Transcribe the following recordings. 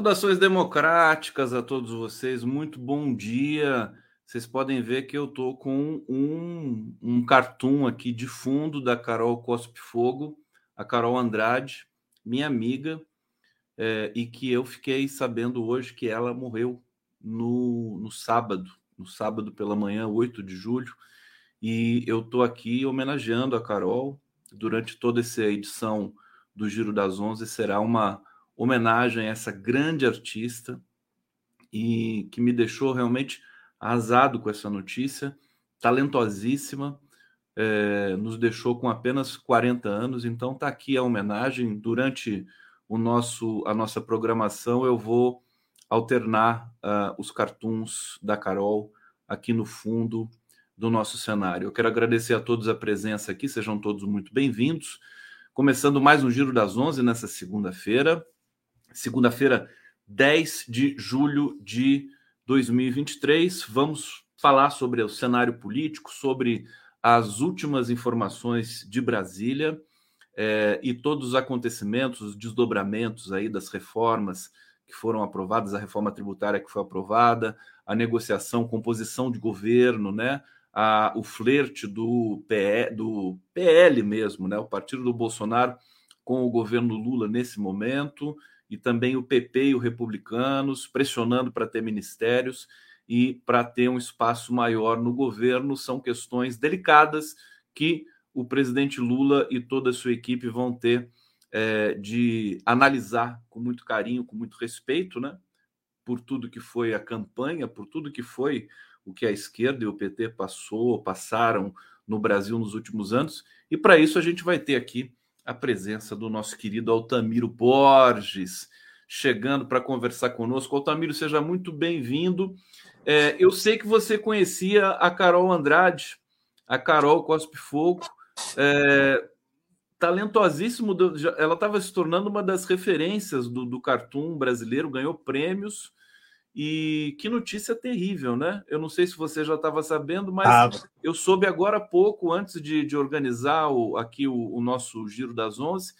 Saudações democráticas a todos vocês, muito bom dia. Vocês podem ver que eu estou com um, um cartoon aqui de fundo da Carol Cospe Fogo, a Carol Andrade, minha amiga, é, e que eu fiquei sabendo hoje que ela morreu no, no sábado, no sábado pela manhã, 8 de julho, e eu estou aqui homenageando a Carol durante toda essa edição do Giro das Onze, será uma homenagem a essa grande artista e que me deixou realmente arrasado com essa notícia, talentosíssima, é, nos deixou com apenas 40 anos, então está aqui a homenagem. Durante o nosso a nossa programação, eu vou alternar uh, os cartoons da Carol aqui no fundo do nosso cenário. Eu quero agradecer a todos a presença aqui, sejam todos muito bem-vindos. Começando mais um Giro das Onze nessa segunda-feira segunda-feira, 10 de julho de 2023. Vamos falar sobre o cenário político, sobre as últimas informações de Brasília é, e todos os acontecimentos, os desdobramentos aí das reformas que foram aprovadas, a reforma tributária que foi aprovada, a negociação, composição de governo, né? A, o flerte do, do PL mesmo, né? O partido do Bolsonaro com o governo Lula nesse momento, e também o PP e os republicanos pressionando para ter ministérios e para ter um espaço maior no governo. São questões delicadas que o presidente Lula e toda a sua equipe vão ter é, de analisar com muito carinho, com muito respeito, né? Por tudo que foi a campanha, por tudo que foi o que a esquerda e o PT passou, passaram no Brasil nos últimos anos. E para isso a gente vai ter aqui a presença do nosso querido Altamiro Borges, chegando para conversar conosco. Altamiro, seja muito bem-vindo. É, eu sei que você conhecia a Carol Andrade, a Carol Cospe Fogo, é, talentosíssimo. Ela estava se tornando uma das referências do, do cartoon brasileiro, ganhou prêmios. E que notícia terrível, né? Eu não sei se você já estava sabendo, mas ah. eu soube agora há pouco, antes de, de organizar o, aqui o, o, nosso Giro das Onze,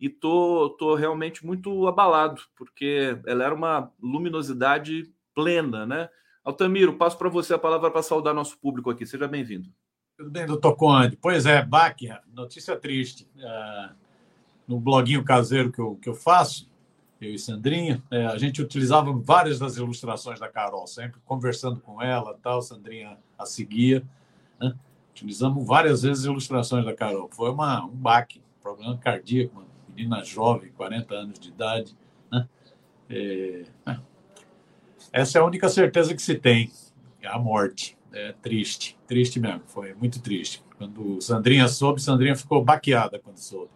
e tô, tô realmente muito abalado, porque ela era uma luminosidade plena, né? Altamiro, passo para você a palavra para saudar nosso público aqui. Seja bem-vindo. Tudo bem, doutor Conde? Pois é, Bach, notícia triste. Uh, no bloguinho caseiro que eu, que eu faço, eu e Sandrinha, é, a gente utilizava várias das ilustrações da Carol, sempre conversando com ela, tal, Sandrinha a seguia. Né? Utilizamos várias vezes ilustrações da Carol. Foi uma, um baque, problema cardíaco, uma menina jovem, 40 anos de idade. Né? É, é, essa é a única certeza que se tem, é a morte. É triste, triste mesmo, foi muito triste. Quando Sandrinha soube, Sandrinha ficou baqueada quando soube.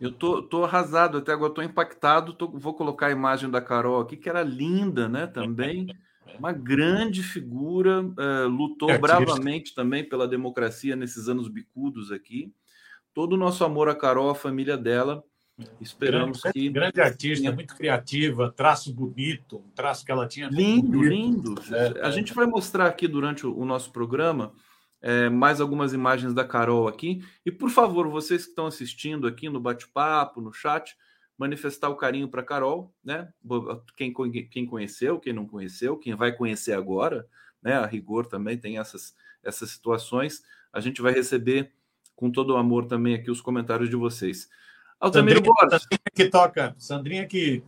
Eu tô, tô arrasado, até agora tô impactado. Tô, vou colocar a imagem da Carol aqui, que era linda, né? Também. Uma grande figura, uh, lutou é bravamente também pela democracia nesses anos bicudos aqui. Todo o nosso amor a Carol, a família dela. Esperamos grande, que. Grande artista, muito criativa, traço bonito, um traço que ela tinha. Lindo, lindo. É, a é. gente vai mostrar aqui durante o, o nosso programa é, mais algumas imagens da Carol aqui. E, por favor, vocês que estão assistindo aqui no bate-papo, no chat, manifestar o carinho para Carol, né? Quem, quem conheceu, quem não conheceu, quem vai conhecer agora, né? A rigor também tem essas, essas situações. A gente vai receber com todo o amor também aqui os comentários de vocês. Altamiro Borges. Sandrinha que toca, Sandrinha que,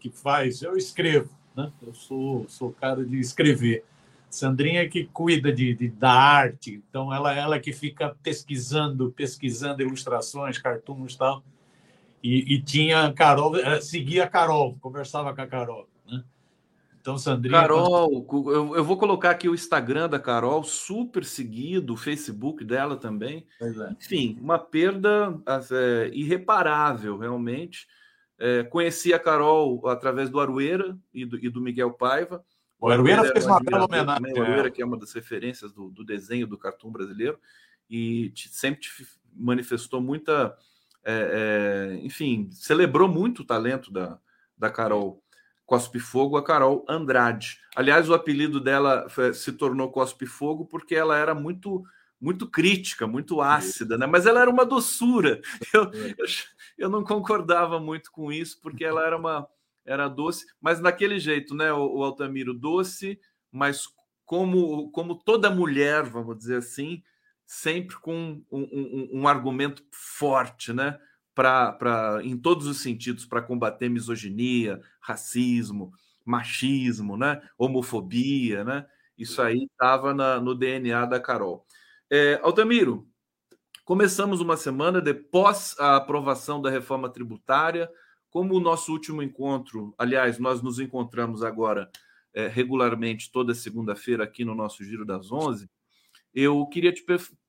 que faz, eu escrevo, né? Eu sou, sou cara de escrever. Sandrinha que cuida de, de, da arte, então ela ela que fica pesquisando, pesquisando ilustrações, cartoons e tal. E, e tinha Carol, eh, seguia a Carol, conversava com a Carol. Né? Então, Sandrinha. Carol, eu, eu vou colocar aqui o Instagram da Carol, super seguido, o Facebook dela também. É. Enfim, uma perda é, irreparável, realmente. É, conheci a Carol através do Arueira e do, e do Miguel Paiva o Arueira fez uma bela homenagem. O Arueira, que é uma das referências do, do desenho do cartoon brasileiro, e te, sempre te manifestou muita. É, é, enfim, celebrou muito o talento da, da Carol Cospe Fogo, a Carol Andrade. Aliás, o apelido dela se tornou Cospe Fogo porque ela era muito muito crítica, muito ácida, né? Mas ela era uma doçura. Eu, eu, eu não concordava muito com isso, porque ela era uma, era doce, mas naquele jeito, né, o, o Altamiro, doce, mas como, como toda mulher, vamos dizer assim, sempre com um, um, um argumento forte, né? Para, em todos os sentidos, para combater misoginia, racismo, machismo, né? homofobia, né? Isso aí estava no DNA da Carol. É, Altamiro, começamos uma semana depois a aprovação da reforma tributária. Como o nosso último encontro, aliás, nós nos encontramos agora é, regularmente toda segunda-feira aqui no nosso Giro das Onze, eu queria te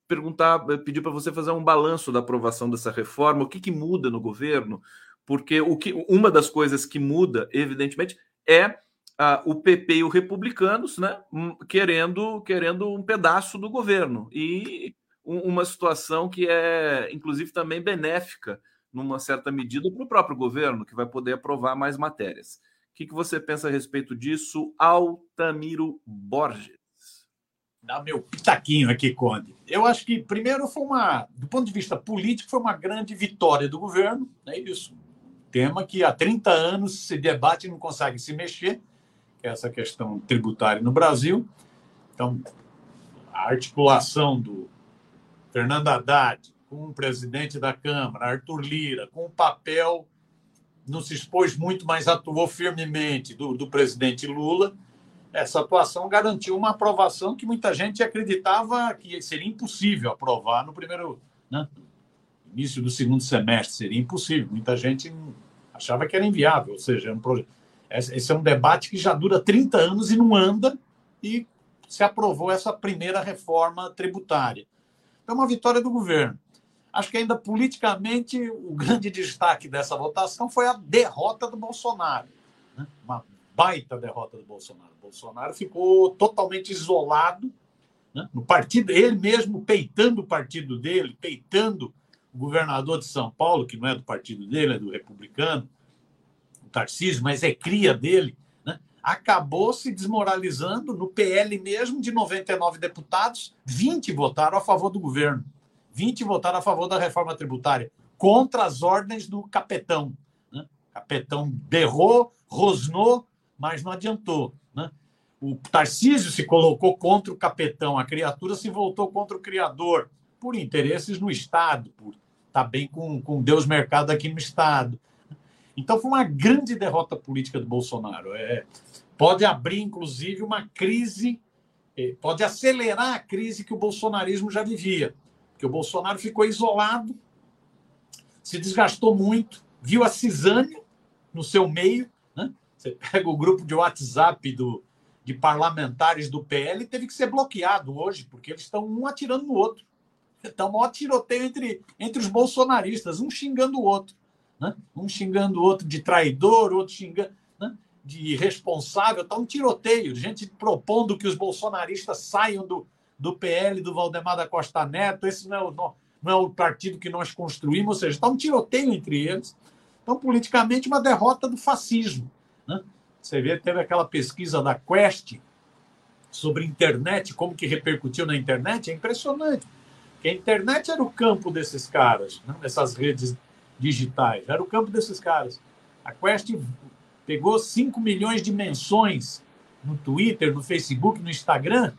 perguntar, eh, pedir para você fazer um balanço da aprovação dessa reforma, o que, que muda no governo, porque o que, uma das coisas que muda, evidentemente, é ah, o PP e os republicanos né, hum, querendo, querendo um pedaço do governo. E uma situação que é, inclusive, também benéfica, numa certa medida, para o próprio governo, que vai poder aprovar mais matérias. O que, que você pensa a respeito disso, Altamiro Borges? Dá meu pitaquinho aqui, Conde. Eu acho que, primeiro, foi uma, do ponto de vista político, foi uma grande vitória do governo, é isso. Tema que há 30 anos se debate e não consegue se mexer, que é essa questão tributária no Brasil. Então, a articulação do Fernando Haddad com o presidente da Câmara, Arthur Lira, com o papel não se expôs muito, mas atuou firmemente do, do presidente Lula. Essa atuação garantiu uma aprovação que muita gente acreditava que seria impossível aprovar no primeiro né? início do segundo semestre. Seria impossível. Muita gente achava que era inviável. Ou seja, é um projeto. esse é um debate que já dura 30 anos e não anda, e se aprovou essa primeira reforma tributária. É uma vitória do governo. Acho que ainda politicamente o grande destaque dessa votação foi a derrota do Bolsonaro. Né? Uma baita derrota do Bolsonaro. O Bolsonaro ficou totalmente isolado né? no partido, ele mesmo peitando o partido dele, peitando o governador de São Paulo, que não é do partido dele, é do republicano, o Tarcísio, mas é cria dele, né? acabou se desmoralizando no PL mesmo, de 99 deputados, 20 votaram a favor do governo. 20 votaram a favor da reforma tributária, contra as ordens do capetão. Né? Capetão berrou, rosnou, mas não adiantou. Né? O Tarcísio se colocou contra o capetão, a criatura se voltou contra o criador, por interesses no Estado, por estar tá bem com, com Deus mercado aqui no Estado. Então foi uma grande derrota política do Bolsonaro. É, pode abrir, inclusive, uma crise, é, pode acelerar a crise que o bolsonarismo já vivia que o Bolsonaro ficou isolado, se desgastou muito, viu a cisânia no seu meio. Né? Você pega o grupo de WhatsApp do, de parlamentares do PL, teve que ser bloqueado hoje, porque eles estão um atirando no outro. Um maior tiroteio entre, entre os bolsonaristas, um xingando o outro. Né? Um xingando o outro de traidor, outro xingando né? de irresponsável. Está um tiroteio, gente propondo que os bolsonaristas saiam do, do PL do Valdemar da Costa Neto, esse não é o, não, é o partido que nós construímos, ou seja, está um tiroteio entre eles. Então, politicamente, uma derrota do fascismo. Né? Você vê, teve aquela pesquisa da Quest sobre internet, como que repercutiu na internet, é impressionante. Que a internet era o campo desses caras, né? dessas redes digitais, era o campo desses caras. A Quest pegou 5 milhões de menções no Twitter, no Facebook, no Instagram,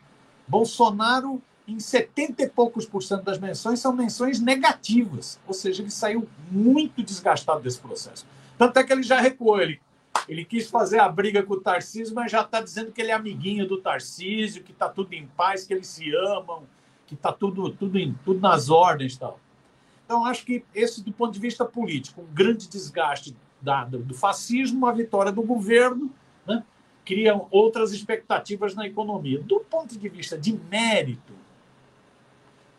Bolsonaro, em 70 e poucos por cento das menções, são menções negativas. Ou seja, ele saiu muito desgastado desse processo. Tanto é que ele já recuou. Ele, ele quis fazer a briga com o Tarcísio, mas já está dizendo que ele é amiguinho do Tarcísio, que está tudo em paz, que eles se amam, que está tudo, tudo, em, tudo nas ordens tal. Então, acho que esse, do ponto de vista político, um grande desgaste da, do fascismo, a vitória do governo, né? Criam outras expectativas na economia. Do ponto de vista de mérito,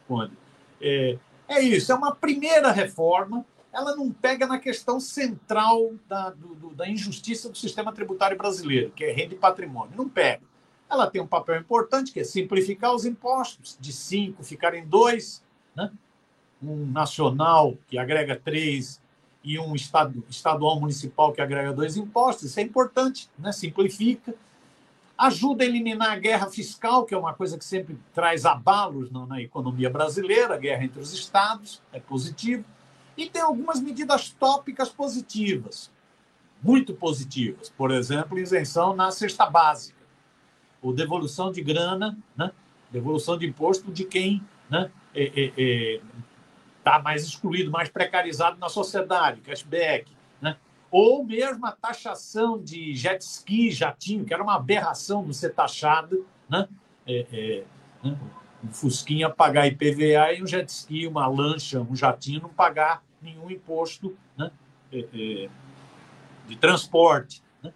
Conde, é, é isso, é uma primeira reforma, ela não pega na questão central da, do, da injustiça do sistema tributário brasileiro, que é renda e patrimônio. Não pega. Ela tem um papel importante, que é simplificar os impostos, de cinco ficarem dois, né? um nacional que agrega três e um estado, estadual municipal que agrega dois impostos, isso é importante, né? simplifica. Ajuda a eliminar a guerra fiscal, que é uma coisa que sempre traz abalos na, na economia brasileira, a guerra entre os estados, é positivo. E tem algumas medidas tópicas positivas. muito positivas. Por exemplo, isenção na cesta básica, ou devolução de grana, né? devolução de imposto de quem né? está é, é, é, mais excluído, mais precarizado na sociedade, cashback. Né? Ou mesmo a taxação de jet ski, jatinho, que era uma aberração não ser taxado, né? É, é, né? um Fusquinha pagar IPVA e um jet ski, uma lancha, um jatinho não pagar nenhum imposto né? É, é, de transporte. Né?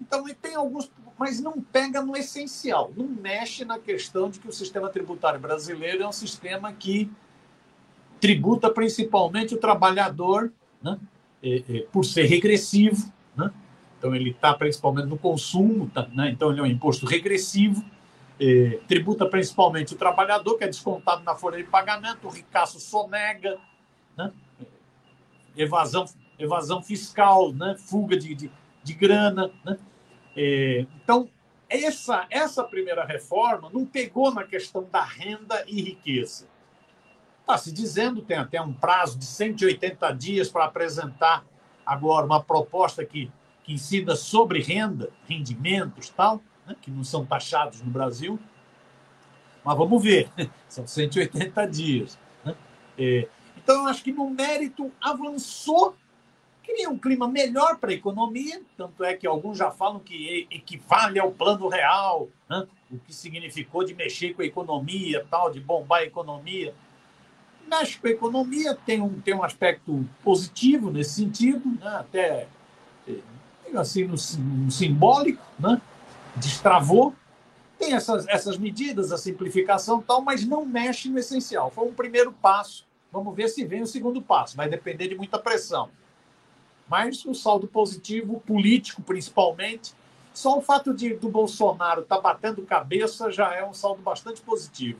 Então, tem alguns, mas não pega no essencial, não mexe na questão de que o sistema tributário brasileiro é um sistema que tributa principalmente o trabalhador, né? É, é, por ser regressivo, né? então ele está principalmente no consumo, tá, né? então ele é um imposto regressivo é, tributa principalmente o trabalhador, que é descontado na folha de pagamento, o ricaço sonega, né? evasão, evasão fiscal, né? fuga de, de, de grana. Né? É, então, essa, essa primeira reforma não pegou na questão da renda e riqueza. Está se dizendo, tem até um prazo de 180 dias para apresentar agora uma proposta que, que incida sobre renda, rendimentos tal né, que não são taxados no Brasil. Mas vamos ver, são 180 dias. Né? É, então, eu acho que no mérito avançou, cria um clima melhor para a economia, tanto é que alguns já falam que equivale ao plano real, né? o que significou de mexer com a economia, tal, de bombar a economia. Mexe com a economia, tem um, tem um aspecto positivo nesse sentido, né? até é, assim, no, no simbólico, né? destravou. Tem essas, essas medidas, a simplificação e tal, mas não mexe no essencial. Foi um primeiro passo. Vamos ver se vem o segundo passo. Vai depender de muita pressão. Mas o saldo positivo, político principalmente, só o fato de do Bolsonaro estar tá batendo cabeça já é um saldo bastante positivo.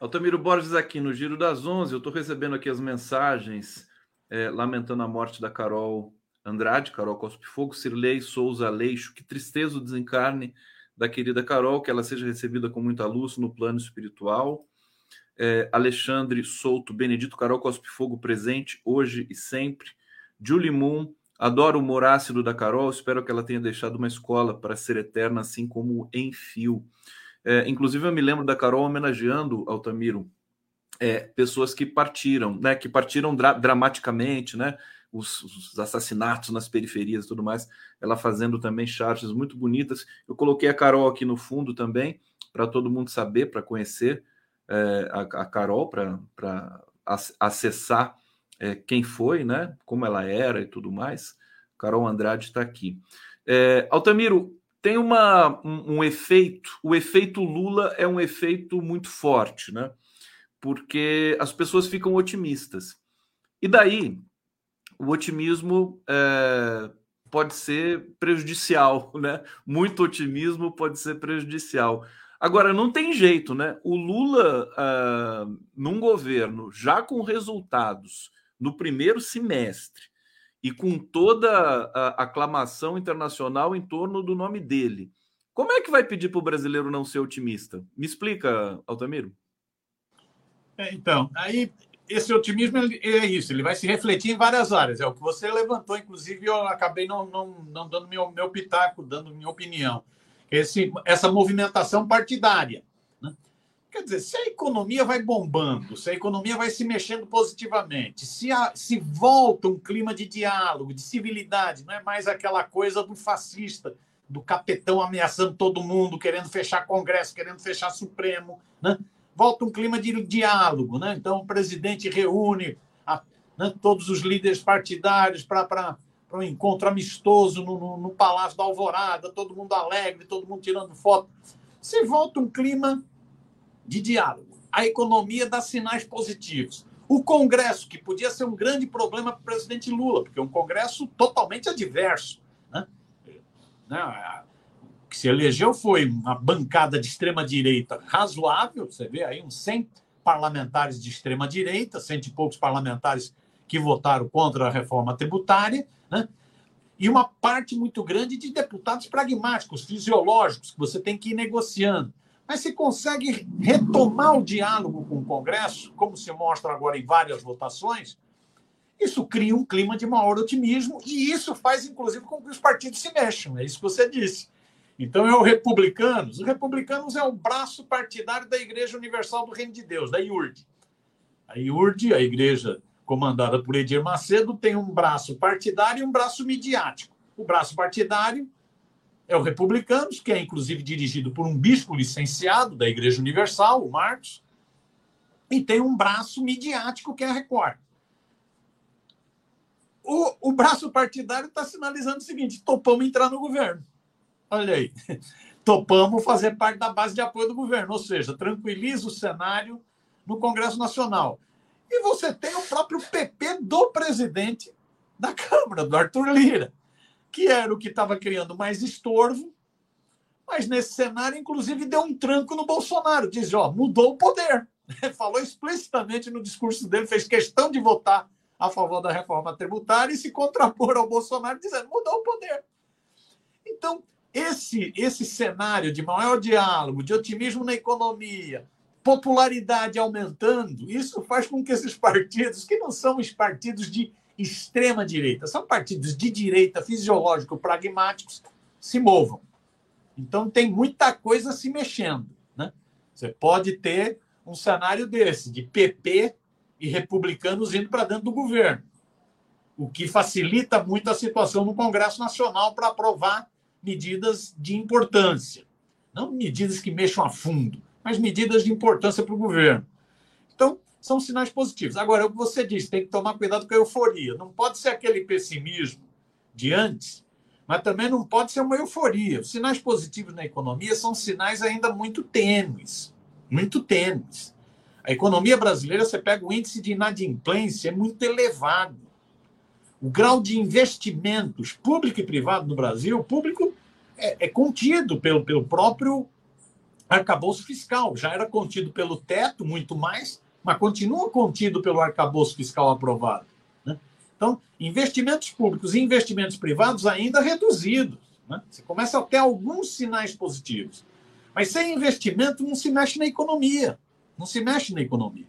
Altamiro Borges aqui no Giro das Onze. Eu estou recebendo aqui as mensagens é, lamentando a morte da Carol Andrade, Carol Cospe Fogo, Cirlei Souza Aleixo, que tristeza o desencarne da querida Carol, que ela seja recebida com muita luz no plano espiritual. É, Alexandre Souto, Benedito Carol Cospe Fogo presente hoje e sempre. Julie Moon, adoro o humor ácido da Carol, espero que ela tenha deixado uma escola para ser eterna, assim como em fio. É, inclusive, eu me lembro da Carol homenageando Altamiro é, pessoas que partiram, né? Que partiram dra dramaticamente, né? os, os, assassinatos nas periferias e tudo mais, ela fazendo também charges muito bonitas. Eu coloquei a Carol aqui no fundo também, para todo mundo saber, para conhecer é, a, a, Carol, para acessar é, quem foi, né? Como ela era e tudo mais. Carol Andrade está aqui. É, Altamiro, tem uma, um, um, efeito, o efeito Lula é um efeito muito forte, né? Porque as pessoas ficam otimistas. E daí, o otimismo é, pode ser prejudicial, né? Muito otimismo pode ser prejudicial. Agora, não tem jeito, né? O Lula, uh, num governo já com resultados no primeiro semestre e com toda a aclamação internacional em torno do nome dele, como é que vai pedir para o brasileiro não ser otimista? Me explica, Altamiro. É, então, aí esse otimismo é isso, ele vai se refletir em várias áreas. É o que você levantou, inclusive, eu acabei não, não, não dando meu, meu pitaco, dando minha opinião. Esse, essa movimentação partidária. Quer dizer, se a economia vai bombando, se a economia vai se mexendo positivamente, se, a, se volta um clima de diálogo, de civilidade, não é mais aquela coisa do fascista, do capetão ameaçando todo mundo, querendo fechar Congresso, querendo fechar Supremo, né? volta um clima de diálogo. Né? Então, o presidente reúne a, né, todos os líderes partidários para um encontro amistoso no, no, no, Palácio da Alvorada, todo mundo alegre, todo mundo tirando foto. Se volta um clima de diálogo. A economia dá sinais positivos. O Congresso, que podia ser um grande problema para o presidente Lula, porque é um Congresso totalmente adverso. Né? Né? que se elegeu foi uma bancada de extrema-direita razoável, você vê aí uns 100 parlamentares de extrema-direita, cento e poucos parlamentares que votaram contra a reforma tributária, né? e uma parte muito grande de deputados pragmáticos, fisiológicos, que você tem que ir negociando. Mas se consegue retomar o diálogo com o Congresso, como se mostra agora em várias votações, Isso cria um clima de maior otimismo e isso faz, inclusive, com que os partidos se mexam. É isso que você disse. Então, é o Republicanos. Os Republicanos é o braço partidário da Igreja Universal do Reino de Deus, da IURD. A IURD, a igreja comandada por Edir Macedo, tem um braço partidário e um braço midiático. O braço partidário é o Republicanos, que é inclusive dirigido por um bispo licenciado da Igreja Universal, o Marcos, e tem um braço midiático, que é a Record. O, o braço partidário está sinalizando o seguinte: topamos entrar no governo. Olha aí. Topamos fazer parte da base de apoio do governo, ou seja, tranquiliza o cenário no Congresso Nacional. E você tem o próprio PP do presidente da Câmara, do Arthur Lira, que era o que estava criando mais estorvo, mas nesse cenário, inclusive, deu um tranco no Bolsonaro. Diz, ó, mudou o poder. Falou explicitamente no discurso dele, fez questão de votar a favor da reforma tributária e se contrapor ao Bolsonaro, dizendo mudou o poder. Então, esse, esse cenário de maior diálogo, de otimismo na economia, popularidade aumentando, isso faz com que esses partidos, que não são os partidos de extrema direita, são partidos de direita fisiológico pragmáticos, se movam. Então tem muita coisa se mexendo. Né? Você pode ter um cenário desse, de PP e republicanos indo para dentro do governo, o que facilita muito a situação no Congresso Nacional para aprovar medidas de importância. Não medidas que mexam a fundo, mas medidas de importância para o governo. Então, são sinais positivos. Agora, o que você disse, tem que tomar cuidado com a euforia. Não pode ser aquele pessimismo de antes, mas também não pode ser uma euforia. Os sinais positivos na economia são sinais ainda muito tênues, muito tênues. A economia brasileira, você pega o índice de inadimplência, é muito elevado. O grau de investimentos público e privado no Brasil, público é, é contido pelo, pelo próprio arcabouço fiscal. Já era contido pelo teto, muito mais, mas continua contido pelo arcabouço fiscal aprovado. Né? Então, investimentos públicos e investimentos privados ainda reduzidos. Né? Você começa a ter alguns sinais positivos. Mas sem investimento não se mexe na economia. Não se mexe na economia.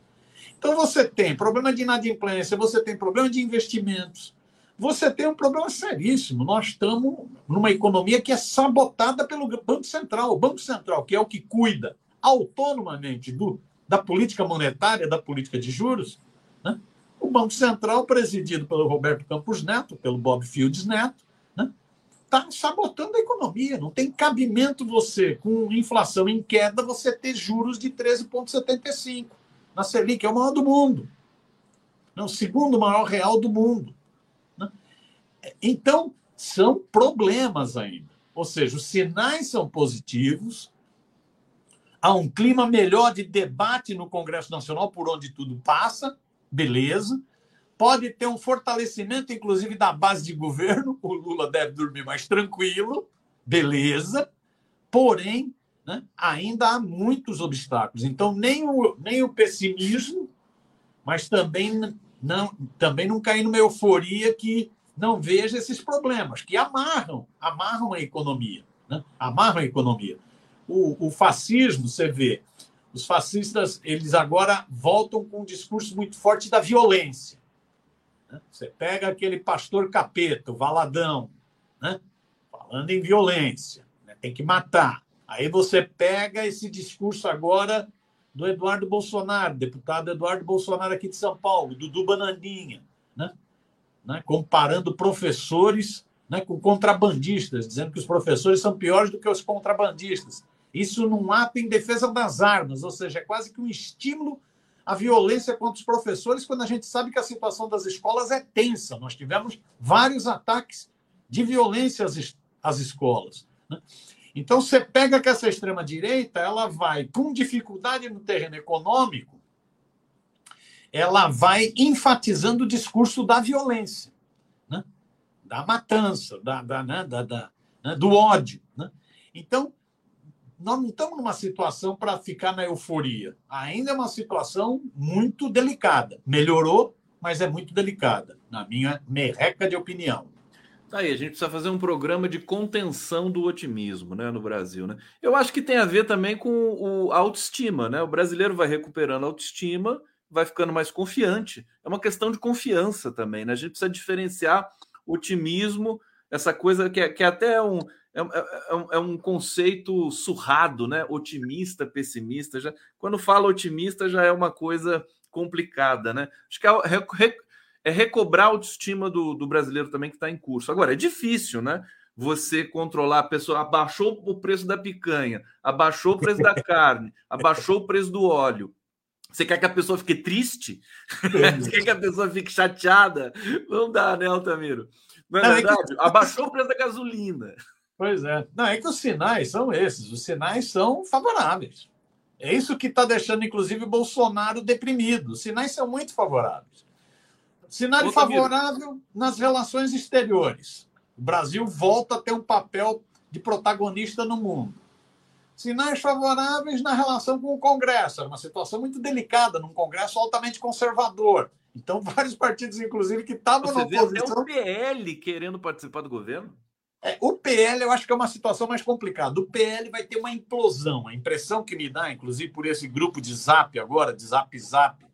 Então você tem problema de inadimplência, você tem problema de investimentos, você tem um problema seríssimo. Nós estamos numa economia que é sabotada pelo Banco Central. O Banco Central, que é o que cuida autonomamente do, da política monetária, da política de juros, né? o Banco Central, presidido pelo Roberto Campos Neto, pelo Bob Fields Neto, está né? Tá sabotando a economia. Não tem cabimento você, com inflação em queda, você ter juros de 13,75 na Selic, é o maior do mundo. É o segundo maior real do mundo. Então, são problemas ainda. Ou seja, os sinais são positivos, há um clima melhor de debate no Congresso Nacional, por onde tudo passa, beleza. Pode ter um fortalecimento, inclusive, da base de governo, o Lula deve dormir mais tranquilo, beleza. Porém, né, ainda há muitos obstáculos. Então, nem o, nem o pessimismo, mas também não, também não cair numa euforia que não veja esses problemas que amarram, amarram a economia, né? amarram a economia. O, o fascismo, você vê, os fascistas eles agora voltam com um discurso muito forte da violência. Né? Você pega aquele pastor capeta, o Valadão, né? falando em violência, né? tem que matar. Aí você pega esse discurso agora do Eduardo Bolsonaro, deputado Eduardo Bolsonaro aqui de São Paulo, Dudu Bananinha, né? né, comparando professores né, com contrabandistas, dizendo que os professores são piores do que os contrabandistas. Isso num ato em defesa das armas, ou seja, é quase que um estímulo à violência contra os professores, quando a gente sabe que a situação das escolas é tensa. Nós tivemos vários ataques de violência às, às escolas. Né? Então, você pega que essa extrema-direita ela vai com dificuldade no terreno econômico ela vai enfatizando o discurso da violência, né? da matança, da, da, né? da, da né? do ódio. Né? Então, nós não estamos numa situação para ficar na euforia. Ainda é uma situação muito delicada. Melhorou, mas é muito delicada, na minha merreca de opinião. Tá aí, a gente precisa fazer um programa de contenção do otimismo né, no Brasil. Né? Eu acho que tem a ver também com o, autoestima. Né? O brasileiro vai recuperando a autoestima vai ficando mais confiante. É uma questão de confiança também, né? A gente precisa diferenciar otimismo, essa coisa que é, que é até um, é, é, é, é um conceito surrado, né? Otimista, pessimista. Já, quando fala otimista, já é uma coisa complicada, né? Acho que é, é recobrar a autoestima do, do brasileiro também que está em curso. Agora, é difícil, né? Você controlar a pessoa, abaixou o preço da picanha, abaixou o preço da carne, abaixou o preço do óleo. Você quer que a pessoa fique triste? Você quer que a pessoa fique chateada? Não dá, né, Altamiro? Não é verdade? É que... Abaixou o preço da gasolina. Pois é. Não, é que os sinais são esses. Os sinais são favoráveis. É isso que está deixando, inclusive, Bolsonaro deprimido. Os sinais são muito favoráveis. Sinal favorável nas relações exteriores. O Brasil volta a ter um papel de protagonista no mundo. Sinais favoráveis na relação com o Congresso. Era uma situação muito delicada, num Congresso altamente conservador. Então, vários partidos, inclusive, que estavam na oposição. Até o PL querendo participar do governo? É, o PL eu acho que é uma situação mais complicada. O PL vai ter uma implosão. A impressão que me dá, inclusive por esse grupo de zap agora, de zap zap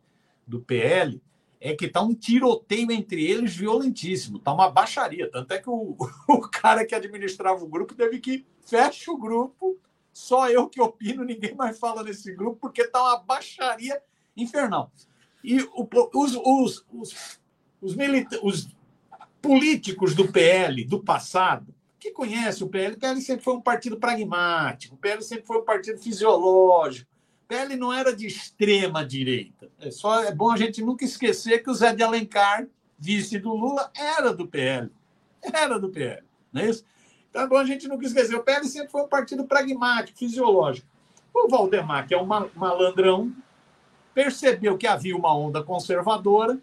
do PL, é que está um tiroteio entre eles violentíssimo, está uma baixaria. Tanto é que o, o cara que administrava o grupo teve que fecha o grupo, só eu que opino, ninguém mais fala nesse grupo, porque está uma baixaria infernal. E o, os, os, os, os, os políticos do PL do passado, que conhece o PL, o PL sempre foi um partido pragmático, o PL sempre foi um partido fisiológico, PL não era de extrema direita. É só é bom a gente nunca esquecer que o Zé de Alencar, vice do Lula, era do PL. Era do PL, não é isso? Então é bom a gente nunca esquecer. O PL sempre foi um partido pragmático, fisiológico. O Valdemar, que é um malandrão, percebeu que havia uma onda conservadora,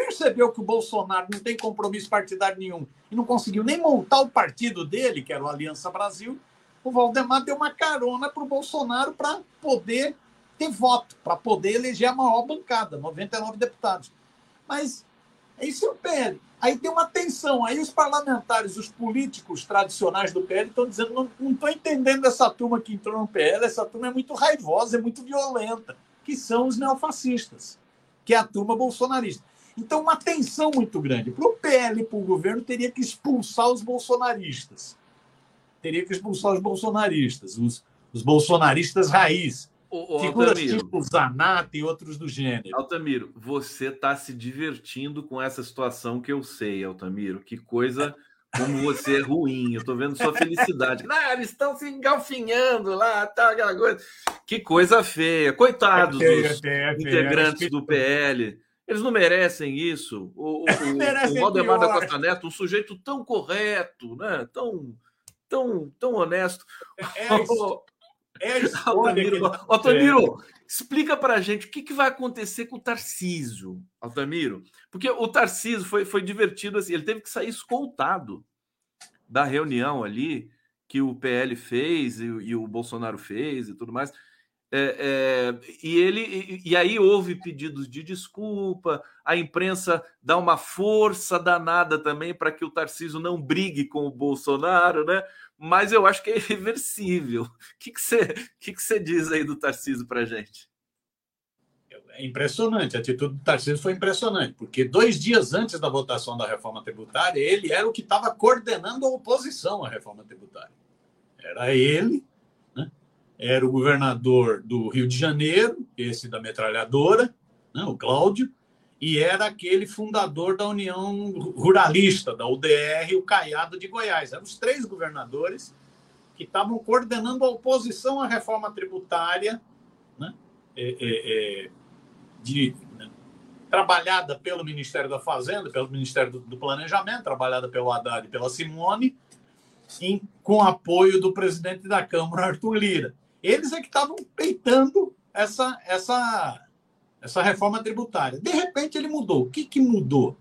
percebeu que o Bolsonaro não tem compromisso partidário nenhum e não conseguiu nem montar o partido dele, que era o Aliança Brasil, o Valdemar deu uma carona para o Bolsonaro para poder ter voto, para poder eleger a maior bancada, 99 deputados. Mas isso é o PL. Aí tem uma tensão. Aí os parlamentares, os políticos tradicionais do PL estão dizendo: não estou entendendo essa turma que entrou no PL, essa turma é muito raivosa, é muito violenta, que são os neofascistas, que é a turma bolsonarista. Então, uma tensão muito grande. Para o PL e para o governo, teria que expulsar os bolsonaristas teria que expulsar os bolsonaristas, os, os bolsonaristas raiz. O, o Figuras Altamiro, tipo Zanata e outros do gênero. Altamiro, você está se divertindo com essa situação que eu sei, Altamiro. Que coisa como você é ruim. Eu estou vendo sua felicidade. Ah, eles estão se engalfinhando lá, tá, aquela coisa. Que coisa feia. Coitados é dos é integrantes do PL. Eles não merecem isso. O, o, o, o Valdemar da Costa Neto, um sujeito tão correto, né? tão tão, tão honesto. É, é, é Altamiro, Altamiro explica para a gente o que, que vai acontecer com o Tarcísio, Altamiro. Porque o Tarcísio foi, foi divertido assim, ele teve que sair escoltado da reunião ali que o PL fez e, e o Bolsonaro fez e tudo mais. É, é, e ele e, e, aí houve pedidos de desculpa, a imprensa dá uma força danada também para que o Tarcísio não brigue com o Bolsonaro, né? Mas eu acho que é irreversível. O que, que, você, que, que você diz aí do Tarcísio para gente? É impressionante, a atitude do Tarcísio foi impressionante, porque dois dias antes da votação da reforma tributária, ele era o que estava coordenando a oposição à reforma tributária. Era ele era o governador do Rio de Janeiro, esse da metralhadora, né, o Cláudio, e era aquele fundador da União Ruralista, da UDR, o Caiado de Goiás. Eram os três governadores que estavam coordenando a oposição à reforma tributária, né, é, é, é, de, né, trabalhada pelo Ministério da Fazenda, pelo Ministério do, do Planejamento, trabalhada pelo Haddad e pela Simone, em, com apoio do presidente da Câmara, Arthur Lira. Eles é que estavam peitando essa, essa, essa reforma tributária. De repente ele mudou. O que, que mudou?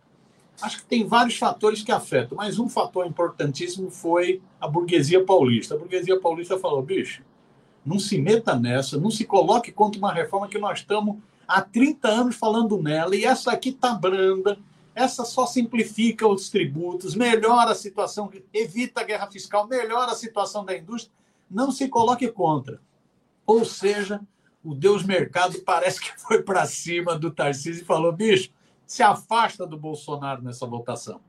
Acho que tem vários fatores que afetam, mas um fator importantíssimo foi a burguesia paulista. A burguesia paulista falou: bicho, não se meta nessa, não se coloque contra uma reforma que nós estamos há 30 anos falando nela, e essa aqui está branda, essa só simplifica os tributos, melhora a situação, evita a guerra fiscal, melhora a situação da indústria, não se coloque contra. Ou seja, o Deus Mercado parece que foi para cima do Tarcísio e falou: bicho, se afasta do Bolsonaro nessa votação.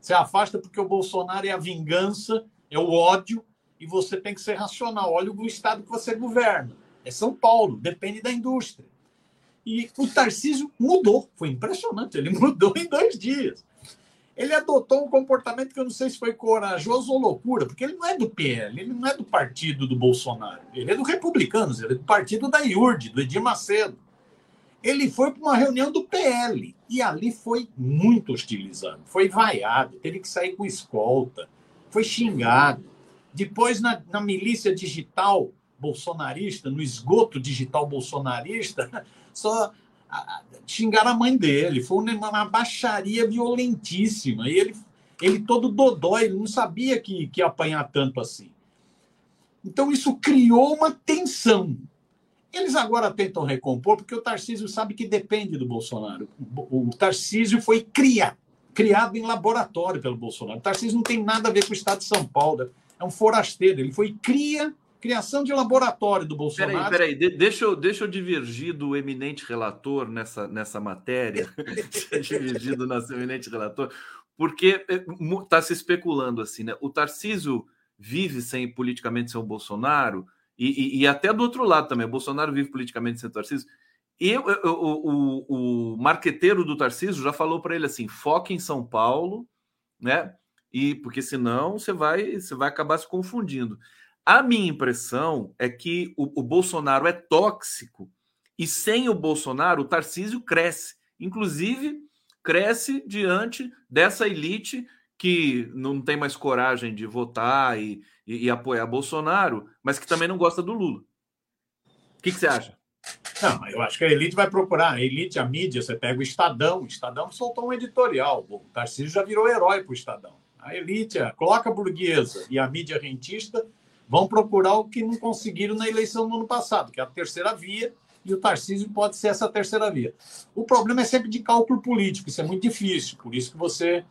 Se afasta porque o Bolsonaro é a vingança, é o ódio, e você tem que ser racional. Olha o estado que você governa. É São Paulo, depende da indústria. E o Tarcísio mudou, foi impressionante, ele mudou em dois dias. Ele adotou um comportamento que eu não sei se foi corajoso ou loucura, porque ele não é do PL, ele não é do partido do Bolsonaro, ele é do Republicanos, ele é do partido da IURD, do Edir Macedo. Ele foi para uma reunião do PL e ali foi muito hostilizado, foi vaiado, teve que sair com escolta, foi xingado. Depois, na, na milícia digital bolsonarista, no esgoto digital bolsonarista, só xingaram a mãe dele. Foi uma baixaria violentíssima. E ele, ele todo dodói, ele não sabia que, que ia apanhar tanto assim. Então, isso criou uma tensão. Eles agora tentam recompor, porque o Tarcísio sabe que depende do Bolsonaro. O Tarcísio foi criado, criado em laboratório pelo Bolsonaro. O Tarcísio não tem nada a ver com o Estado de São Paulo. É um forasteiro. Ele foi cria Criação de laboratório do Bolsonaro. Peraí, peraí, deixa eu, deixa eu divergir do eminente relator nessa, nessa matéria, divergir do nosso eminente relator, porque está é, se especulando assim, né? O Tarcísio vive sem politicamente sem o Bolsonaro, e, e, e, até do outro lado também, o Bolsonaro vive politicamente sem o Tarcísio. E o, o, o marqueteiro do Tarcísio já falou para ele assim: foque em São Paulo, né? E porque senão você vai, você vai acabar se confundindo. A minha impressão é que o, o, Bolsonaro é tóxico e sem o Bolsonaro o Tarcísio cresce. Inclusive, cresce diante dessa elite que não tem mais coragem de votar e, e, e apoiar Bolsonaro, mas que também não gosta do Lula. O que, que, você acha? Não, eu acho que a elite vai procurar. A elite, a mídia, você pega o Estadão. O Estadão soltou um editorial. O Tarcísio já virou herói para o Estadão. A elite, a coloca burguesa e a mídia rentista vão procurar o que não conseguiram na eleição do ano passado, que é a terceira via, e o Tarcísio pode ser essa terceira via. O problema é sempre de cálculo político, isso é muito difícil, por isso que você.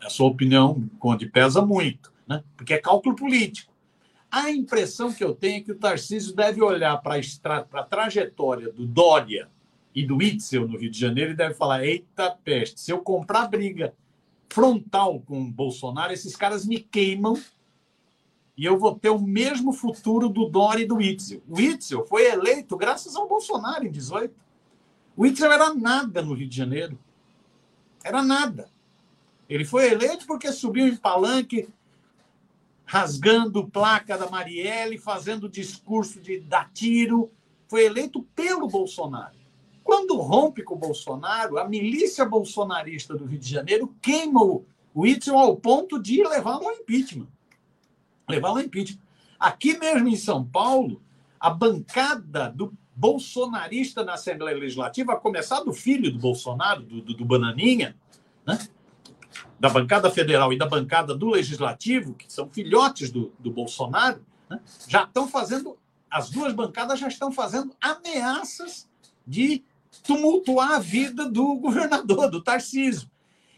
A sua opinião, Conde, pesa muito, né? porque é cálculo político. A impressão que eu tenho é que o Tarcísio deve olhar para a trajetória do Dória e do Itzel no Rio de Janeiro e deve falar: eita peste, se eu comprar briga frontal com o Bolsonaro, esses caras me queimam e eu vou ter o mesmo futuro do Dória e do Itzel. O Itzel foi eleito graças ao Bolsonaro em 18. O Itzel era nada no Rio de Janeiro. Era nada. Ele foi eleito porque subiu em palanque, rasgando placa da Marielle, fazendo discurso de dar tiro. Foi eleito pelo Bolsonaro. Quando rompe com o Bolsonaro, a milícia bolsonarista do Rio de Janeiro queima o Itzel ao ponto de levá-lo ao impeachment levar ao impeachment. Aqui mesmo em São Paulo, a bancada do bolsonarista na Assembleia Legislativa, a começar do filho do Bolsonaro, do, do, do Bananinha, né? da bancada federal e da bancada do Legislativo, que são filhotes do, do Bolsonaro, né? já estão fazendo, as duas bancadas já estão fazendo ameaças de tumultuar a vida do governador, do Tarcísio.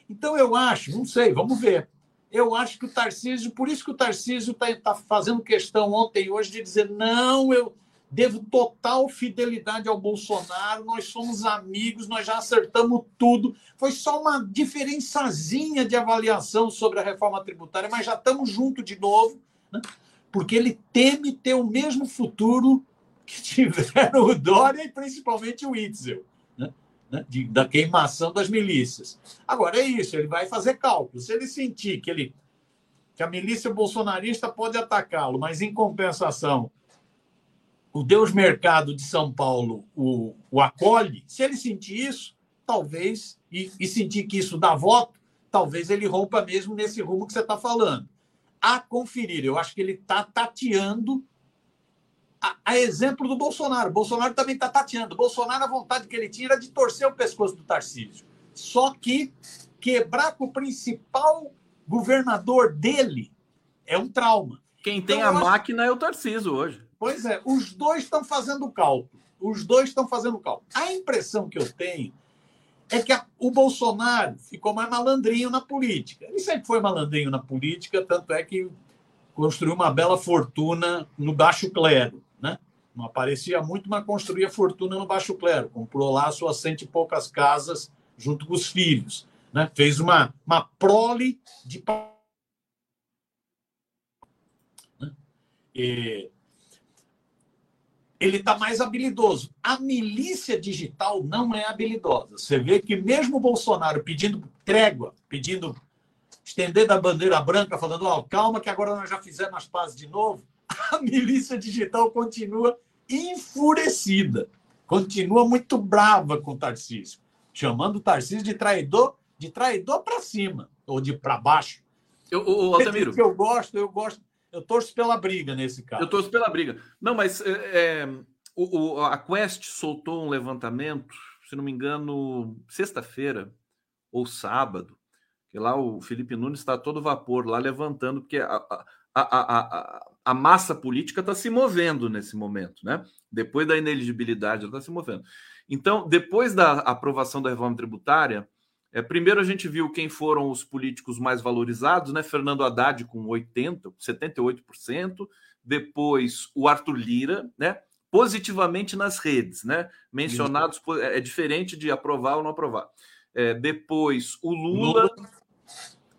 Então, eu acho, não sei, vamos ver eu acho que o Tarcísio, por isso que o Tarcísio está tá fazendo questão ontem e hoje de dizer: não, eu devo total fidelidade ao Bolsonaro, nós somos amigos, nós já acertamos tudo. Foi só uma diferençazinha de avaliação sobre a reforma tributária, mas já estamos juntos de novo, né? porque ele teme ter o mesmo futuro que tiveram o Dória e principalmente o Itzel né, de, da queimação das milícias. Agora, é isso, ele vai fazer cálculo. Se ele sentir que, ele, que a milícia bolsonarista pode atacá-lo, mas, em compensação, o Deus Mercado de São Paulo o, o acolhe, se ele sentir isso, talvez, e, e sentir que isso dá voto, talvez ele rompa mesmo nesse rumo que você está falando. A conferir, eu acho que ele está tateando a, a, exemplo do Bolsonaro. Bolsonaro também está tateando. Bolsonaro, a vontade que ele tinha era de torcer o pescoço do Tarcísio. Só que quebrar com o principal governador dele é um trauma. Quem tem então, a máquina acho... é o Tarcísio hoje. Pois é, os dois estão fazendo cálculo. Os dois estão fazendo cálculo. A impressão que eu tenho é que a, o Bolsonaro ficou mais malandrinho na política. Ele sempre foi malandrinho na política, tanto é que construiu uma bela fortuna no baixo clero Não aparecia muito, mas construía fortuna no Baixo Clero. Comprou lá suas cento e poucas casas junto com os filhos. Né? Fez uma, uma prole de. Né? E ele está mais habilidoso. A milícia digital não é habilidosa. Você vê que mesmo o Bolsonaro pedindo trégua, pedindo estender da bandeira branca, falando, oh, calma que agora nós já fizemos as pazes de novo, a milícia digital continua enfurecida, continua muito brava com o Tarcísio, chamando o Tarcísio de traidor, de traidor para cima, ou de para baixo. Eu, o, Altamiro. Que eu gosto, eu gosto eu torço pela briga nesse caso. Eu torço pela briga. Não, mas é, é, o, o, a Quest soltou um levantamento, se não me engano, sexta-feira ou sábado, que lá o Felipe Nunes está todo vapor lá levantando, porque a, a, a, a, a massa política está se movendo nesse momento, né? Depois da ineligibilidade, ela está se movendo. Então, depois da aprovação da reforma tributária, é, primeiro a gente viu quem foram os políticos mais valorizados, né? Fernando Haddad com 80, 78%, depois o Arthur Lira, né? Positivamente nas redes, né? Mencionados é, é diferente de aprovar ou não aprovar. É, depois o Lula, Lula,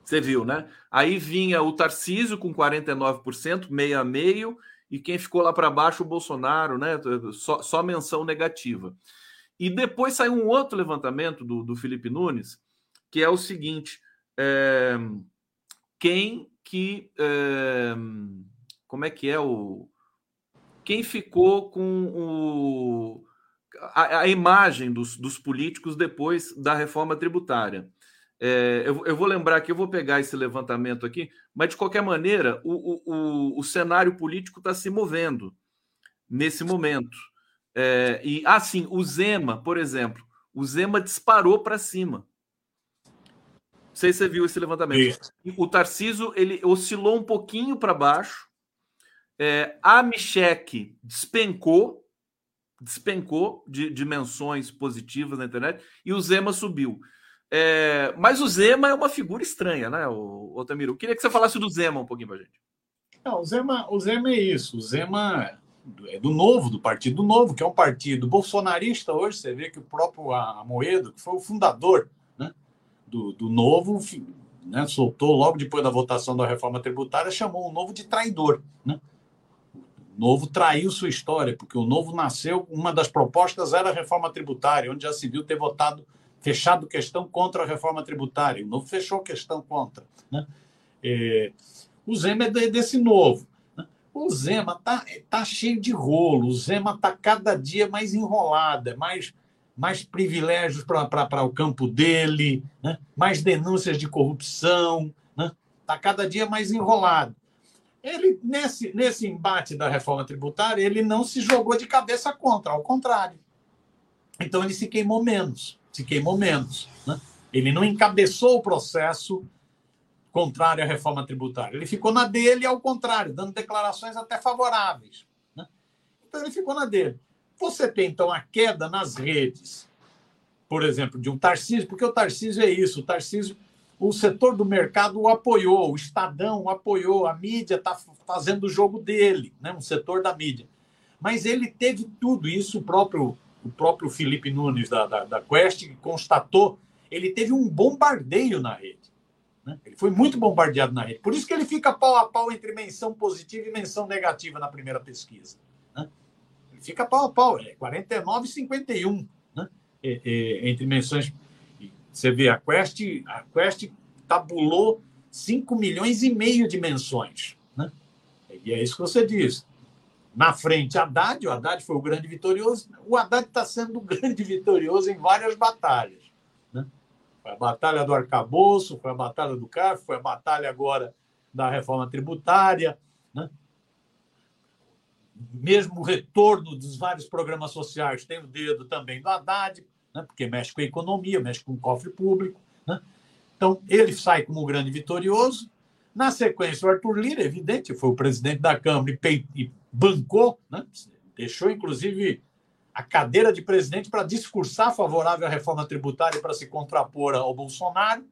você viu, né? Aí vinha o Tarcísio com 49%, meio a meio, e quem ficou lá para baixo, o Bolsonaro, né? Só, só menção negativa. E depois saiu um outro levantamento do, do Felipe Nunes, que é o seguinte: é, quem que. É, como é que é o. Quem ficou com o, a, a imagem dos, dos, políticos depois da reforma tributária? É, eu, eu, vou lembrar que eu vou pegar esse levantamento aqui, mas de qualquer maneira, o, o, o cenário político está se movendo nesse momento. É, e assim, o Zema, por exemplo, o Zema disparou para cima. Não sei se você viu esse levantamento. Isso. O Tarciso ele oscilou um pouquinho para baixo. É, a Michek despencou, despencou de dimensões positivas na internet e o Zema subiu. É, mas o Zema é uma figura estranha, né, o Otamiro? Eu queria que você falasse do Zema um pouquinho para gente. Não, o Zema, o Zema é isso. O Zema é do Novo, do Partido Novo, que é um partido bolsonarista hoje. Você vê que o próprio Amoedo, que foi o fundador do, do novo, né, soltou logo depois da votação da reforma tributária, chamou o novo de traidor. Né? O novo traiu sua história, porque o novo nasceu, uma das propostas era a reforma tributária, onde já se viu ter votado, fechado questão contra a reforma tributária. O novo fechou questão contra. Né? É, o Zema é desse novo. Né? O Zema tá, tá cheio de rolo, o Zema tá cada dia mais enrolado, é mais mais privilégios para o campo dele, né? mais denúncias de corrupção, está né? Tá cada dia mais enrolado. Ele, nesse, nesse embate da reforma tributária, ele não se jogou de cabeça contra, ao contrário. Então ele se queimou menos, se queimou menos. Né? Ele não encabeçou o processo contrário à reforma tributária. Ele ficou na dele, ao contrário, dando declarações até favoráveis. Né? Então ele ficou na dele. Você tem, então, a queda nas redes, por exemplo, de um Tarcísio, porque o Tarcísio é isso, o Tarcísio, o setor do mercado o apoiou, o Estadão o apoiou, a mídia está fazendo o jogo dele, né? um setor da mídia. Mas ele teve tudo isso, o próprio, o próprio Felipe Nunes da, da, da Quest constatou, ele teve um bombardeio na rede. Né? Ele foi muito bombardeado na rede. Por isso que ele fica pau a pau entre menção positiva e menção negativa na primeira pesquisa fica pau a pau, é 49 e 51, né? É, é, entre menções. Você vê, a Quest, a Quest tabulou 5 milhões e meio de menções. Né? E é isso que você diz. Na frente, Haddad, o Haddad foi o grande vitorioso. O Haddad está sendo o grande vitorioso em várias batalhas. Né? Foi a batalha do arcabouço, foi a batalha do CARF, foi a batalha agora da reforma tributária. Né? mesmo o retorno dos vários programas sociais tem o dedo também do Haddad, né, porque mexe com a economia, mexe com o cofre público. Né? Então, ele sai como o grande vitorioso. Na sequência, o Arthur Lira, evidente, foi o presidente da Câmara e bancou, né? deixou inclusive a cadeira de presidente para discursar favorável à reforma tributária para se contrapor ao Bolsonaro.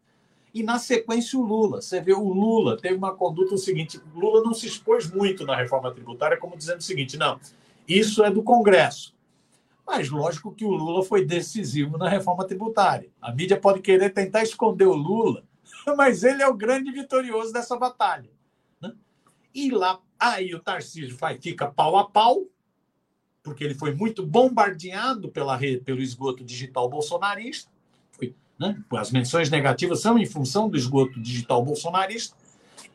E na sequência o Lula. Você vê o Lula teve uma conduta o seguinte: o Lula não se expôs muito na reforma tributária, como dizendo o seguinte: não, Isso é do Congresso. Mas lógico que o Lula foi decisivo na reforma tributária. A mídia pode querer tentar esconder o Lula, mas ele é o grande vitorioso dessa batalha. Né? E lá, aí o Tarcísio vai, fica pau a pau, porque ele foi muito bombardeado pela, pelo esgoto digital bolsonarista. Foi, né? As menções negativas são em função do esgoto digital bolsonarista.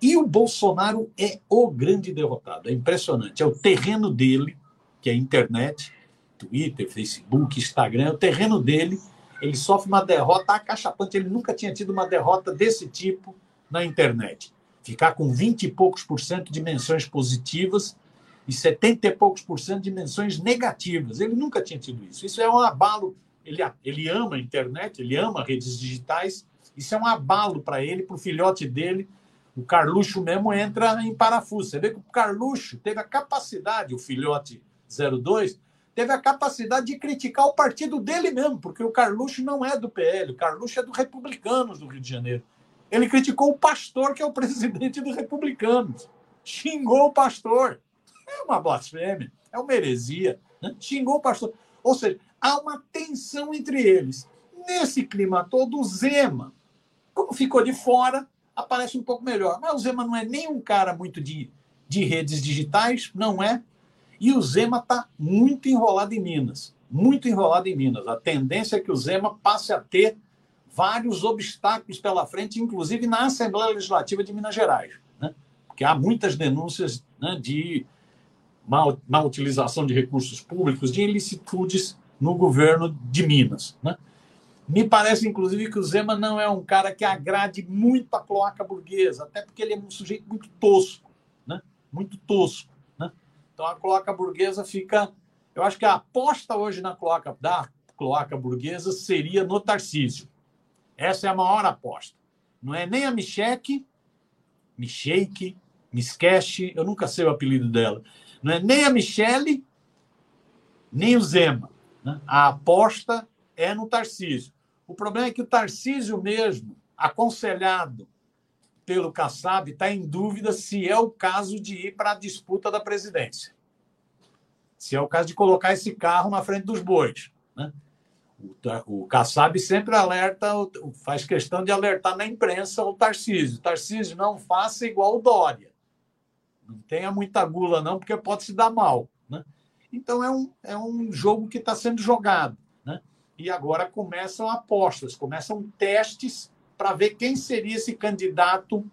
E o Bolsonaro é o grande derrotado. É impressionante. É o terreno dele, que é a internet, Twitter, Facebook, Instagram, é o terreno dele. Ele sofre uma derrota acachapante. Ele nunca tinha tido uma derrota desse tipo na internet. Ficar com 20 e poucos por cento de menções positivas e 70 e poucos por cento de menções negativas. Ele nunca tinha tido isso. Isso é um abalo. Ele, ele ama a internet, ele ama redes digitais. Isso é um abalo para ele, para o filhote dele. O Carluxo mesmo entra em parafuso. Você vê que o Carluxo teve a capacidade, o filhote 02, teve a capacidade de criticar o partido dele mesmo, porque o Carluxo não é do PL, o Carluxo é do Republicanos do Rio de Janeiro. Ele criticou o pastor, que é o presidente do Republicanos. Xingou o pastor. É uma blasfêmia, é uma heresia. Né? Xingou o pastor. Ou seja, há uma tensão entre eles. Nesse clima todo, o Zema, como ficou de fora, aparece um pouco melhor. Mas o Zema não é nem um cara muito de, de redes digitais, não é. E o Zema está muito enrolado em Minas. Muito enrolado em Minas. A tendência é que o Zema passe a ter vários obstáculos pela frente, inclusive na Assembleia Legislativa de Minas Gerais. Né? Porque há muitas denúncias né, de má, utilização de recursos públicos, de ilicitudes no governo de Minas. Né? Me parece, inclusive, que o Zema não é um cara que agrade muito a cloaca burguesa, até porque ele é um sujeito muito tosco, né? muito tosco. Né? Então a cloaca burguesa fica. Eu acho que a aposta hoje na cloaca da cloaca burguesa seria no Tarcísio. Essa é a maior aposta. Não é nem a Micheque, Micheque, Miskeche, eu nunca sei o apelido dela. Não é nem a Michele, nem o Zema. Né? A aposta é no Tarcísio. O problema é que o Tarcísio mesmo, aconselhado pelo Kassab, está em dúvida se é o caso de ir para a disputa da presidência. Se é o caso de colocar esse carro na frente dos bois. Né? O, o Kassab sempre alerta, faz questão de alertar na imprensa o Tarcísio. Tarcísio, não faça igual o Dória. Não tenha muita gula, não, porque pode se dar mal. Né? Então é um, é um jogo que está sendo jogado. Né? E agora começam apostas, começam testes para ver quem seria esse candidato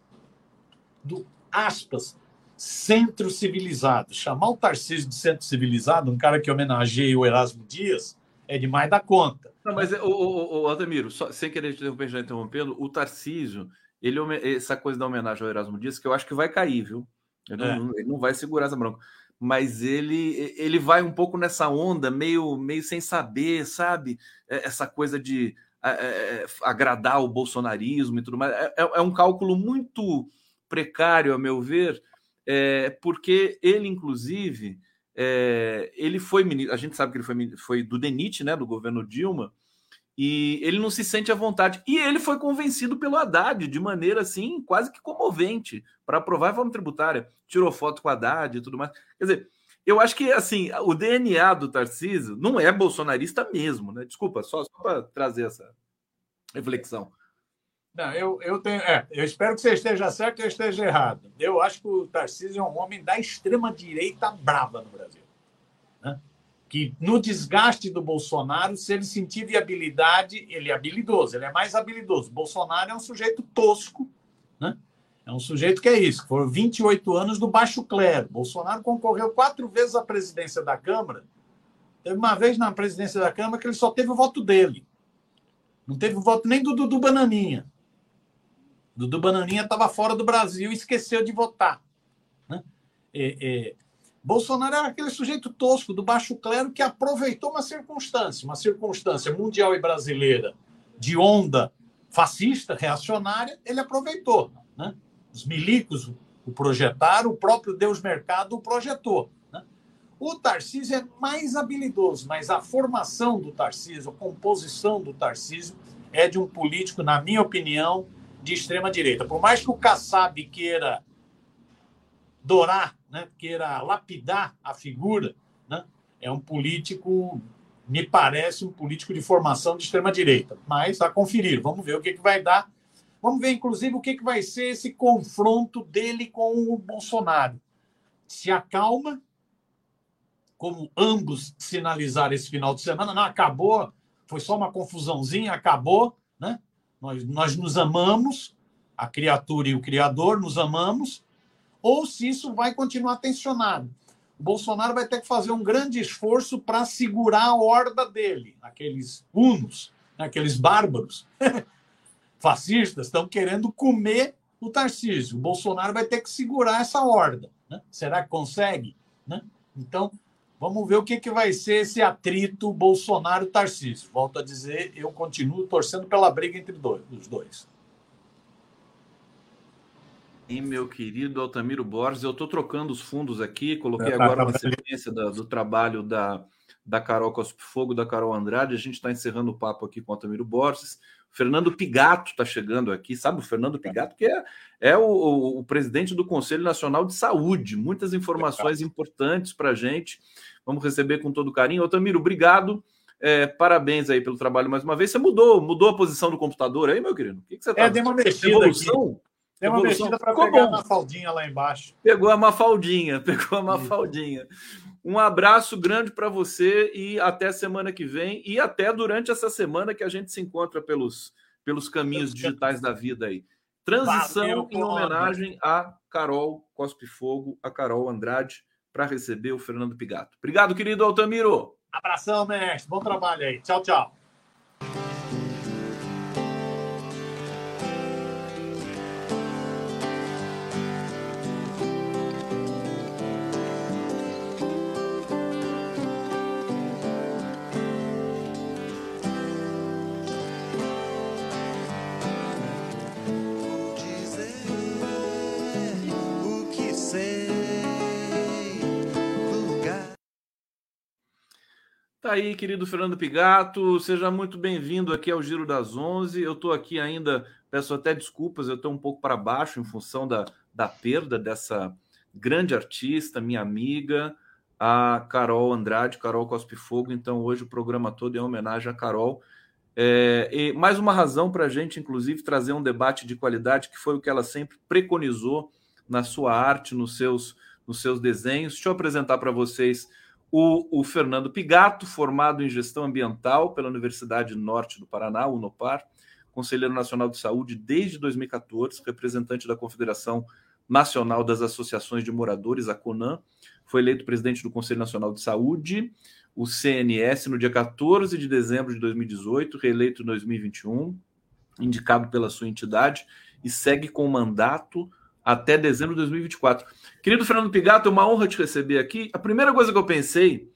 do aspas centro civilizado. Chamar o Tarcísio de centro civilizado, um cara que homenageia o Erasmo Dias, é demais da conta. Não, mas, o, o, o Ademiro, só, sem querer te interromper, já interrompendo, o Tarcísio, ele, essa coisa da homenagem ao Erasmo Dias, que eu acho que vai cair, viu? Ele, é. não, ele não vai segurar essa bronca. Mas ele, ele vai um pouco nessa onda, meio, meio sem saber, sabe? É, essa coisa de é, é, agradar o bolsonarismo e tudo mais. É, é, um cálculo muito precário, a meu ver, é, porque ele, inclusive, é, ele foi ministro, a gente sabe que ele foi, foi do DENIT, né, do governo Dilma, e ele não se sente à vontade. E ele foi convencido pelo Haddad de maneira assim, quase que comovente, para aprovar a reforma tributária. Tirou foto com o Haddad e tudo mais. Quer dizer, eu acho que assim, o DNA do Tarcísio não é bolsonarista mesmo, né? Desculpa, só, só para trazer essa reflexão. Não, eu, eu tenho. É, eu espero que você esteja certo e eu esteja errado. Eu acho que o Tarcísio é um homem da extrema-direita brava no Brasil. Né? que no desgaste do Bolsonaro, se ele sentir viabilidade, ele é habilidoso, ele é mais habilidoso. Bolsonaro é um sujeito tosco, né? É um sujeito que é isso, foram 28 anos do baixo clero. Bolsonaro concorreu quatro vezes à presidência da Câmara. Teve uma vez na presidência da Câmara que ele só teve o voto dele. Não teve o voto nem do Dudu Bananinha. Dudu Bananinha estava fora do Brasil e esqueceu de votar. Né? É, é, Bolsonaro era aquele sujeito tosco do baixo clero que aproveitou uma circunstância, uma circunstância mundial e brasileira de onda fascista, reacionária, ele aproveitou. Né? Os milicos o projetaram, o próprio Deus Mercado o projetou. Né? O Tarcísio é mais habilidoso, mas a formação do Tarcísio, a composição do Tarcísio é de um político, na minha opinião, de extrema direita. Por mais que o Kassab queira dourar, né, queira lapidar a figura né? é um político, me parece um político de formação de extrema-direita, mas a conferir, vamos ver o que, que vai dar. Vamos ver, inclusive, o que, que vai ser esse confronto dele com o Bolsonaro. Se acalma, como ambos sinalizaram esse final de semana, não acabou, foi só uma confusãozinha, acabou? Nós, nós nos amamos, a criatura e o criador nos amamos, ou se isso vai continuar tensionado. O Bolsonaro vai ter que fazer um grande esforço para segurar a horda dele, aqueles hunos, aqueles bárbaros fascistas estão querendo comer o Tarcísio. O Bolsonaro vai ter que segurar essa horda. Né? Será que consegue? Né? Então, vamos ver o que, que vai ser esse atrito Bolsonaro-Tarcísio. Volto a dizer, eu continuo torcendo pela briga entre dois, os dois. E meu querido Altamiro Borges, eu estou trocando os fundos aqui, coloquei é, agora uma sequência do, do trabalho da, da Carol Cospe Fogo, da Carol Andrade. A gente está encerrando o papo aqui com o Altamiro Borges. Fernando Pigato está chegando aqui, sabe o Fernando Pigato, que é, é o, o, presidente do Conselho Nacional de Saúde. Muitas informações importantes para a gente. Vamos receber com todo carinho. Altamiro, obrigado. É, parabéns aí pelo trabalho mais uma vez. Você mudou, mudou a posição do computador aí, meu querido? O que, que você está? É, deu uma mexida Evolução? Tem uma mexida para pegar bom. a faldinha lá embaixo. Pegou a mafaldinha, pegou a mafaldinha. Um abraço grande para você e até semana que vem e até durante essa semana que a gente se encontra pelos, pelos caminhos digitais da vida aí. Transição Valeu, em homenagem a Carol Cospe Fogo, a Carol Andrade, para receber o Fernando Pigato. Obrigado, querido Altamiro. Abração, mestre. Bom trabalho aí. Tchau, tchau. Tá aí, querido Fernando Pigato, seja muito bem-vindo aqui ao Giro das Onze. Eu estou aqui ainda, peço até desculpas, eu estou um pouco para baixo em função da, da perda dessa grande artista, minha amiga, a Carol Andrade, Carol Cospe Fogo. Então, hoje o programa todo é homenagem a Carol. É, e mais uma razão para a gente, inclusive, trazer um debate de qualidade, que foi o que ela sempre preconizou na sua arte, nos seus, nos seus desenhos. Deixa eu apresentar para vocês o, o, Fernando Pigato, formado em gestão ambiental pela Universidade Norte do Paraná, UNOPAR, conselheiro nacional de saúde desde 2014, representante da Confederação Nacional das Associações de Moradores, a CONAM, foi eleito presidente do Conselho Nacional de Saúde, o CNS, no dia 14 de dezembro de 2018, reeleito em 2021, indicado pela sua entidade, e segue com o mandato até dezembro de 2024. Querido Fernando Pigato, é uma honra te receber aqui. A primeira coisa que eu pensei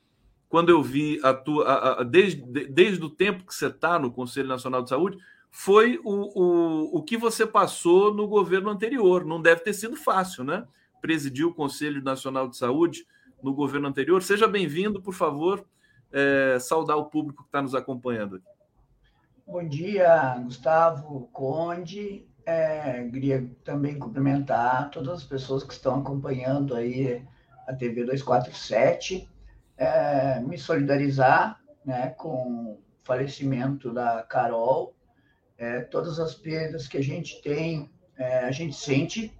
quando eu vi a tua, a, a, desde, desde o tempo que você está no Conselho Nacional de Saúde, foi o, o, o que você passou no governo anterior. Não deve ter sido fácil, né? Presidir o Conselho Nacional de Saúde no governo anterior. Seja bem-vindo, por favor, é, saudar o público que está nos acompanhando. Bom dia, Gustavo Conde, é, queria também cumprimentar todas as pessoas que estão acompanhando aí a TV 247, é, me solidarizar né, com o falecimento da Carol, é, todas as perdas que a gente tem, é, a gente sente,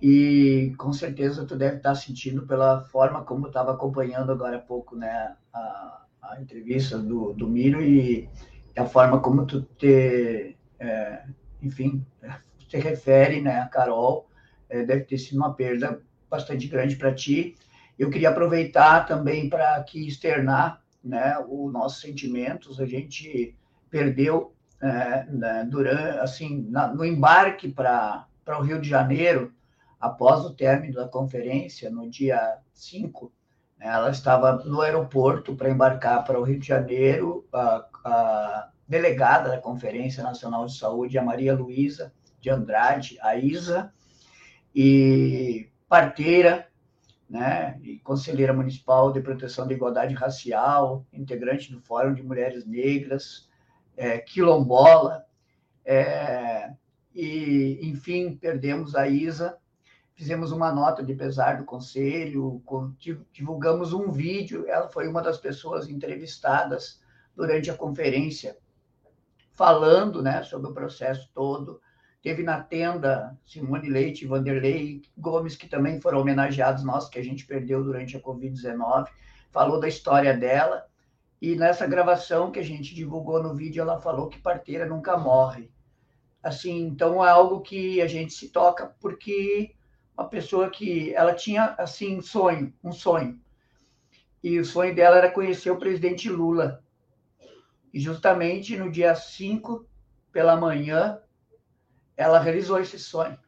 e com certeza tu deve estar sentindo pela forma como estava acompanhando agora há pouco né, a, a entrevista do, do Miro e a forma como tu te é, enfim, se refere, né, a Carol, é, deve ter sido uma perda bastante grande para ti. Eu queria aproveitar também para aqui externar, né, os nossos sentimentos. A gente perdeu é, né, durante, assim, na, no embarque para o Rio de Janeiro, após o término da conferência, no dia 5, né, ela estava no aeroporto para embarcar para o Rio de Janeiro, a, a delegada da Conferência Nacional de Saúde, a Maria Luísa de Andrade, a Isa, e parteira, né, e conselheira municipal de proteção da igualdade racial, integrante do Fórum de Mulheres Negras, é, quilombola, é, e, enfim, perdemos a Isa fizemos uma nota de pesar do conselho, divulgamos um vídeo. Ela foi uma das pessoas entrevistadas durante a conferência, falando né, sobre o processo todo. Teve na tenda Simone Leite, Vanderlei Gomes, que também foram homenageados, nós que a gente perdeu durante a Covid-19, falou da história dela. E nessa gravação que a gente divulgou no vídeo, ela falou que parteira nunca morre. Assim, então é algo que a gente se toca porque uma pessoa que ela tinha assim sonho, um sonho. E o sonho dela era conhecer o presidente Lula. E justamente no dia 5 pela manhã, ela realizou esse sonho.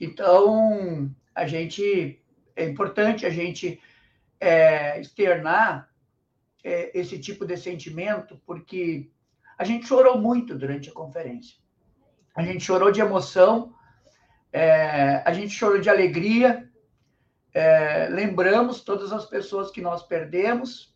Então, a gente é importante a gente é, externar é, esse tipo de sentimento, porque a gente chorou muito durante a conferência. A gente chorou de emoção, é, a gente chorou de alegria, é, lembramos todas as pessoas que nós perdemos,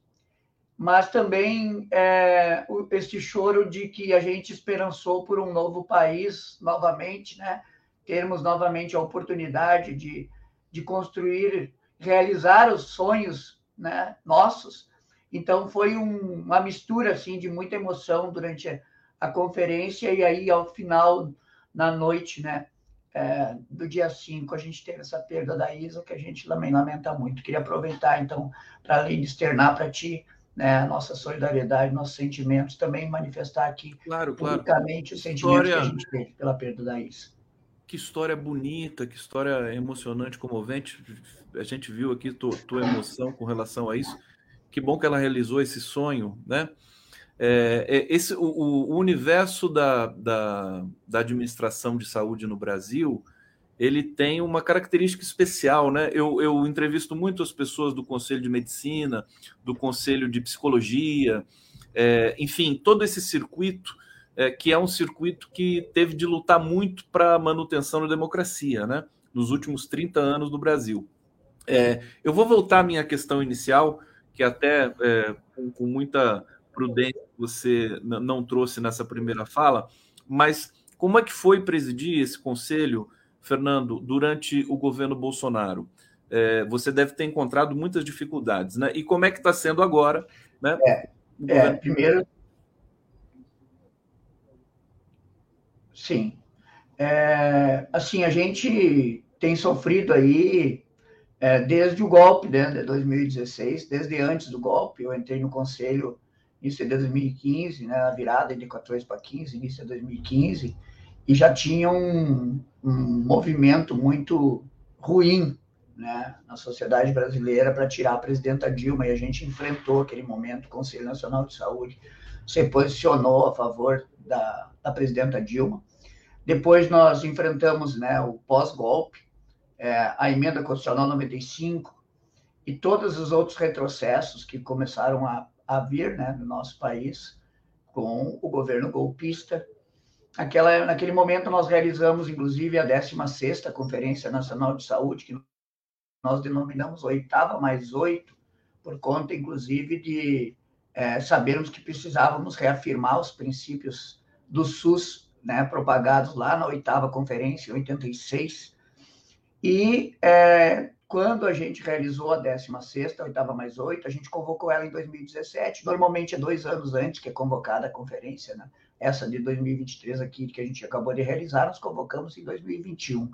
mas também é, esse choro de que a gente esperançou por um novo país novamente, né? termos novamente a oportunidade de, de construir, realizar os sonhos né, nossos. Então foi um, uma mistura assim de muita emoção durante a, a conferência e aí ao final na noite, né, é, do dia 5, a gente teve essa perda da Isa, que a gente também lamenta muito. Queria aproveitar, então, para além de externar para ti né, nossa solidariedade, nossos sentimentos, também manifestar aqui claro, publicamente claro. os sentimentos história... que a gente teve pela perda da Isa. Que história bonita, que história emocionante, comovente. A gente viu aqui tua, tua emoção com relação a isso. Que bom que ela realizou esse sonho, né? É, é, esse, o, o universo da, da, da, administração de saúde no Brasil ele tem uma característica especial, né? Eu, eu entrevisto muitas pessoas do Conselho de Medicina, do Conselho de Psicologia, é, enfim, todo esse circuito é, que é um circuito que teve de lutar muito para a manutenção da democracia, né? Nos últimos 30 anos do Brasil. É, eu vou voltar à minha questão inicial, que até é, com, com muita prudência você não trouxe nessa primeira fala, mas como é que foi presidir esse conselho, Fernando, durante o governo Bolsonaro? É, você deve ter encontrado muitas dificuldades, né? E como é que está sendo agora, né? É, é, primeiro, sim, é, assim a gente tem sofrido aí é, desde o golpe né, de 2016, desde antes do golpe, eu entrei no conselho início de 2015, né, a virada de 14 para 15, início de 2015, e já tinha um, um movimento muito ruim né, na sociedade brasileira para tirar a presidenta Dilma, e a gente enfrentou aquele momento, o Conselho Nacional de Saúde se posicionou a favor da, da presidenta Dilma. Depois nós enfrentamos né, o pós-golpe, é, a emenda constitucional 95 e todos os outros retrocessos que começaram a a vir né, no nosso país com o governo golpista. Naquele momento, nós realizamos, inclusive, a 16ª Conferência Nacional de Saúde, que nós denominamos oitava mais oito, por conta, inclusive, de é, sabermos que precisávamos reafirmar os princípios do SUS, né, propagados lá na oitava conferência, em 86, e é, quando a gente realizou a 16ª, oitava mais oito, a gente convocou ela em 2017. Normalmente é dois anos antes que é convocada a conferência, né? Essa de 2023 aqui, que a gente acabou de realizar, nós convocamos em 2021.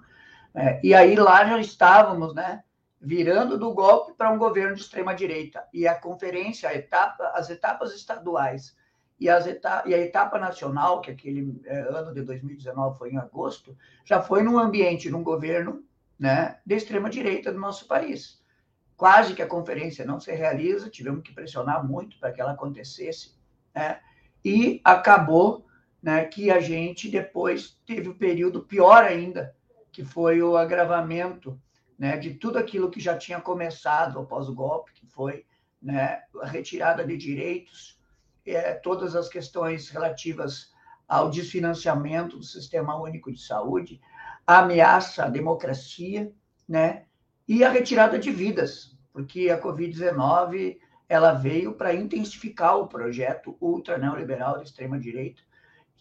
É, e aí lá já estávamos, né? Virando do golpe para um governo de extrema-direita. E a conferência, a etapa, as etapas estaduais e, as etapa, e a etapa nacional, que aquele é, ano de 2019 foi em agosto, já foi num ambiente, num governo né, de extrema-direita do nosso país. Quase que a conferência não se realiza, tivemos que pressionar muito para que ela acontecesse, né, e acabou né, que a gente depois teve o um período pior ainda, que foi o agravamento né, de tudo aquilo que já tinha começado após o golpe, que foi né, a retirada de direitos, é, todas as questões relativas ao desfinanciamento do Sistema Único de Saúde, a ameaça à democracia, né? E a retirada de vidas, porque a Covid-19 ela veio para intensificar o projeto ultra neoliberal da extrema direita,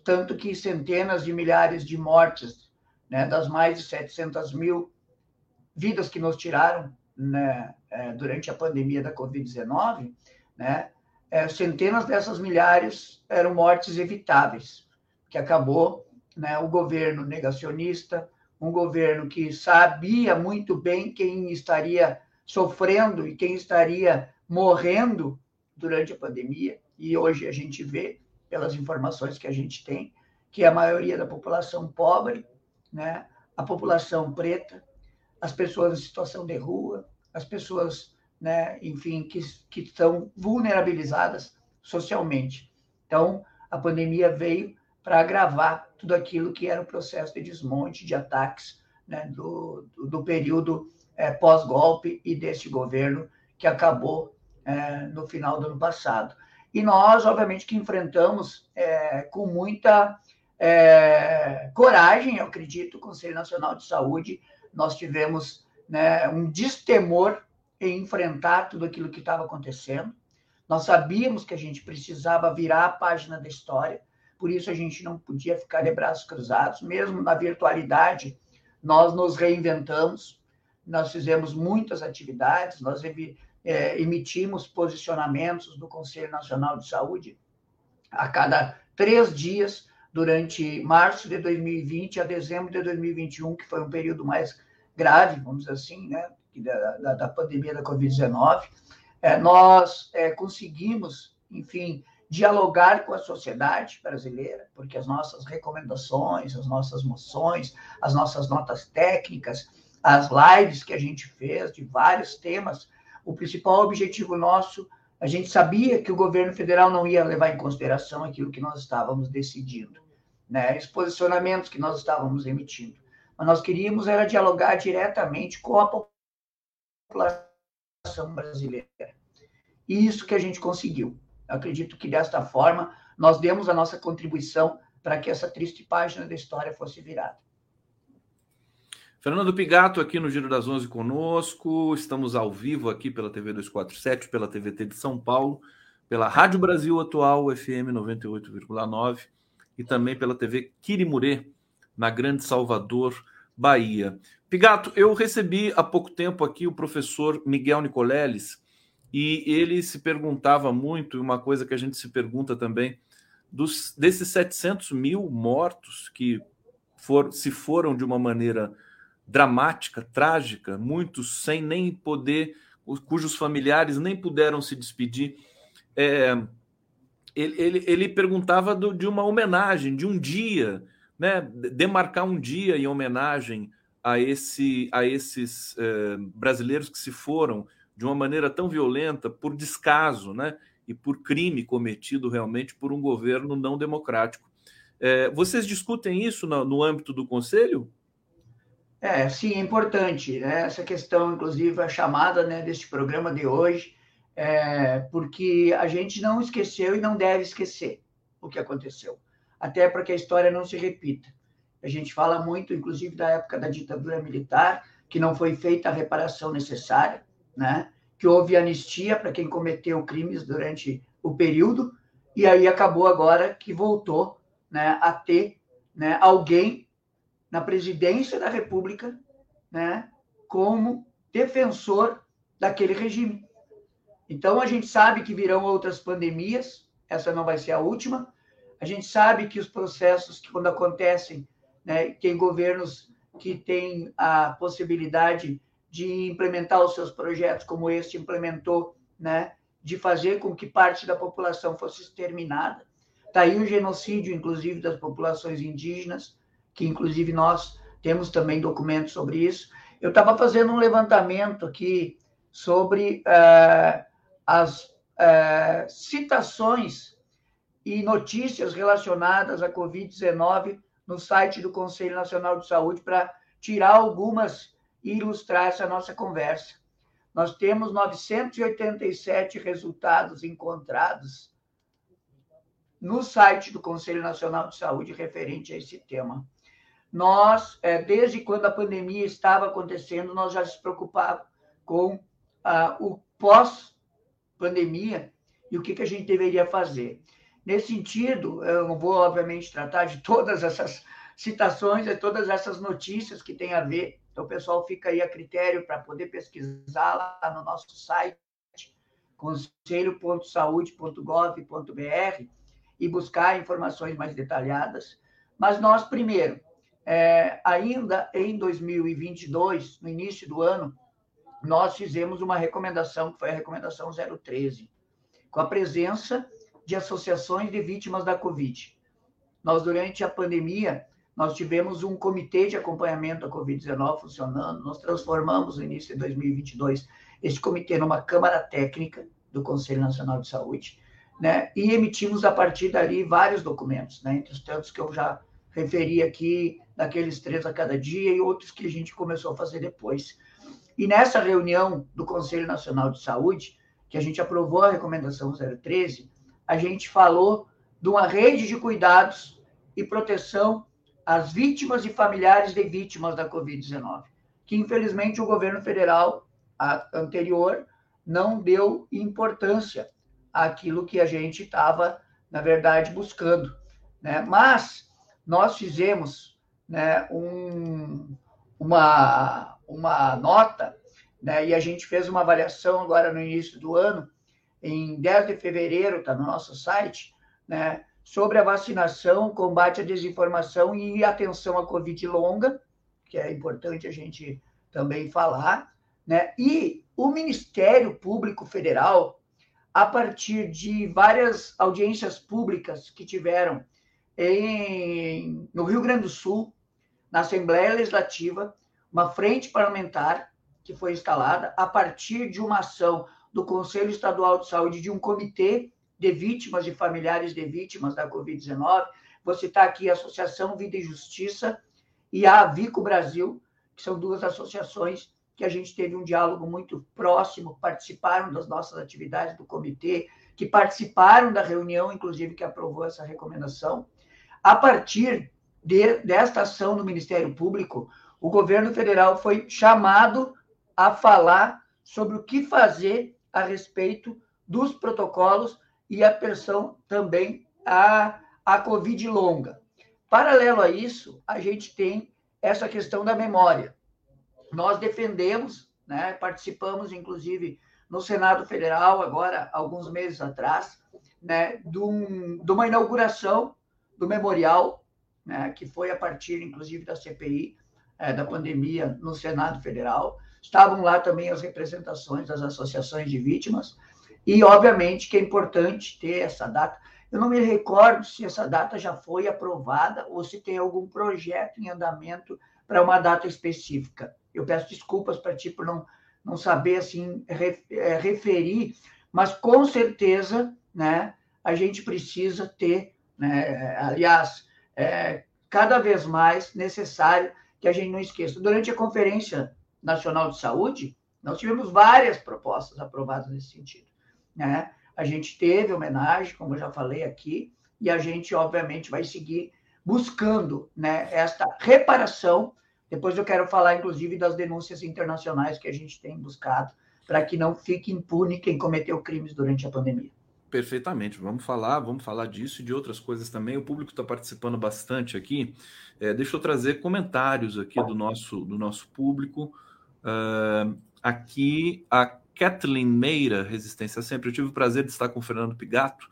tanto que centenas de milhares de mortes, né, das mais de 700 mil vidas que nos tiraram né, é, durante a pandemia da Covid-19, né, é, centenas dessas milhares eram mortes evitáveis, que acabou né, o governo negacionista, um governo que sabia muito bem quem estaria sofrendo e quem estaria morrendo durante a pandemia, e hoje a gente vê, pelas informações que a gente tem, que a maioria da população pobre, né, a população preta, as pessoas em situação de rua, as pessoas, né, enfim, que, que estão vulnerabilizadas socialmente. Então, a pandemia veio para agravar tudo aquilo que era o processo de desmonte, de ataques né, do, do, do período é, pós-golpe e deste governo que acabou é, no final do ano passado. E nós, obviamente, que enfrentamos é, com muita é, coragem, eu acredito, o Conselho Nacional de Saúde, nós tivemos né, um destemor em enfrentar tudo aquilo que estava acontecendo. Nós sabíamos que a gente precisava virar a página da história, por isso a gente não podia ficar de braços cruzados, mesmo na virtualidade, nós nos reinventamos, nós fizemos muitas atividades, nós é, emitimos posicionamentos do Conselho Nacional de Saúde a cada três dias, durante março de 2020 a dezembro de 2021, que foi um período mais grave, vamos dizer assim, né, da, da, pandemia da Covid-19, é, nós é, conseguimos, enfim, dialogar com a sociedade brasileira, porque as nossas recomendações, as nossas moções, as nossas notas técnicas, as lives que a gente fez de vários temas, o principal objetivo nosso, a gente sabia que o governo federal não ia levar em consideração aquilo que nós estávamos decidindo, né? os posicionamentos que nós estávamos emitindo. Mas nós queríamos era dialogar diretamente com a população brasileira. E isso que a gente conseguiu. Eu acredito que desta forma nós demos a nossa contribuição para que essa triste página da história fosse virada. Fernando Pigato aqui no Giro das Onze conosco. Estamos ao vivo aqui pela TV 247, pela TVT de São Paulo, pela Rádio Brasil Atual FM 98,9 e também pela TV Quirimurê, na Grande Salvador, Bahia. Pigato, eu recebi há pouco tempo aqui o professor Miguel Nicoleles e ele se perguntava muito, uma coisa que a gente se pergunta também, dos, desses 700 mil mortos que for, se foram de uma maneira dramática, trágica, muitos sem nem poder, cujos familiares nem puderam se despedir. É, ele, ele, ele, perguntava do, de uma homenagem, de um dia, né, demarcar um dia em homenagem a, esse, a esses é, brasileiros que se foram de uma maneira tão violenta por descaso, né, e por crime cometido realmente por um governo não democrático. É, vocês discutem isso no, no âmbito do Conselho? É, sim, é importante. Né? Essa questão, inclusive, a chamada né, deste programa de hoje, é, porque a gente não esqueceu e não deve esquecer o que aconteceu, até para que a história não se repita. A gente fala muito, inclusive, da época da ditadura militar, que não foi feita a reparação necessária, né? que houve anistia para quem cometeu crimes durante o período, e aí acabou agora que voltou né, a ter né, alguém na presidência da República, né, como defensor daquele regime. Então, a gente sabe que virão outras pandemias, essa não vai ser a última. A gente sabe que os processos que, quando acontecem, né, tem governos que têm a possibilidade de implementar os seus projetos, como este implementou, né, de fazer com que parte da população fosse exterminada. Está aí o genocídio, inclusive, das populações indígenas, que inclusive nós temos também documentos sobre isso. Eu estava fazendo um levantamento aqui sobre uh, as uh, citações e notícias relacionadas à Covid-19 no site do Conselho Nacional de Saúde para tirar algumas e ilustrar essa nossa conversa. Nós temos 987 resultados encontrados no site do Conselho Nacional de Saúde referente a esse tema nós, é, desde quando a pandemia estava acontecendo, nós já se preocupávamos com ah, o pós-pandemia e o que, que a gente deveria fazer. Nesse sentido, eu não vou, obviamente, tratar de todas essas citações e todas essas notícias que têm a ver Então, o pessoal fica aí a critério para poder pesquisar lá no nosso site, conselho.saude.gov.br, e buscar informações mais detalhadas. Mas nós, primeiro, é, ainda em 2022, no início do ano, nós fizemos uma recomendação, que foi a recomendação 013, com a presença de associações de vítimas da Covid. Nós, durante a pandemia, nós tivemos um comitê de acompanhamento da Covid-19 funcionando, nós transformamos no início de 2022 esse comitê numa Câmara Técnica do Conselho Nacional de Saúde, né? e emitimos a partir dali vários documentos, né? entre os tantos que eu já referi aqui, daqueles três a cada dia, e outros que a gente começou a fazer depois. E nessa reunião do Conselho Nacional de Saúde, que a gente aprovou a recomendação 013, a gente falou de uma rede de cuidados e proteção às vítimas e familiares de vítimas da Covid-19, que infelizmente o governo federal anterior não deu importância àquilo que a gente estava, na verdade, buscando. Né? Mas nós fizemos né, um, uma, uma nota, né, e a gente fez uma avaliação agora no início do ano, em 10 de fevereiro, está no nosso site, né, sobre a vacinação, combate à desinformação e atenção à Covid longa, que é importante a gente também falar, né? E o Ministério Público Federal, a partir de várias audiências públicas que tiveram em, no Rio Grande do Sul, na Assembleia Legislativa, uma frente parlamentar que foi instalada a partir de uma ação do Conselho Estadual de Saúde de um comitê de vítimas e familiares de vítimas da Covid-19. Vou citar aqui a Associação Vida e Justiça e a Avico Brasil, que são duas associações que a gente teve um diálogo muito próximo, participaram das nossas atividades do comitê, que participaram da reunião, inclusive, que aprovou essa recomendação. A partir de, desta ação do Ministério Público, o governo federal foi chamado a falar sobre o que fazer a respeito dos protocolos e atenção também à, à Covid longa. Paralelo a isso, a gente tem essa questão da memória. Nós defendemos, né, participamos, inclusive, no Senado Federal, agora, alguns meses atrás, né, de, um, de uma inauguração do memorial, né, que foi a partir, inclusive, da CPI, é, da pandemia no Senado Federal. Estavam lá também as representações das associações de vítimas, e, obviamente, que é importante ter essa data. Eu não me recordo se essa data já foi aprovada ou se tem algum projeto em andamento para uma data específica. Eu peço desculpas para ti por não, não saber assim é, referir, mas com certeza, né, a gente precisa ter, né, aliás, é, cada vez mais necessário que a gente não esqueça. Durante a Conferência Nacional de Saúde, nós tivemos várias propostas aprovadas nesse sentido. Né? A gente teve homenagem, como eu já falei aqui, e a gente, obviamente, vai seguir buscando né, esta reparação. Depois eu quero falar, inclusive, das denúncias internacionais que a gente tem buscado para que não fique impune quem cometeu crimes durante a pandemia. Perfeitamente, vamos falar, vamos falar disso e de outras coisas também. O público está participando bastante aqui. É, deixa eu trazer comentários aqui do nosso, do nosso público. Uh, aqui a Kathleen Meira, Resistência Sempre. Eu tive o prazer de estar com o Fernando Pigato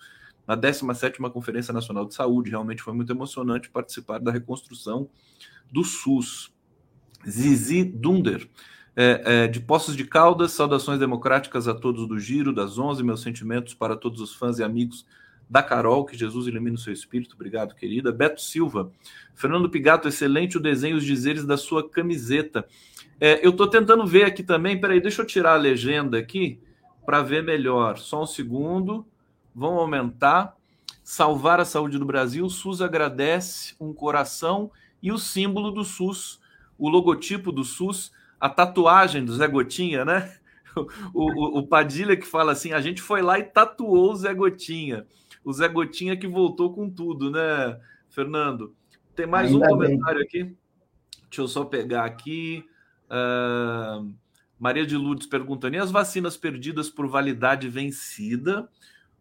na 17ª Conferência Nacional de Saúde. Realmente foi muito emocionante participar da reconstrução do SUS. Zizi Dunder, é, é, de Poços de Caldas, saudações democráticas a todos do Giro, das 11, meus sentimentos para todos os fãs e amigos da Carol, que Jesus ilumine o seu espírito. Obrigado, querida. Beto Silva, Fernando Pigato, excelente o desenho, os dizeres da sua camiseta. É, eu estou tentando ver aqui também. Peraí, deixa eu tirar a legenda aqui para ver melhor. Só um segundo. Vamos aumentar. Salvar a saúde do Brasil. SUS agradece um coração e o símbolo do SUS, o logotipo do SUS, a tatuagem do Zé Gotinha, né? O, o, o Padilha que fala assim: a gente foi lá e tatuou o Zé Gotinha. O Zé Gotinha que voltou com tudo, né, Fernando? Tem mais Ainda um comentário bem. aqui. Deixa eu só pegar aqui. Uh, Maria de Lourdes perguntando: e as vacinas perdidas por validade vencida?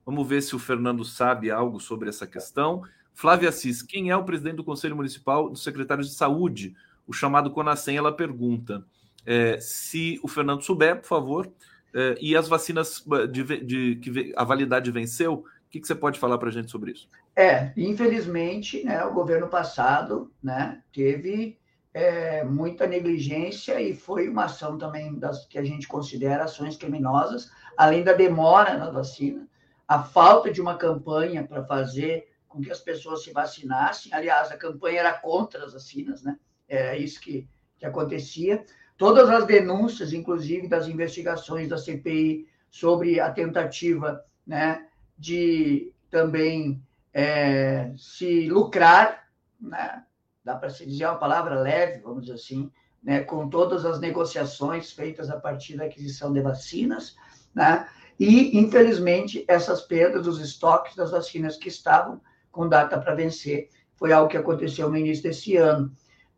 Vamos ver se o Fernando sabe algo sobre essa questão. Flávia Assis, quem é o presidente do Conselho Municipal dos Secretários de Saúde? o chamado Conacem, ela pergunta é, se o Fernando souber, por favor, é, e as vacinas de, de, que a validade venceu, o que, que você pode falar para a gente sobre isso? É, infelizmente, né, o governo passado né, teve é, muita negligência e foi uma ação também das que a gente considera ações criminosas, além da demora na vacina, a falta de uma campanha para fazer com que as pessoas se vacinassem. Aliás, a campanha era contra as vacinas, né? É isso que, que acontecia. Todas as denúncias, inclusive das investigações da CPI sobre a tentativa né, de também é, se lucrar, né, dá para se dizer uma palavra leve, vamos dizer assim, né, com todas as negociações feitas a partir da aquisição de vacinas, né, e, infelizmente, essas perdas dos estoques das vacinas que estavam com data para vencer foi algo que aconteceu no início desse ano.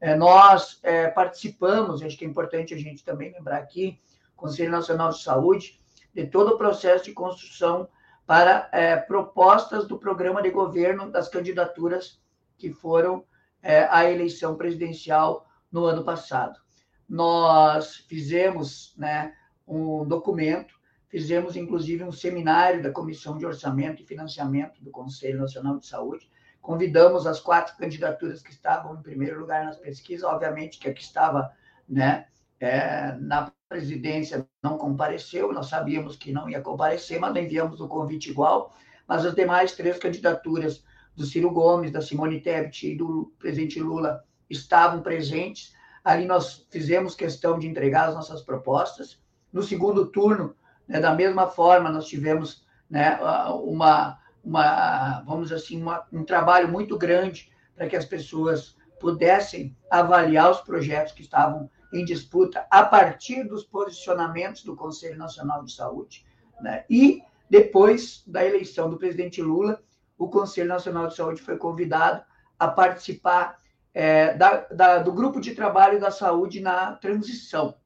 É, nós é, participamos, acho que é importante a gente também lembrar aqui, Conselho Nacional de Saúde, de todo o processo de construção para é, propostas do programa de governo das candidaturas que foram é, à eleição presidencial no ano passado. Nós fizemos né, um documento, fizemos inclusive um seminário da Comissão de Orçamento e Financiamento do Conselho Nacional de Saúde, Convidamos as quatro candidaturas que estavam em primeiro lugar nas pesquisas, obviamente que a que estava né, é, na presidência não compareceu, nós sabíamos que não ia comparecer, mas enviamos o convite igual. Mas as demais três candidaturas do Ciro Gomes, da Simone Tebet e do presidente Lula estavam presentes. Ali nós fizemos questão de entregar as nossas propostas. No segundo turno, né, da mesma forma, nós tivemos né, uma uma, vamos assim, uma, um trabalho muito grande para que as pessoas pudessem avaliar os projetos que estavam em disputa a partir dos posicionamentos do Conselho Nacional de Saúde. Né? E depois da eleição do presidente Lula, o Conselho Nacional de Saúde foi convidado a participar é, da, da, do grupo de trabalho da saúde na transição.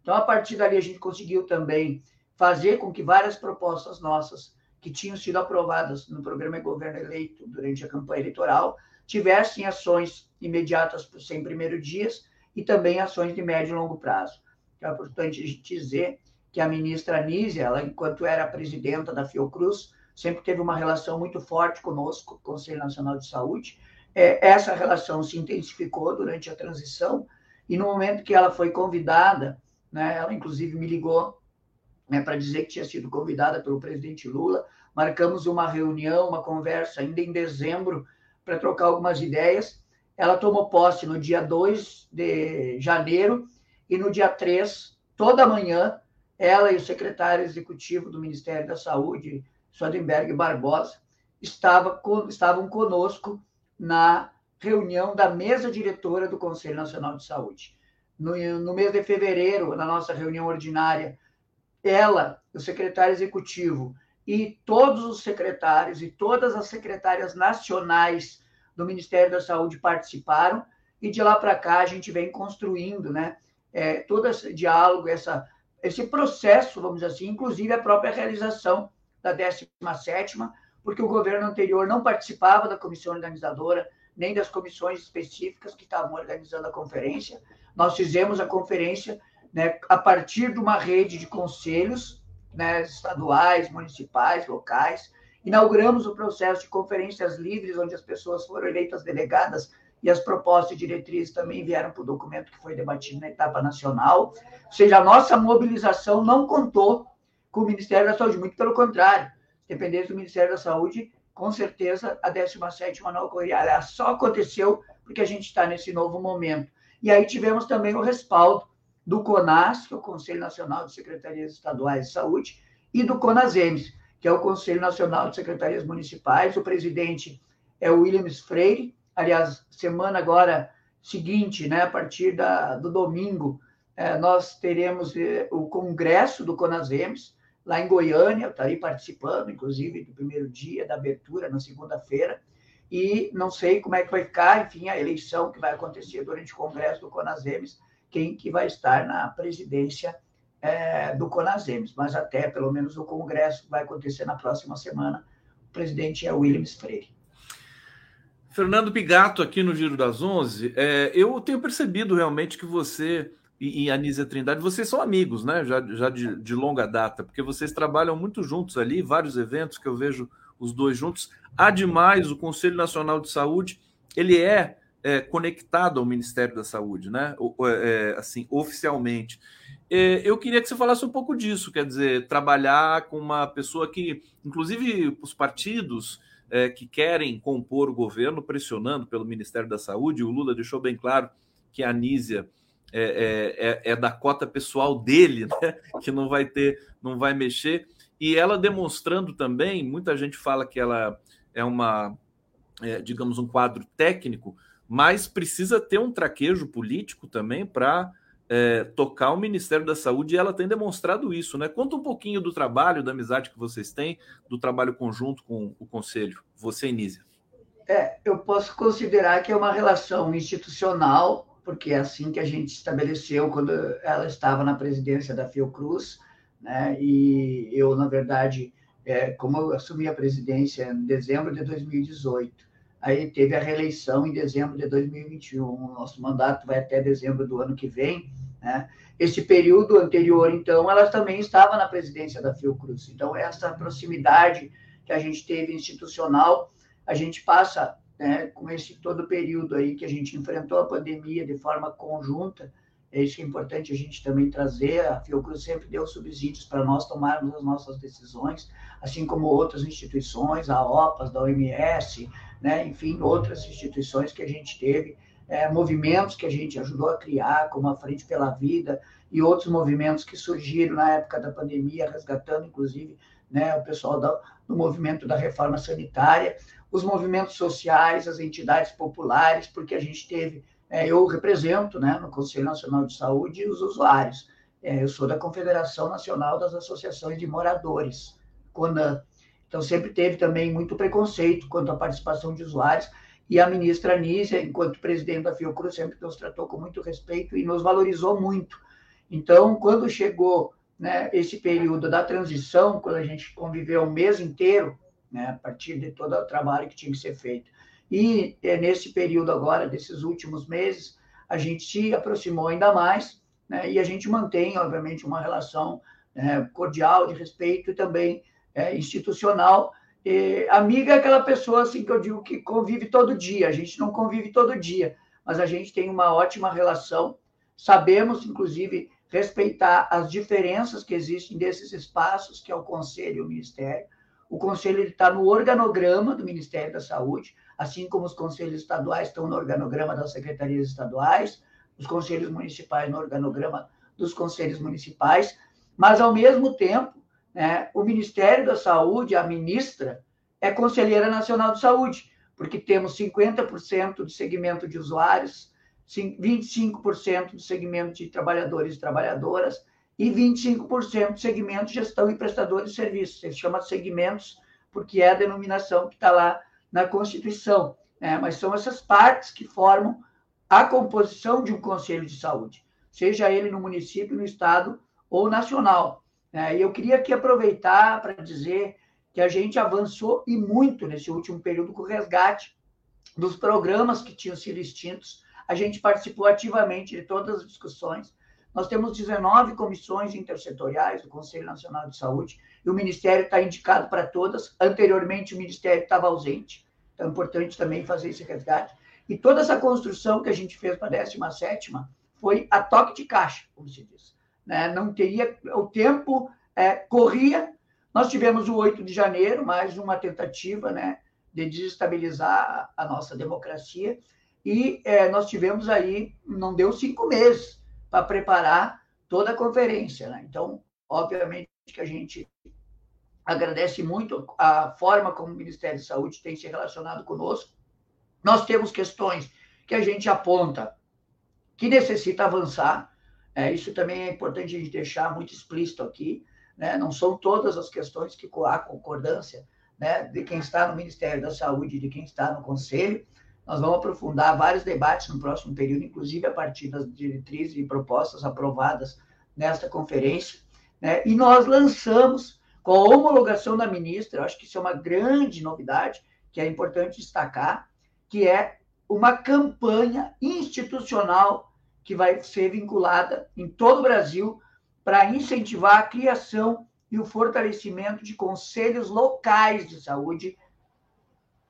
Então, a partir dali, a gente conseguiu também fazer com que várias propostas nossas que tinham sido aprovadas no programa governo eleito durante a campanha eleitoral tivessem ações imediatas os 100 primeiros dias e também ações de médio e longo prazo. Então, é importante dizer que a ministra Anísia, ela, enquanto era presidenta da Fiocruz, sempre teve uma relação muito forte conosco, Conselho Nacional de Saúde. É, essa relação se intensificou durante a transição e no momento que ela foi convidada, né, ela inclusive me ligou né, para dizer que tinha sido convidada pelo presidente Lula. Marcamos uma reunião, uma conversa ainda em dezembro para trocar algumas ideias. Ela tomou posse no dia 2 de janeiro e no dia 3, toda manhã, ela e o secretário executivo do Ministério da Saúde, Sodenberg Barbosa, estava, estavam conosco na reunião da mesa diretora do Conselho Nacional de Saúde. No, no mês de fevereiro, na nossa reunião ordinária, ela, o secretário executivo e todos os secretários e todas as secretárias nacionais do Ministério da Saúde participaram e de lá para cá a gente vem construindo, né, é, todo esse diálogo, essa, esse processo, vamos dizer assim, inclusive a própria realização da 17ª, porque o governo anterior não participava da comissão organizadora, nem das comissões específicas que estavam organizando a conferência. Nós fizemos a conferência né, a partir de uma rede de conselhos né, estaduais, municipais, locais. Inauguramos o processo de conferências livres, onde as pessoas foram eleitas delegadas e as propostas e diretrizes também vieram para o documento que foi debatido na etapa nacional. Ou seja, a nossa mobilização não contou com o Ministério da Saúde, muito pelo contrário. Dependendo do Ministério da Saúde, com certeza a 17 não ocorreria. Ela só aconteceu porque a gente está nesse novo momento. E aí tivemos também o respaldo do CONAS, que é o Conselho Nacional de Secretarias Estaduais de Saúde, e do CONASEMES, que é o Conselho Nacional de Secretarias Municipais. O presidente é o Williams Freire. Aliás, semana agora seguinte, né, a partir da, do domingo, é, nós teremos é, o congresso do CONASEMES, lá em Goiânia, eu estarei participando, inclusive, do primeiro dia da abertura, na segunda-feira, e não sei como é que vai ficar, enfim, a eleição que vai acontecer durante o congresso do CONASEMES, quem que vai estar na presidência é, do Conasems, mas até pelo menos o congresso vai acontecer na próxima semana. O presidente é Williams Freire. Fernando Pigato, aqui no Giro das Onze. É, eu tenho percebido realmente que você e, e a Nízia Trindade, vocês são amigos, né? Já, já de, de, longa data, porque vocês trabalham muito juntos ali, vários eventos que eu vejo os dois juntos. Há demais, o Conselho Nacional de Saúde, ele é, é conectado ao Ministério da Saúde, né? É, assim, oficialmente. É, eu queria que você falasse um pouco disso, quer dizer, trabalhar com uma pessoa que, inclusive, os partidos é, que querem compor o governo, pressionando pelo Ministério da Saúde. O Lula deixou bem claro que a Anísia é, é, é, é da cota pessoal dele, né? que não vai ter, não vai mexer. E ela demonstrando também, muita gente fala que ela é uma, é, digamos, um quadro técnico, mas precisa ter um traquejo político também para é, tocar o Ministério da Saúde e ela tem demonstrado isso, né? Conta um pouquinho do trabalho, da amizade que vocês têm, do trabalho conjunto com o Conselho, você Nízia. É, eu posso considerar que é uma relação institucional, porque é assim que a gente estabeleceu quando ela estava na presidência da Fiocruz, né? E eu, na verdade, é, como eu assumi a presidência em dezembro de 2018, aí teve a reeleição em dezembro de 2021, o nosso mandato vai até dezembro do ano que vem, né? Esse período anterior, então, ela também estava na presidência da Fiocruz. Então, essa proximidade que a gente teve institucional, a gente passa né, com esse todo período aí que a gente enfrentou a pandemia de forma conjunta. É isso que é importante a gente também trazer. A Fiocruz sempre deu subsídios para nós tomarmos as nossas decisões, assim como outras instituições, a OPAS, da OMS, né, enfim, outras instituições que a gente teve é, movimentos que a gente ajudou a criar, como a Frente pela Vida e outros movimentos que surgiram na época da pandemia, resgatando, inclusive, né, o pessoal da, do movimento da reforma sanitária, os movimentos sociais, as entidades populares, porque a gente teve, é, eu represento né, no Conselho Nacional de Saúde os usuários. É, eu sou da Confederação Nacional das Associações de Moradores, CONAN. Então, sempre teve também muito preconceito quanto à participação de usuários, e a ministra Nízia, enquanto presidente da Fiocruz, sempre nos tratou com muito respeito e nos valorizou muito. Então, quando chegou né, esse período da transição, quando a gente conviveu o mês inteiro, né, a partir de todo o trabalho que tinha que ser feito, e é, nesse período agora, desses últimos meses, a gente se aproximou ainda mais, né, e a gente mantém, obviamente, uma relação né, cordial, de respeito e também é, institucional, e, amiga é aquela pessoa assim que eu digo que convive todo dia. A gente não convive todo dia, mas a gente tem uma ótima relação. Sabemos, inclusive, respeitar as diferenças que existem desses espaços, que é o Conselho e o Ministério. O Conselho está no organograma do Ministério da Saúde, assim como os conselhos estaduais estão no organograma das secretarias estaduais, os conselhos municipais no organograma dos conselhos municipais, mas, ao mesmo tempo, né, o Ministério da Saúde, a ministra, é Conselheira Nacional de Saúde, porque temos 50% do segmento de usuários, 25% do segmento de trabalhadores e trabalhadoras e 25% do segmento de gestão e prestadores de serviços. Ele chama segmentos porque é a denominação que está lá na Constituição. Né? Mas são essas partes que formam a composição de um Conselho de Saúde, seja ele no município, no estado ou nacional. É, e eu queria aqui aproveitar para dizer que a gente avançou e muito nesse último período com o resgate dos programas que tinham sido extintos. A gente participou ativamente de todas as discussões. Nós temos 19 comissões intersetoriais do Conselho Nacional de Saúde e o Ministério está indicado para todas. Anteriormente, o Ministério estava ausente, então é importante também fazer esse resgate. E toda essa construção que a gente fez para a 17 foi a toque de caixa, como se diz né? não teria. O tempo é, corria. Nós tivemos o 8 de janeiro, mais uma tentativa né, de desestabilizar a nossa democracia, e é, nós tivemos aí, não deu cinco meses para preparar toda a conferência. Né? Então, obviamente que a gente agradece muito a forma como o Ministério da Saúde tem se relacionado conosco. Nós temos questões que a gente aponta que necessita avançar, é, isso também é importante a gente deixar muito explícito aqui. Né? Não são todas as questões que há concordância né, de quem está no Ministério da Saúde de quem está no Conselho. Nós vamos aprofundar vários debates no próximo período, inclusive a partir das diretrizes e propostas aprovadas nesta conferência. Né? E nós lançamos, com a homologação da ministra, acho que isso é uma grande novidade, que é importante destacar, que é uma campanha institucional que vai ser vinculada em todo o Brasil para incentivar a criação e o fortalecimento de conselhos locais de saúde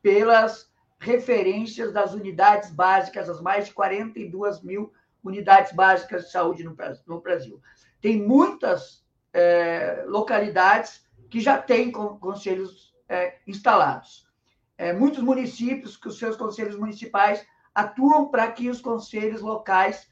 pelas referências das unidades básicas, as mais de 42 mil unidades básicas de saúde no Brasil. Tem muitas é, localidades que já têm conselhos é, instalados. É, muitos municípios, que os seus conselhos municipais atuam para que os conselhos locais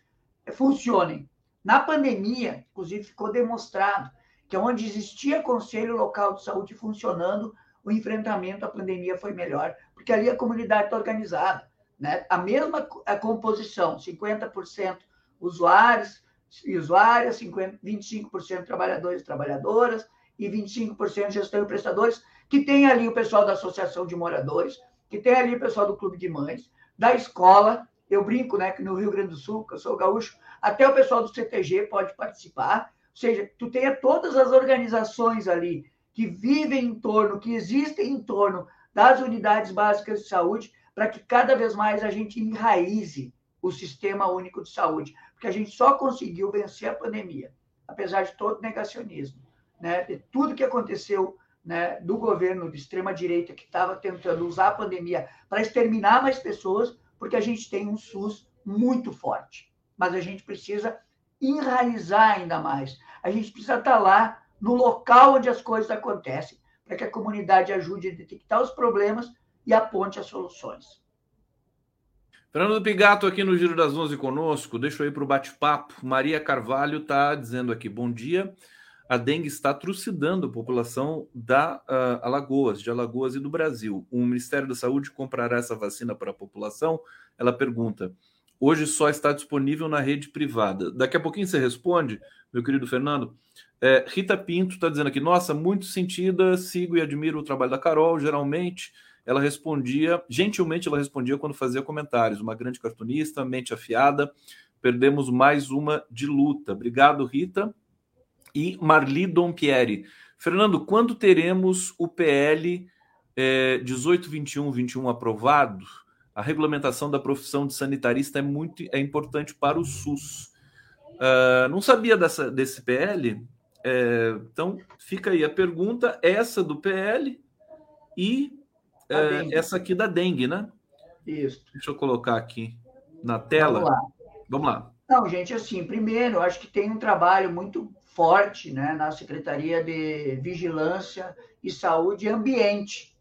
funcionem. Na pandemia, inclusive, ficou demonstrado que onde existia conselho local de saúde funcionando, o enfrentamento à pandemia foi melhor, porque ali a comunidade está organizada. Né? A mesma a composição, 50% usuários e usuárias, 50, 25% trabalhadores e trabalhadoras e 25% gestão e prestadores, que tem ali o pessoal da Associação de Moradores, que tem ali o pessoal do Clube de Mães, da escola, eu brinco, né, que no Rio Grande do Sul, que eu sou gaúcho, até o pessoal do CTG pode participar, ou seja, tu tenha todas as organizações ali que vivem em torno, que existem em torno das unidades básicas de saúde, para que cada vez mais a gente enraize o sistema único de saúde, porque a gente só conseguiu vencer a pandemia, apesar de todo negacionismo, né? De tudo que aconteceu, né, do governo de extrema direita que estava tentando usar a pandemia para exterminar mais pessoas, porque a gente tem um SUS muito forte, mas a gente precisa enraizar ainda mais. A gente precisa estar tá lá no local onde as coisas acontecem, para que a comunidade ajude a detectar os problemas e aponte as soluções. Fernando Pigato aqui no Giro das Onze conosco. Deixa eu ir para o bate-papo. Maria Carvalho está dizendo aqui: bom dia. A dengue está trucidando a população da uh, Alagoas, de Alagoas e do Brasil. O Ministério da Saúde comprará essa vacina para a população? Ela pergunta. Hoje só está disponível na rede privada. Daqui a pouquinho você responde, meu querido Fernando. É, Rita Pinto está dizendo aqui: nossa, muito sentida, sigo e admiro o trabalho da Carol, geralmente ela respondia, gentilmente ela respondia quando fazia comentários. Uma grande cartunista, mente afiada. Perdemos mais uma de luta. Obrigado, Rita. E Marli Dompieri. Fernando, quando teremos o PL é, 1821-21 aprovado? A regulamentação da profissão de sanitarista é muito é importante para o SUS. Uh, não sabia dessa, desse PL? É, então, fica aí a pergunta, essa do PL e é, essa aqui da dengue, né? Isso. Deixa eu colocar aqui na tela. Vamos lá. Vamos lá. Não, gente, assim, primeiro, acho que tem um trabalho muito forte né, na Secretaria de Vigilância e Saúde e Ambiente,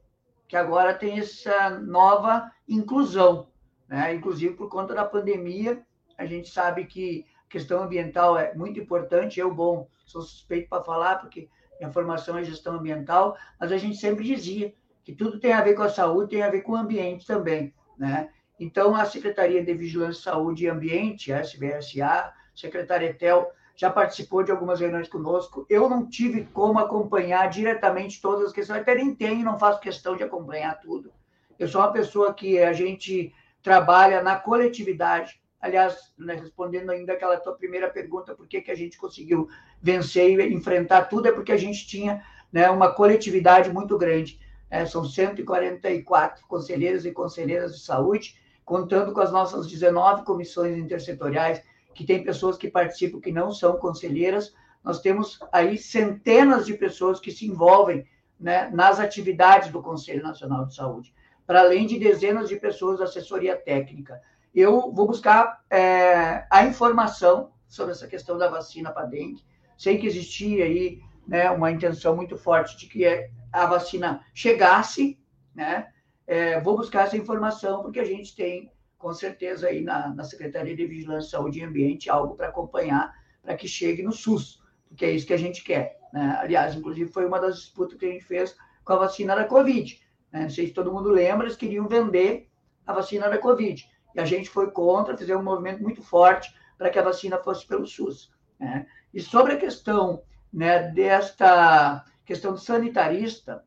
que agora tem essa nova inclusão, né? Inclusive por conta da pandemia, a gente sabe que a questão ambiental é muito importante. Eu, bom, sou suspeito para falar, porque minha formação é gestão ambiental, mas a gente sempre dizia que tudo tem a ver com a saúde, tem a ver com o ambiente também, né? Então, a Secretaria de Vigilância, Saúde e Ambiente, a SBSA, secretária Etel, já participou de algumas reuniões conosco. Eu não tive como acompanhar diretamente todas as questões, até nem tenho, não faço questão de acompanhar tudo. Eu sou uma pessoa que a gente trabalha na coletividade. Aliás, né, respondendo ainda aquela tua primeira pergunta, por que, que a gente conseguiu vencer e enfrentar tudo, é porque a gente tinha né, uma coletividade muito grande é, são 144 conselheiros e conselheiras de saúde, contando com as nossas 19 comissões intersetoriais, que tem pessoas que participam que não são conselheiras. Nós temos aí centenas de pessoas que se envolvem né, nas atividades do Conselho Nacional de Saúde, para além de dezenas de pessoas da assessoria técnica. Eu vou buscar é, a informação sobre essa questão da vacina para dengue. Sei que existia aí né, uma intenção muito forte de que a vacina chegasse, né? É, vou buscar essa informação, porque a gente tem, com certeza, aí na, na Secretaria de Vigilância, Saúde e Ambiente, algo para acompanhar, para que chegue no SUS, porque é isso que a gente quer. Né? Aliás, inclusive, foi uma das disputas que a gente fez com a vacina da Covid. Né? Não sei se todo mundo lembra, eles queriam vender a vacina da Covid. E a gente foi contra, fizemos um movimento muito forte para que a vacina fosse pelo SUS. Né? E sobre a questão né, desta questão sanitarista,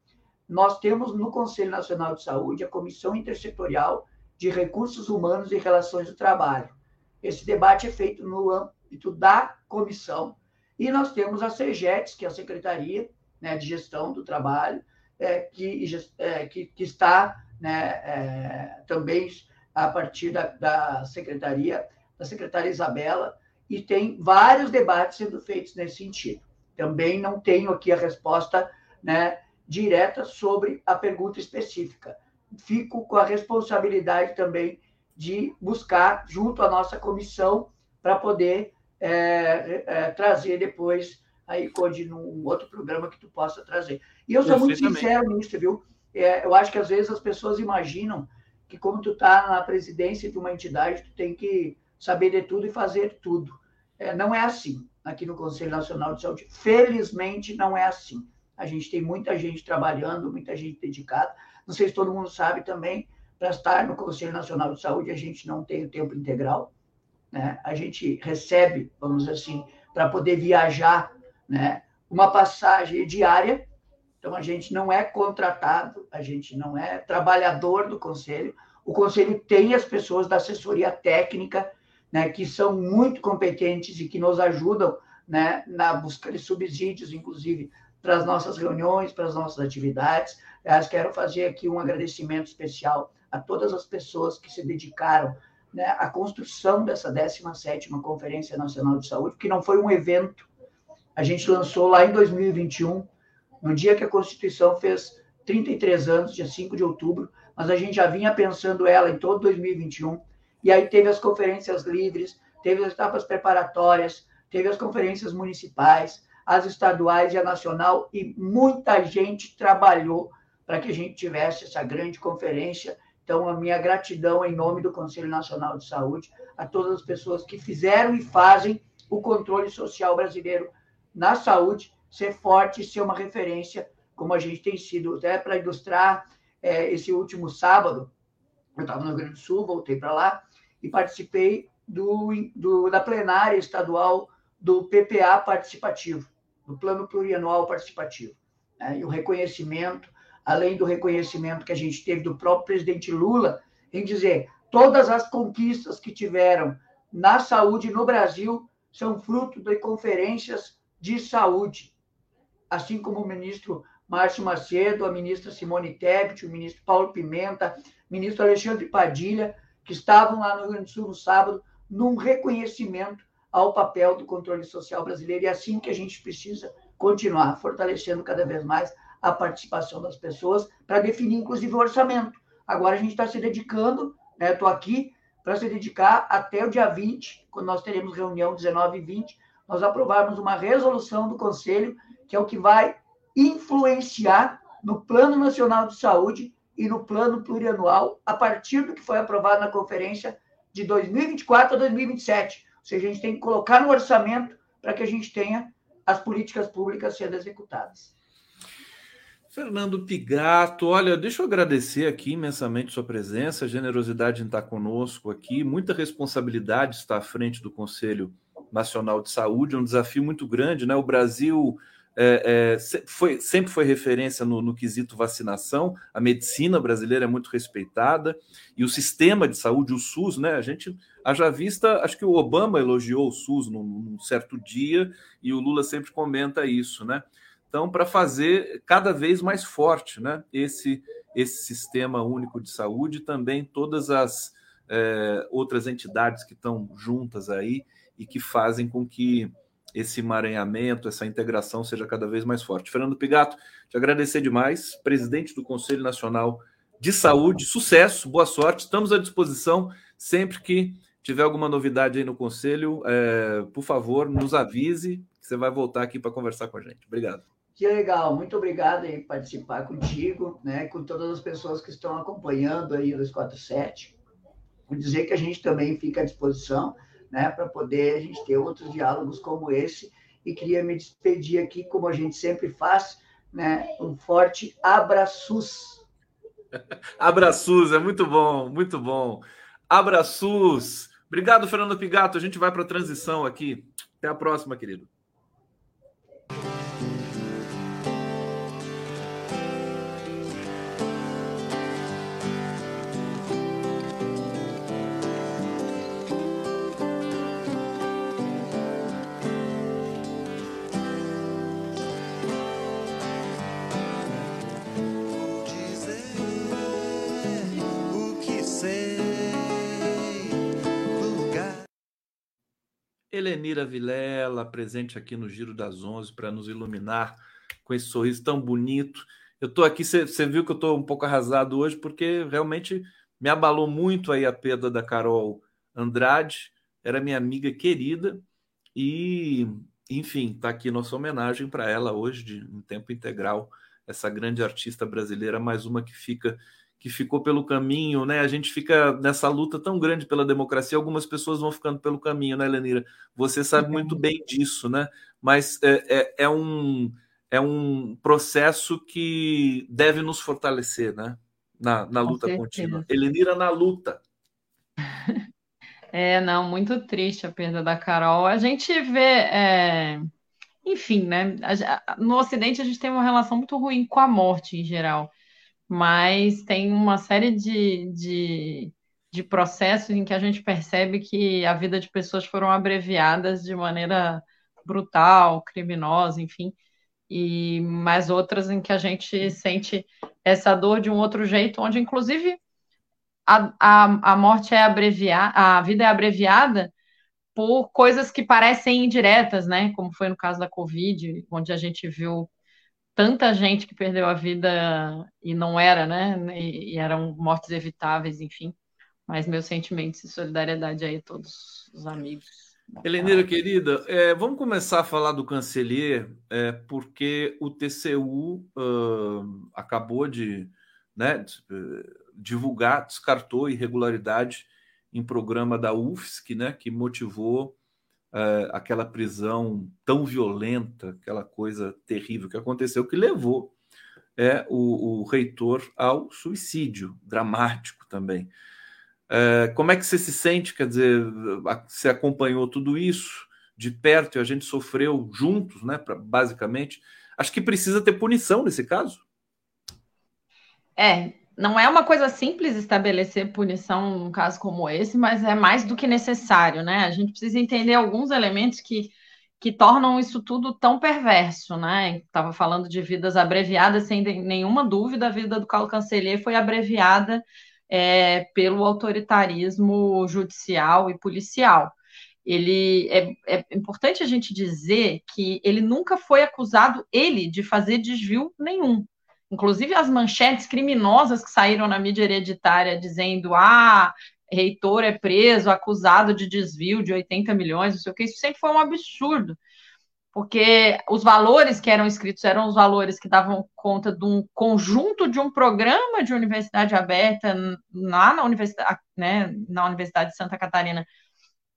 nós temos no Conselho Nacional de Saúde a Comissão Intersetorial de Recursos Humanos e Relações do Trabalho. Esse debate é feito no âmbito da comissão. E nós temos a CEGETS, que é a Secretaria né, de Gestão do Trabalho, é, que, é, que, que, está né, é, também a partir da, da secretaria, da secretária Isabela, e tem vários debates sendo feitos nesse sentido. Também não tenho aqui a resposta né, direta sobre a pergunta específica. Fico com a responsabilidade também de buscar junto à nossa comissão para poder é, é, trazer depois aí, Conde, num outro programa que tu possa trazer. E eu sou muito sincero nisso, viu? É, eu acho que às vezes as pessoas imaginam que como tu está na presidência de uma entidade, tu tem que saber de tudo e fazer tudo. É, não é assim aqui no Conselho Nacional de Saúde. Felizmente, não é assim. A gente tem muita gente trabalhando, muita gente dedicada. Não sei se todo mundo sabe também, para estar no Conselho Nacional de Saúde, a gente não tem o tempo integral. Né? A gente recebe, vamos dizer assim, para poder viajar, né? uma passagem diária. Então, a gente não é contratado, a gente não é trabalhador do Conselho. O Conselho tem as pessoas da assessoria técnica, né, que são muito competentes e que nos ajudam né, na busca de subsídios, inclusive para as nossas reuniões, para as nossas atividades. Aliás, quero fazer aqui um agradecimento especial a todas as pessoas que se dedicaram né, à construção dessa 17ª Conferência Nacional de Saúde, que não foi um evento. A gente lançou lá em 2021, no dia que a Constituição fez 33 anos, dia 5 de outubro, mas a gente já vinha pensando ela em todo 2021. E aí teve as conferências livres, teve as etapas preparatórias, teve as conferências municipais, as estaduais e a nacional, e muita gente trabalhou para que a gente tivesse essa grande conferência. Então, a minha gratidão em nome do Conselho Nacional de Saúde a todas as pessoas que fizeram e fazem o controle social brasileiro na saúde ser forte e ser uma referência, como a gente tem sido. Até para ilustrar, é, esse último sábado, eu estava no Rio Grande do Sul, voltei para lá e participei do, do, da plenária estadual do PPA participativo do Plano Plurianual Participativo. Né? E o reconhecimento, além do reconhecimento que a gente teve do próprio presidente Lula, em dizer todas as conquistas que tiveram na saúde no Brasil são fruto de conferências de saúde, assim como o ministro Márcio Macedo, a ministra Simone Tebet, o ministro Paulo Pimenta, o ministro Alexandre Padilha, que estavam lá no Rio Grande do Sul no sábado, num reconhecimento ao papel do controle social brasileiro. E é assim que a gente precisa continuar fortalecendo cada vez mais a participação das pessoas para definir, inclusive, o orçamento. Agora a gente está se dedicando, né? Estou aqui para se dedicar até o dia 20, quando nós teremos reunião 19 e 20, nós aprovarmos uma resolução do Conselho, que é o que vai influenciar no Plano Nacional de Saúde e no Plano Plurianual, a partir do que foi aprovado na conferência de 2024 a 2027. Ou seja, a gente tem que colocar no orçamento para que a gente tenha as políticas públicas sendo executadas. Fernando Pigato, olha, deixa eu agradecer aqui imensamente sua presença, generosidade em estar conosco aqui, muita responsabilidade estar à frente do Conselho Nacional de Saúde, é um desafio muito grande, né? O Brasil é, é, foi, sempre foi referência no, no, quesito vacinação, a medicina brasileira é muito respeitada, e o sistema de saúde, o SUS, né? A gente haja vista, acho que o Obama elogiou o SUS num, num certo dia, e o Lula sempre comenta isso, né? Então, para fazer cada vez mais forte né, esse, esse sistema único de saúde, também todas as é, outras entidades que estão juntas aí e que fazem com que esse emaranhamento, essa integração seja cada vez mais forte. Fernando Pigato, te agradecer demais, presidente do Conselho Nacional de Saúde, sucesso, boa sorte, estamos à disposição sempre que tiver alguma novidade aí no Conselho, é, por favor, nos avise, que você vai voltar aqui para conversar com a gente. Obrigado. Que legal, muito obrigado em participar contigo, né, com todas as pessoas que estão acompanhando aí o 247. Vou dizer que a gente também fica à disposição né, para poder a gente ter outros diálogos como esse. E queria me despedir aqui, como a gente sempre faz, né, um forte abraços. abraços, é muito bom, muito bom. Abraços. Obrigado, Fernando Pigato. A gente vai para a transição aqui. Até a próxima, querido. Helenira Vilela, presente aqui no Giro das Onze para nos iluminar com esse sorriso tão bonito. Eu estou aqui, você viu que eu estou um pouco arrasado hoje, porque realmente me abalou muito aí a perda da Carol Andrade, era minha amiga querida, e, enfim, está aqui nossa homenagem para ela hoje, de, em tempo integral, essa grande artista brasileira, mais uma que fica que ficou pelo caminho, né? A gente fica nessa luta tão grande pela democracia, algumas pessoas vão ficando pelo caminho, né, Lenira? Você sabe muito bem disso, né? Mas é, é, é um é um processo que deve nos fortalecer, né? Na, na luta contínua. Elenira na luta. É, não, muito triste a perda da Carol. A gente vê, é... enfim, né? No Ocidente a gente tem uma relação muito ruim com a morte em geral, mas tem uma série de, de, de processos em que a gente percebe que a vida de pessoas foram abreviadas de maneira brutal, criminosa, enfim e mais outras em que a gente sente essa dor de um outro jeito, onde inclusive a, a, a morte é abreviada, a vida é abreviada por coisas que parecem indiretas, né? Como foi no caso da Covid, onde a gente viu tanta gente que perdeu a vida e não era, né? E, e eram mortes evitáveis, enfim. Mas meus sentimentos e solidariedade aí a todos os amigos. Heleneira, querida, é, vamos começar a falar do Cancelier, é, porque o TCU uh, acabou de né, divulgar, descartou irregularidade em programa da UFSC, né, que motivou uh, aquela prisão tão violenta, aquela coisa terrível que aconteceu, que levou é, o, o reitor ao suicídio, dramático também. É, como é que você se sente? Quer dizer, você acompanhou tudo isso de perto e a gente sofreu juntos, né? Basicamente. Acho que precisa ter punição nesse caso. É, não é uma coisa simples estabelecer punição num caso como esse, mas é mais do que necessário, né? A gente precisa entender alguns elementos que, que tornam isso tudo tão perverso, né? Estava falando de vidas abreviadas, sem nenhuma dúvida, a vida do Carlos Cancelier foi abreviada é, pelo autoritarismo judicial e policial. Ele é, é importante a gente dizer que ele nunca foi acusado ele de fazer desvio nenhum. Inclusive as manchetes criminosas que saíram na mídia hereditária dizendo ah, reitor é preso, acusado de desvio de 80 milhões, não sei o que, isso sempre foi um absurdo. Porque os valores que eram escritos eram os valores que davam conta de um conjunto de um programa de universidade aberta lá na universidade, né, na Universidade de Santa Catarina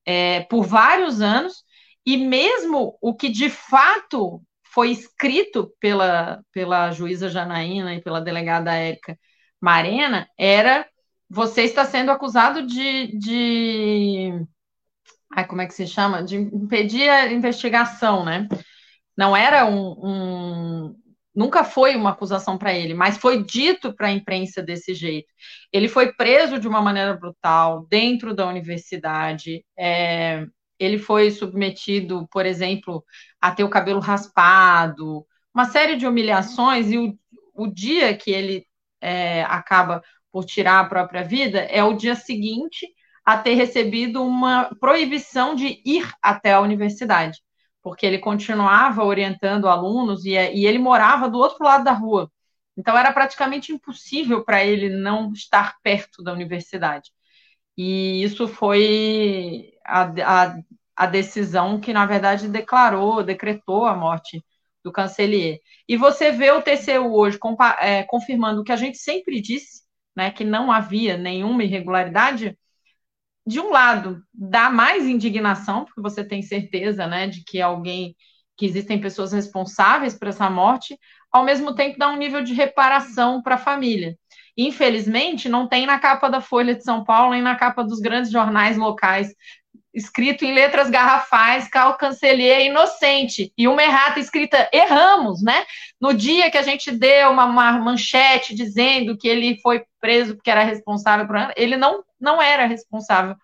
é, por vários anos, e mesmo o que de fato foi escrito pela, pela juíza Janaína e pela delegada Érica Marena era você está sendo acusado de, de ai, como é que se chama? De impedir a investigação, né? Não era um, um nunca foi uma acusação para ele, mas foi dito para a imprensa desse jeito. Ele foi preso de uma maneira brutal dentro da universidade. É, ele foi submetido, por exemplo, a ter o cabelo raspado, uma série de humilhações, e o, o dia que ele é, acaba por tirar a própria vida é o dia seguinte a ter recebido uma proibição de ir até a universidade, porque ele continuava orientando alunos e, e ele morava do outro lado da rua. Então era praticamente impossível para ele não estar perto da universidade. E isso foi a, a, a, decisão que, na verdade, declarou, decretou a morte do Cancelier. E você vê o TCU hoje é, confirmando o que a gente sempre disse, né, que não havia nenhuma irregularidade, de um lado, dá mais indignação, porque você tem certeza, né, de que alguém, que existem pessoas responsáveis por essa morte, ao mesmo tempo dá um nível de reparação para a família. Infelizmente, não tem na capa da Folha de São Paulo, nem na capa dos grandes jornais locais, escrito em letras garrafais, Cal Cancelier é inocente, e uma errata escrita erramos, né? No dia que a gente deu uma, uma manchete dizendo que ele foi preso porque era responsável por ele não não era responsável.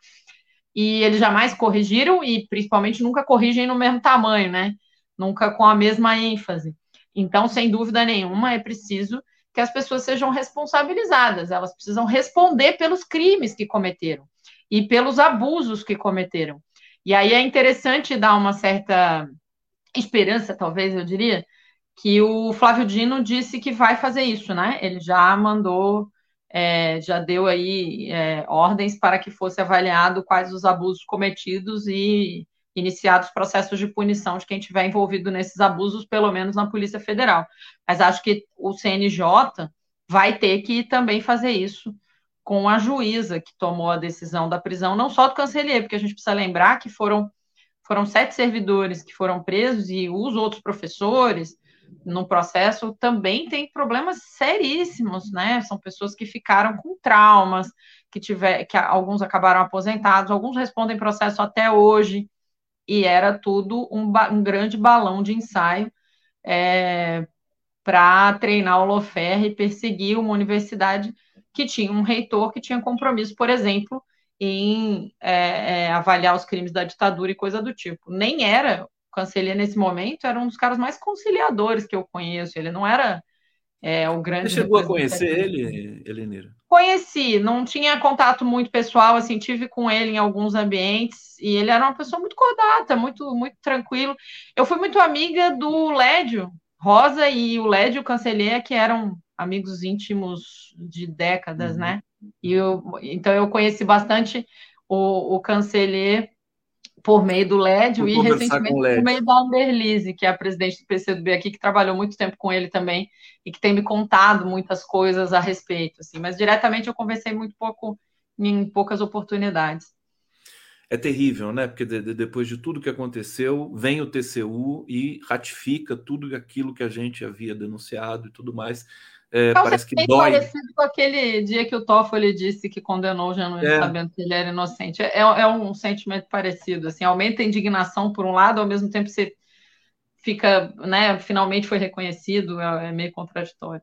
E eles jamais corrigiram e principalmente nunca corrigem no mesmo tamanho, né? Nunca com a mesma ênfase. Então, sem dúvida nenhuma, é preciso que as pessoas sejam responsabilizadas, elas precisam responder pelos crimes que cometeram e pelos abusos que cometeram. E aí é interessante dar uma certa esperança, talvez, eu diria, que o Flávio Dino disse que vai fazer isso, né? Ele já mandou, é, já deu aí é, ordens para que fosse avaliado quais os abusos cometidos e iniciados processos de punição de quem tiver envolvido nesses abusos, pelo menos na Polícia Federal. Mas acho que o CNJ vai ter que também fazer isso com a juíza que tomou a decisão da prisão, não só do Cancelier, porque a gente precisa lembrar que foram, foram sete servidores que foram presos e os outros professores no processo também têm problemas seríssimos, né? São pessoas que ficaram com traumas, que tiver, que alguns acabaram aposentados, alguns respondem processo até hoje, e era tudo um, um grande balão de ensaio é, para treinar o Lofer e perseguir uma universidade que tinha um reitor que tinha compromisso, por exemplo, em é, é, avaliar os crimes da ditadura e coisa do tipo. Nem era, o Cancelia nesse momento era um dos caras mais conciliadores que eu conheço, ele não era é, o grande... Você chegou a conhecer ele, Elenira? Conheci, não tinha contato muito pessoal, assim, tive com ele em alguns ambientes, e ele era uma pessoa muito cordata, muito, muito tranquilo. Eu fui muito amiga do Lédio, Rosa e o Lédio Cancelier, que eram amigos íntimos de décadas, uhum. né? E eu, então eu conheci bastante o, o Cancelier por meio do Lédio e recentemente por meio da Anderlise, que é a presidente do PCdoB aqui, que trabalhou muito tempo com ele também e que tem me contado muitas coisas a respeito, assim, mas diretamente eu conversei muito pouco em poucas oportunidades. É terrível, né? Porque de, de, depois de tudo que aconteceu, vem o TCU e ratifica tudo aquilo que a gente havia denunciado e tudo mais. É, então, parece que dói. parecido com aquele dia que o Toffoli disse que condenou o Januíno é. sabendo que ele era inocente. É, é um sentimento parecido, assim, aumenta a indignação por um lado, ao mesmo tempo você fica, né, finalmente foi reconhecido, é, é meio contraditório.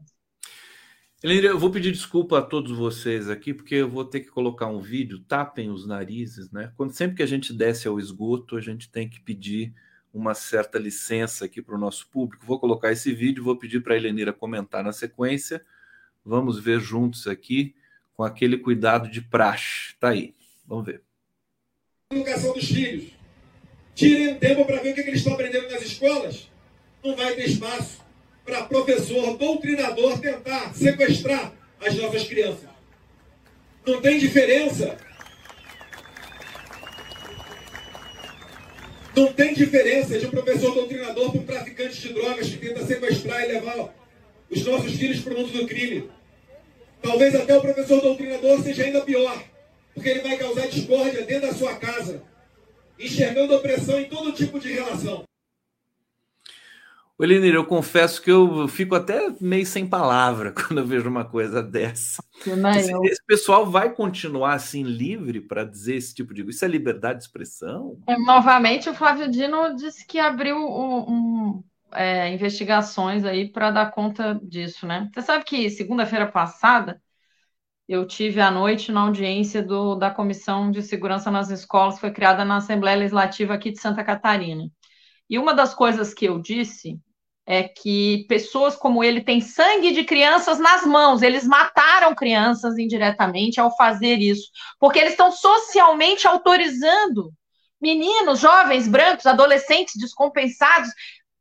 Eu vou pedir desculpa a todos vocês aqui, porque eu vou ter que colocar um vídeo, tapem os narizes, né? Quando sempre que a gente desce ao esgoto, a gente tem que pedir uma certa licença aqui para o nosso público. Vou colocar esse vídeo, vou pedir para a Helenira comentar na sequência. Vamos ver juntos aqui, com aquele cuidado de praxe. Tá aí, vamos ver. Educação dos filhos. Tirem um tempo para ver o que eles estão aprendendo nas escolas. Não vai ter espaço para professor, doutrinador tentar sequestrar as nossas crianças. Não tem diferença Não tem diferença de um professor doutrinador para um traficante de drogas que tenta sequestrar e levar os nossos filhos para o mundo do crime. Talvez até o professor doutrinador seja ainda pior, porque ele vai causar discórdia dentro da sua casa, enxergando opressão em todo tipo de relação. Elenir, eu confesso que eu fico até meio sem palavra quando eu vejo uma coisa dessa. Esse, esse, pessoal vai continuar assim livre para dizer esse tipo de coisa? Isso é liberdade de expressão? É, novamente, o Flávio Dino disse que abriu um, um, é, investigações aí para dar conta disso, né? Você sabe que segunda-feira passada eu tive à noite na audiência do, da Comissão de Segurança nas Escolas, que foi criada na Assembleia Legislativa aqui de Santa Catarina. E uma das coisas que eu disse é que pessoas como ele têm sangue de crianças nas mãos, eles mataram crianças indiretamente ao fazer isso, porque eles estão socialmente autorizando meninos, jovens, brancos, adolescentes descompensados,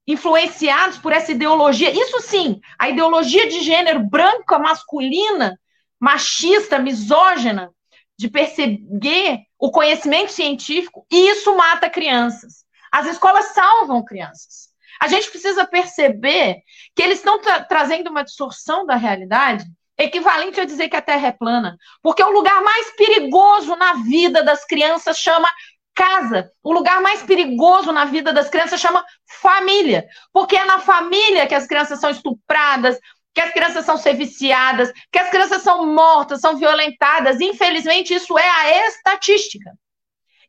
influenciados por essa ideologia. Isso sim, a ideologia de gênero branca, masculina, machista, misógina, de perseguir o conhecimento científico, e isso mata crianças. As escolas salvam crianças. A gente precisa perceber que eles estão tra trazendo uma distorção da realidade equivalente a dizer que a Terra é plana, porque o lugar mais perigoso na vida das crianças chama casa. O lugar mais perigoso na vida das crianças chama família, porque é na família que as crianças são estupradas, que as crianças são ser viciadas, que as crianças são mortas, são violentadas. Infelizmente, isso é a estatística.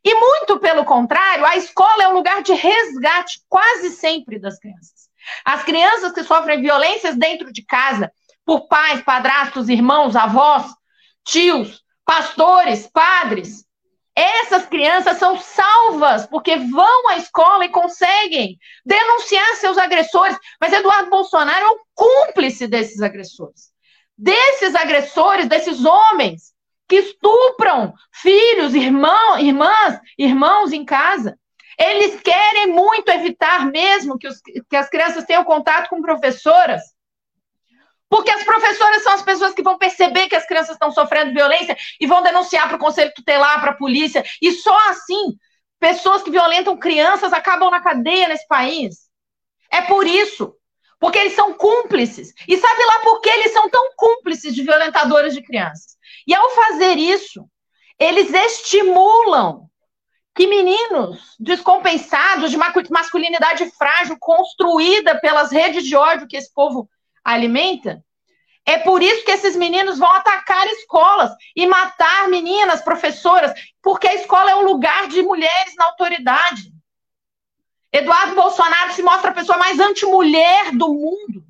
E muito pelo contrário, a escola é um lugar de resgate quase sempre das crianças. As crianças que sofrem violências dentro de casa, por pais, padrastos, irmãos, avós, tios, pastores, padres, essas crianças são salvas porque vão à escola e conseguem denunciar seus agressores. Mas Eduardo Bolsonaro é um cúmplice desses agressores. Desses agressores, desses homens que estupram filhos, irmão, irmãs, irmãos em casa. Eles querem muito evitar mesmo que, os, que as crianças tenham contato com professoras. Porque as professoras são as pessoas que vão perceber que as crianças estão sofrendo violência e vão denunciar para o conselho tutelar, para a polícia. E só assim, pessoas que violentam crianças acabam na cadeia nesse país. É por isso. Porque eles são cúmplices. E sabe lá por que eles são tão cúmplices de violentadores de crianças? E ao fazer isso, eles estimulam que meninos descompensados, de masculinidade frágil, construída pelas redes de ódio que esse povo alimenta, é por isso que esses meninos vão atacar escolas e matar meninas, professoras, porque a escola é um lugar de mulheres na autoridade. Eduardo Bolsonaro se mostra a pessoa mais antimulher do mundo.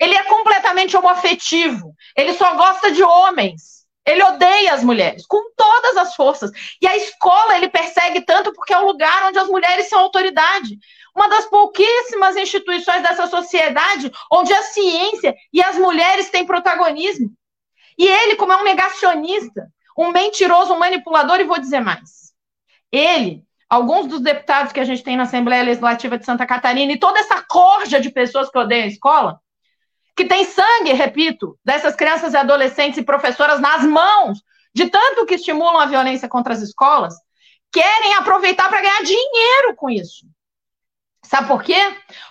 Ele é completamente homoafetivo. Ele só gosta de homens. Ele odeia as mulheres com todas as forças. E a escola ele persegue tanto porque é o lugar onde as mulheres são autoridade. Uma das pouquíssimas instituições dessa sociedade onde a ciência e as mulheres têm protagonismo. E ele, como é um negacionista, um mentiroso, um manipulador, e vou dizer mais. Ele alguns dos deputados que a gente tem na Assembleia Legislativa de Santa Catarina e toda essa corja de pessoas que odeiam a escola, que tem sangue, repito, dessas crianças e adolescentes e professoras nas mãos, de tanto que estimulam a violência contra as escolas, querem aproveitar para ganhar dinheiro com isso. Sabe por quê?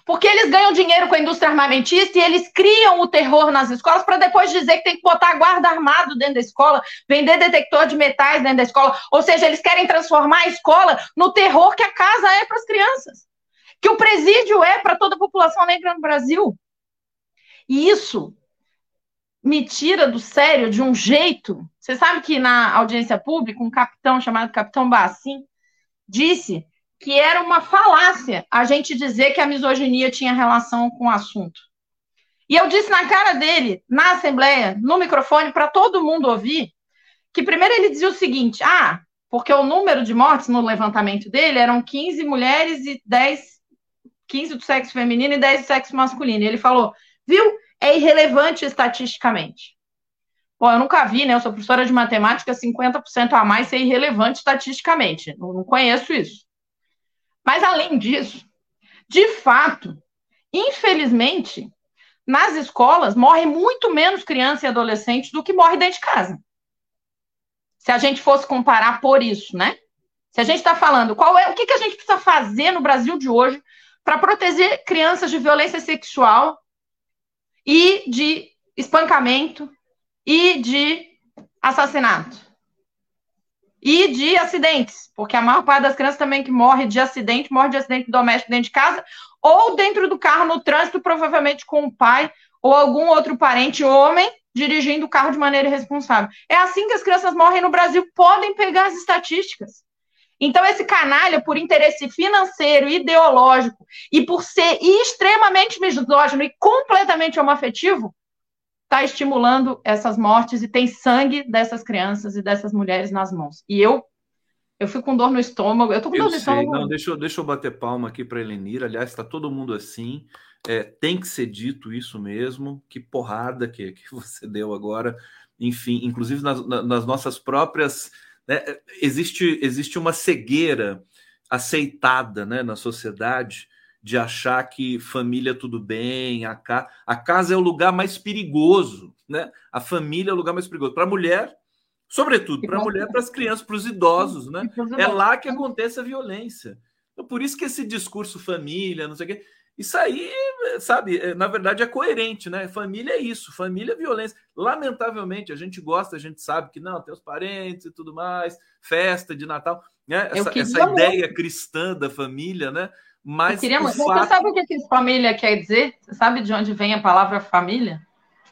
Porque eles ganham dinheiro com a indústria armamentista e eles criam o terror nas escolas para depois dizer que tem que botar guarda armado dentro da escola, vender detector de metais dentro da escola. Ou seja, eles querem transformar a escola no terror que a casa é para as crianças, que o presídio é para toda a população negra no Brasil. E isso me tira do sério de um jeito. Você sabe que na audiência pública, um capitão chamado Capitão Bassim disse que era uma falácia a gente dizer que a misoginia tinha relação com o assunto. E eu disse na cara dele, na Assembleia, no microfone, para todo mundo ouvir, que primeiro ele dizia o seguinte: ah, porque o número de mortes no levantamento dele eram 15 mulheres e 10, 15 do sexo feminino e 10 do sexo masculino. E ele falou, viu? É irrelevante estatisticamente. Bom, eu nunca vi, né? Eu sou professora de matemática, 50% a mais ser irrelevante estatisticamente. Não, não conheço isso. Mas, além disso, de fato, infelizmente, nas escolas morre muito menos criança e adolescente do que morre dentro de casa. Se a gente fosse comparar por isso, né? Se a gente está falando qual é o que, que a gente precisa fazer no Brasil de hoje para proteger crianças de violência sexual e de espancamento e de assassinato e de acidentes, porque a maior parte das crianças também que morre de acidente, morre de acidente doméstico dentro de casa, ou dentro do carro no trânsito, provavelmente com o pai ou algum outro parente homem dirigindo o carro de maneira irresponsável. É assim que as crianças morrem no Brasil, podem pegar as estatísticas. Então, esse canalha, por interesse financeiro, ideológico e por ser extremamente misógino e completamente homoafetivo, está estimulando essas mortes e tem sangue dessas crianças e dessas mulheres nas mãos. E eu eu fico com dor no estômago. Eu tô com eu dor no estômago. Não, deixa eu, deixa eu bater palma aqui para Elenir. Aliás, está todo mundo assim. É, tem que ser dito isso mesmo. Que porrada que, que você deu agora. Enfim, inclusive nas, nas nossas próprias. Né, existe, existe uma cegueira aceitada né, na sociedade de achar que família tudo bem, a, ca... a casa é o lugar mais perigoso, né? A família é o lugar mais perigoso. Para a mulher, sobretudo, para a mulher, para as crianças, para os idosos, né? É lá que acontece a violência. Então, por isso que esse discurso família, não sei o quê, isso aí, sabe, é, na verdade é coerente, né? Família é isso, família é violência. Lamentavelmente, a gente gosta, a gente sabe que não, tem os parentes e tudo mais, festa de Natal, né? Essa, essa ideia cristã da família, né? Mas queria... Fato... Você sabe o que, que família quer dizer? Você sabe de onde vem a palavra família?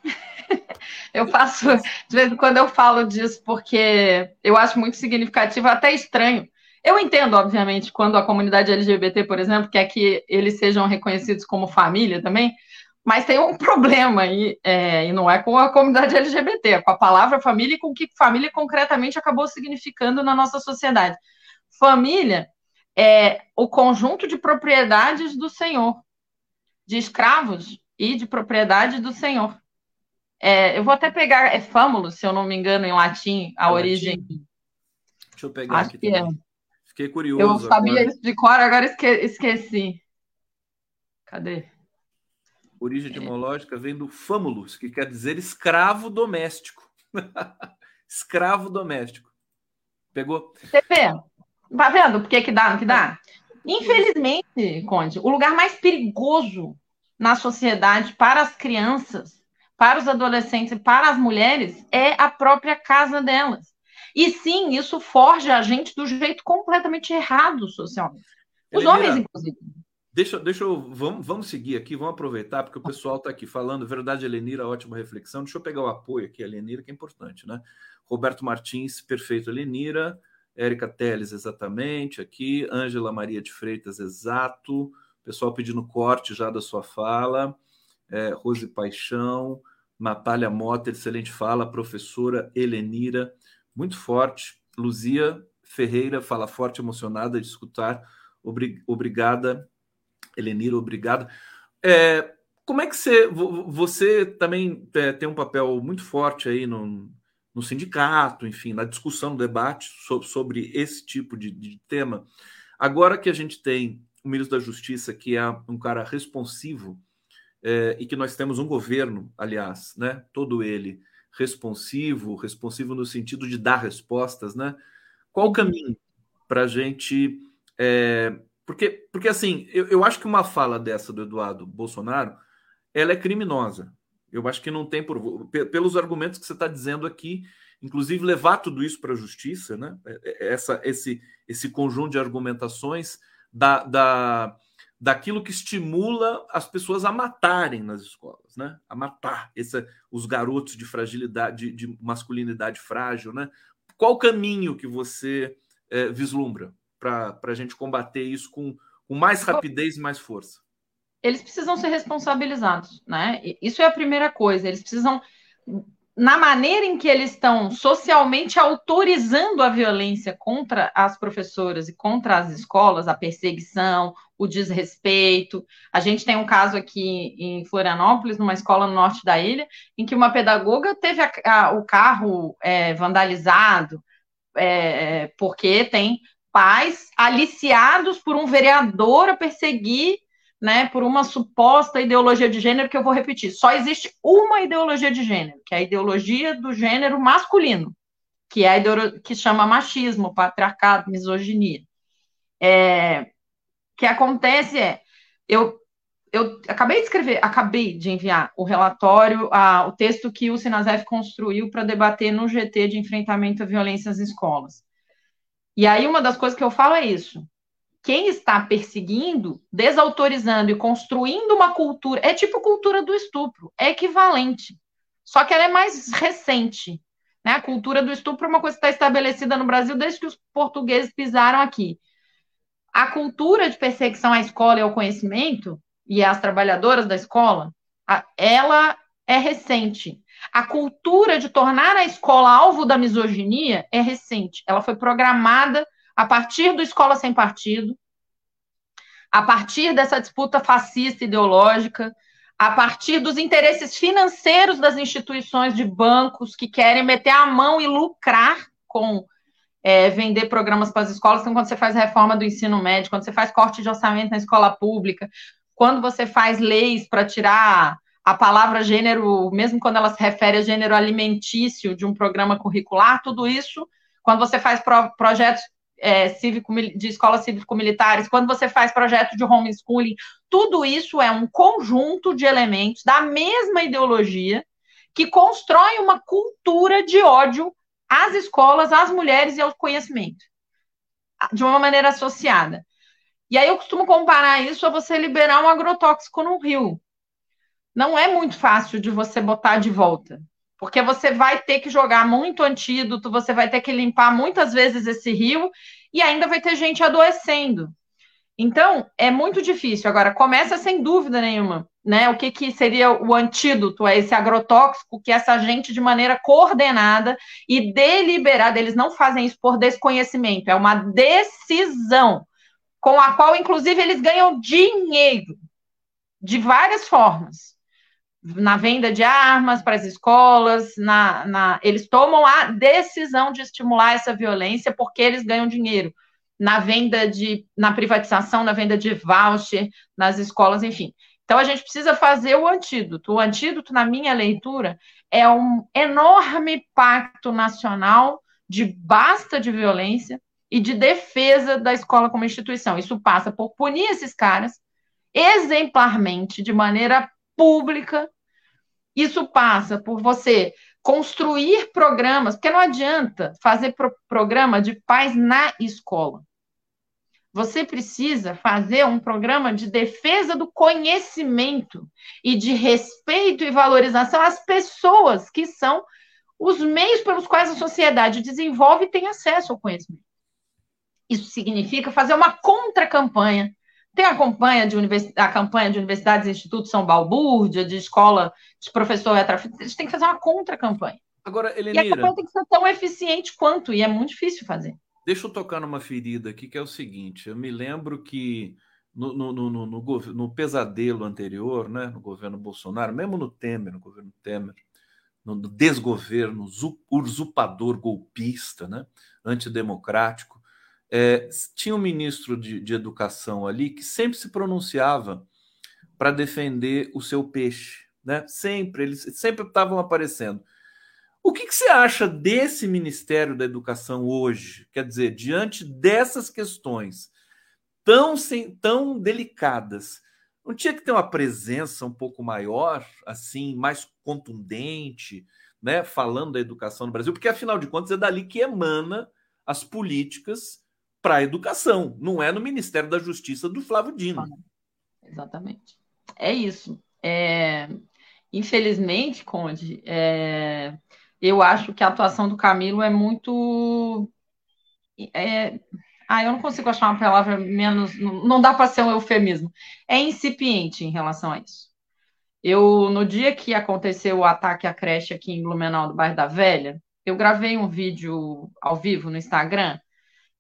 eu faço, de vez em quando eu falo disso, porque eu acho muito significativo, até estranho. Eu entendo, obviamente, quando a comunidade LGBT, por exemplo, quer que eles sejam reconhecidos como família também, mas tem um problema, e, é, e não é com a comunidade LGBT, é com a palavra família e com o que família concretamente acabou significando na nossa sociedade. Família é o conjunto de propriedades do Senhor, de escravos e de propriedade do Senhor. É, eu vou até pegar, é fâmulo, se eu não me engano, em latim, a é origem. Latim? Deixa eu pegar Acho aqui que também. É. Fiquei curioso. Eu sabia agora. isso de cor, agora esque esqueci. Cadê? Origem etimológica vem do famulus, que quer dizer escravo doméstico. escravo doméstico. Pegou? Você vê? Tá vendo por que, que dá, que dá? Infelizmente, Conde, o lugar mais perigoso na sociedade para as crianças, para os adolescentes e para as mulheres é a própria casa delas. E sim, isso forja a gente do jeito completamente errado socialmente. Os Elenira, homens, inclusive. Deixa, deixa eu. Vamos, vamos seguir aqui, vamos aproveitar, porque o pessoal está aqui falando. Verdade, Elenira, ótima reflexão. Deixa eu pegar o apoio aqui, Elenira, que é importante, né? Roberto Martins, perfeito, Elenira. Érica Teles, exatamente, aqui. Ângela Maria de Freitas, exato. Pessoal pedindo corte já da sua fala. É, Rose Paixão. Natália Mota, excelente fala. Professora Elenira muito forte. Luzia Ferreira fala forte, emocionada de escutar. Obrigada, Elenira, obrigada. É, como é que você, você também é, tem um papel muito forte aí no, no sindicato, enfim, na discussão, no debate sobre esse tipo de, de tema. Agora que a gente tem o ministro da Justiça, que é um cara responsivo, é, e que nós temos um governo, aliás, né, todo ele responsivo, responsivo no sentido de dar respostas, né? Qual o caminho para a gente. É, porque, porque, assim, eu, eu acho que uma fala dessa do Eduardo Bolsonaro ela é criminosa. Eu acho que não tem por. Pelos argumentos que você está dizendo aqui, inclusive levar tudo isso para a justiça, né? É, é, essa, esse, esse conjunto de argumentações da, da, daquilo que estimula as pessoas a matarem nas escolas, né? A matar esse, os garotos de fragilidade, de, de masculinidade frágil, né? Qual o caminho que você é, vislumbra para a gente combater isso com, com mais rapidez e mais força? Eles precisam ser responsabilizados, né? Isso é a primeira coisa. Eles precisam na maneira em que eles estão socialmente autorizando a violência contra as professoras e contra as escolas, a perseguição, o desrespeito. A gente tem um caso aqui em Florianópolis, numa escola no norte da ilha, em que uma pedagoga teve a, a, o carro é, vandalizado, é, porque tem pais aliciados por um vereador a perseguir né, por uma suposta ideologia de gênero que eu vou repetir. Só existe uma ideologia de gênero, que é a ideologia do gênero masculino, que é a que chama machismo, patriarcado, misoginia. É, que acontece é, eu, eu acabei de escrever, acabei de enviar o relatório, a, o texto que o Sinasef construiu para debater no GT de enfrentamento à violência nas escolas. E aí uma das coisas que eu falo é isso quem está perseguindo, desautorizando e construindo uma cultura, é tipo cultura do estupro, é equivalente. Só que ela é mais recente. Né? A cultura do estupro é uma coisa que está estabelecida no Brasil desde que os portugueses pisaram aqui. A cultura de perseguição à escola e ao conhecimento, e às trabalhadoras da escola, ela é recente. A cultura de tornar a escola alvo da misoginia é recente. Ela foi programada a partir do Escola Sem Partido, a partir dessa disputa fascista ideológica, a partir dos interesses financeiros das instituições de bancos que querem meter a mão e lucrar com é, vender programas para as escolas. Então, quando você faz reforma do ensino médio, quando você faz corte de orçamento na escola pública, quando você faz leis para tirar a palavra gênero, mesmo quando ela se refere a gênero alimentício de um programa curricular, tudo isso, quando você faz pro, projetos é, cívico, de escolas cívico-militares, quando você faz projeto de homeschooling, tudo isso é um conjunto de elementos da mesma ideologia que constrói uma cultura de ódio às escolas, às mulheres e ao conhecimento, de uma maneira associada. E aí eu costumo comparar isso a você liberar um agrotóxico no rio. Não é muito fácil de você botar de volta. Porque você vai ter que jogar muito antídoto, você vai ter que limpar muitas vezes esse rio e ainda vai ter gente adoecendo. Então, é muito difícil. Agora, começa sem dúvida nenhuma, né? O que, que seria o antídoto a esse agrotóxico que essa gente, de maneira coordenada e deliberada, eles não fazem isso por desconhecimento, é uma decisão com a qual, inclusive, eles ganham dinheiro de várias formas na venda de armas para as escolas, na, na, eles tomam a decisão de estimular essa violência porque eles ganham dinheiro na venda de, na privatização, na venda de voucher, nas escolas, enfim. Então a gente precisa fazer o antídoto. O antídoto, na minha leitura, é um enorme pacto nacional de basta de violência e de defesa da escola como instituição. Isso passa por punir esses caras exemplarmente, de maneira pública. Isso passa por você construir programas, porque não adianta fazer pro programa de paz na escola. Você precisa fazer um programa de defesa do conhecimento e de respeito e valorização às pessoas que são os meios pelos quais a sociedade desenvolve e tem acesso ao conhecimento. Isso significa fazer uma contra-campanha tem a campanha de, univers... a campanha de universidades e institutos São Balbúrdia, de escola de professor. A gente tem que fazer uma contra-campanha. Agora, Elenira... E a campanha tem que ser tão eficiente quanto, e é muito difícil fazer. Deixa eu tocar numa ferida aqui, que é o seguinte. Eu me lembro que no, no, no, no, no pesadelo anterior, né, no governo Bolsonaro, mesmo no Temer, no governo Temer, no desgoverno usurpador golpista, né, antidemocrático, é, tinha um ministro de, de educação ali que sempre se pronunciava para defender o seu peixe, né? Sempre, eles sempre estavam aparecendo. O que, que, você acha desse Ministério da Educação hoje? Quer dizer, diante dessas questões tão, sem, tão delicadas, não tinha que ter uma presença um pouco maior, assim, mais contundente, né? Falando da educação no Brasil, porque afinal de contas é dali que emana as políticas para a educação, não é no Ministério da Justiça do Flávio Dino. Exatamente. É isso. É... Infelizmente, Conde, é... eu acho que a atuação do Camilo é muito. É... Ah, eu não consigo achar uma palavra menos. Não dá para ser um eufemismo. É incipiente em relação a isso. Eu, no dia que aconteceu o ataque à creche aqui em Blumenau, do bairro da Velha, eu gravei um vídeo ao vivo no Instagram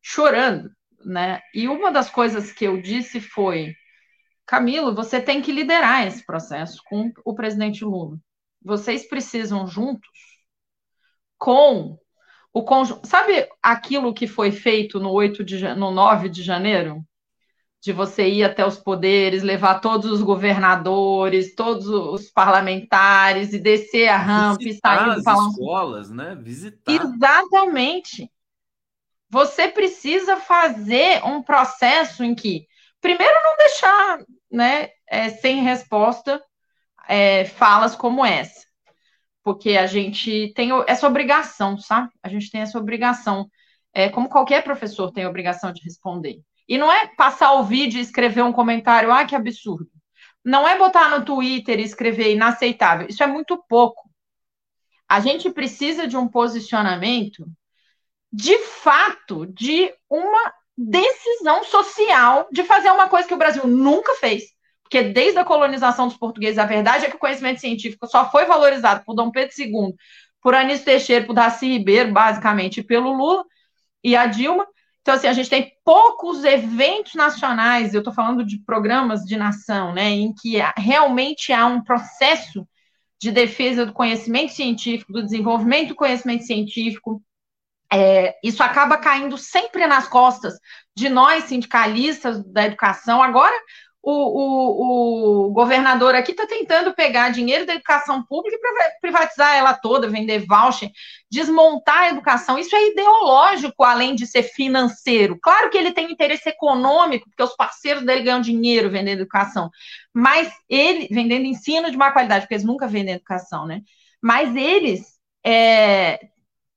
chorando, né? E uma das coisas que eu disse foi: Camilo, você tem que liderar esse processo com o presidente Lula. Vocês precisam juntos com o conjunto. Sabe aquilo que foi feito no 8 de no 9 de janeiro? De você ir até os poderes, levar todos os governadores, todos os parlamentares e descer a rampa Visitar e sair do palácio. escolas, né? Visitar. Exatamente você precisa fazer um processo em que, primeiro, não deixar né, é, sem resposta é, falas como essa, porque a gente tem essa obrigação, sabe? A gente tem essa obrigação, é, como qualquer professor tem a obrigação de responder. E não é passar o vídeo e escrever um comentário, ah, que absurdo. Não é botar no Twitter e escrever inaceitável. Isso é muito pouco. A gente precisa de um posicionamento de fato, de uma decisão social de fazer uma coisa que o Brasil nunca fez. Porque desde a colonização dos portugueses, a verdade é que o conhecimento científico só foi valorizado por Dom Pedro II, por Anísio Teixeira, por Darcy Ribeiro, basicamente, e pelo Lula e a Dilma. Então, assim, a gente tem poucos eventos nacionais, eu estou falando de programas de nação, né, em que realmente há um processo de defesa do conhecimento científico, do desenvolvimento do conhecimento científico, é, isso acaba caindo sempre nas costas de nós, sindicalistas da educação. Agora, o, o, o governador aqui está tentando pegar dinheiro da educação pública para privatizar ela toda, vender voucher, desmontar a educação. Isso é ideológico, além de ser financeiro. Claro que ele tem interesse econômico, porque os parceiros dele ganham dinheiro vendendo educação, mas ele, vendendo ensino de má qualidade, porque eles nunca vendem educação, né? Mas eles é,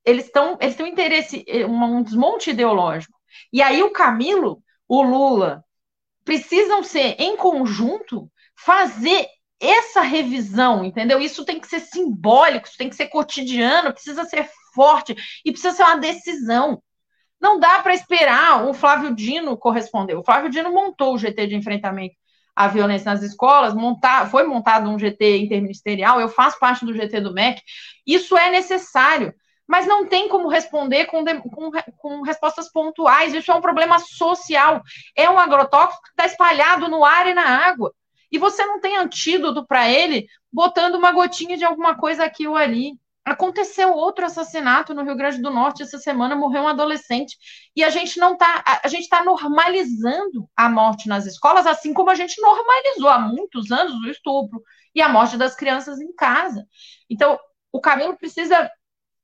eles estão eles têm um interesse, eh, um desmonte ideológico. E aí o Camilo, o Lula, precisam ser, em conjunto, fazer essa revisão, entendeu? Isso tem que ser simbólico, isso tem que ser cotidiano, precisa ser forte e precisa ser uma decisão. Não dá para esperar o Flávio Dino corresponder. O Flávio Dino montou o GT de enfrentamento à violência nas escolas, montar, foi montado um GT interministerial, eu faço parte do GT do MEC. Isso é necessário mas não tem como responder com, de, com, com, respostas pontuais. Isso é um problema social. É um agrotóxico que está espalhado no ar e na água. E você não tem antídoto para ele botando uma gotinha de alguma coisa aqui ou ali. Aconteceu outro assassinato no Rio Grande do Norte essa semana, morreu um adolescente. E a gente não está, a, a gente está normalizando a morte nas escolas, assim como a gente normalizou há muitos anos o estupro e a morte das crianças em casa. Então, o Camilo precisa.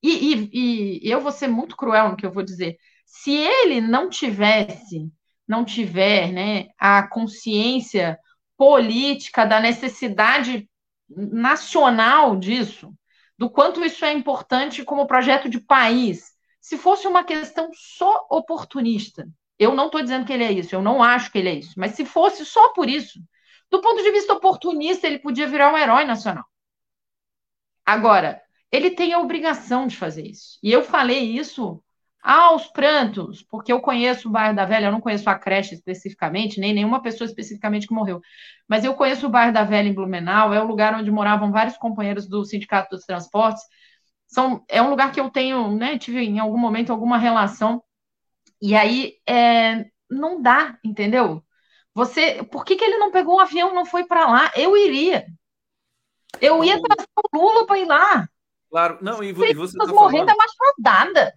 E, e, e eu vou ser muito cruel no que eu vou dizer. Se ele não tivesse, não tiver né, a consciência política da necessidade nacional disso, do quanto isso é importante como projeto de país. Se fosse uma questão só oportunista, eu não estou dizendo que ele é isso, eu não acho que ele é isso, mas se fosse só por isso, do ponto de vista oportunista, ele podia virar um herói nacional. Agora, ele tem a obrigação de fazer isso. E eu falei isso aos prantos, porque eu conheço o bairro da Velha, eu não conheço a creche especificamente, nem nenhuma pessoa especificamente que morreu, mas eu conheço o bairro da Velha em Blumenau, é o lugar onde moravam vários companheiros do Sindicato dos Transportes. São, é um lugar que eu tenho, né, tive em algum momento alguma relação, e aí é, não dá, entendeu? Você, por que, que ele não pegou um avião, não foi para lá? Eu iria. Eu ia trazer o Lula para ir lá. Claro, não, e, e você tá morrendo falando... machadada.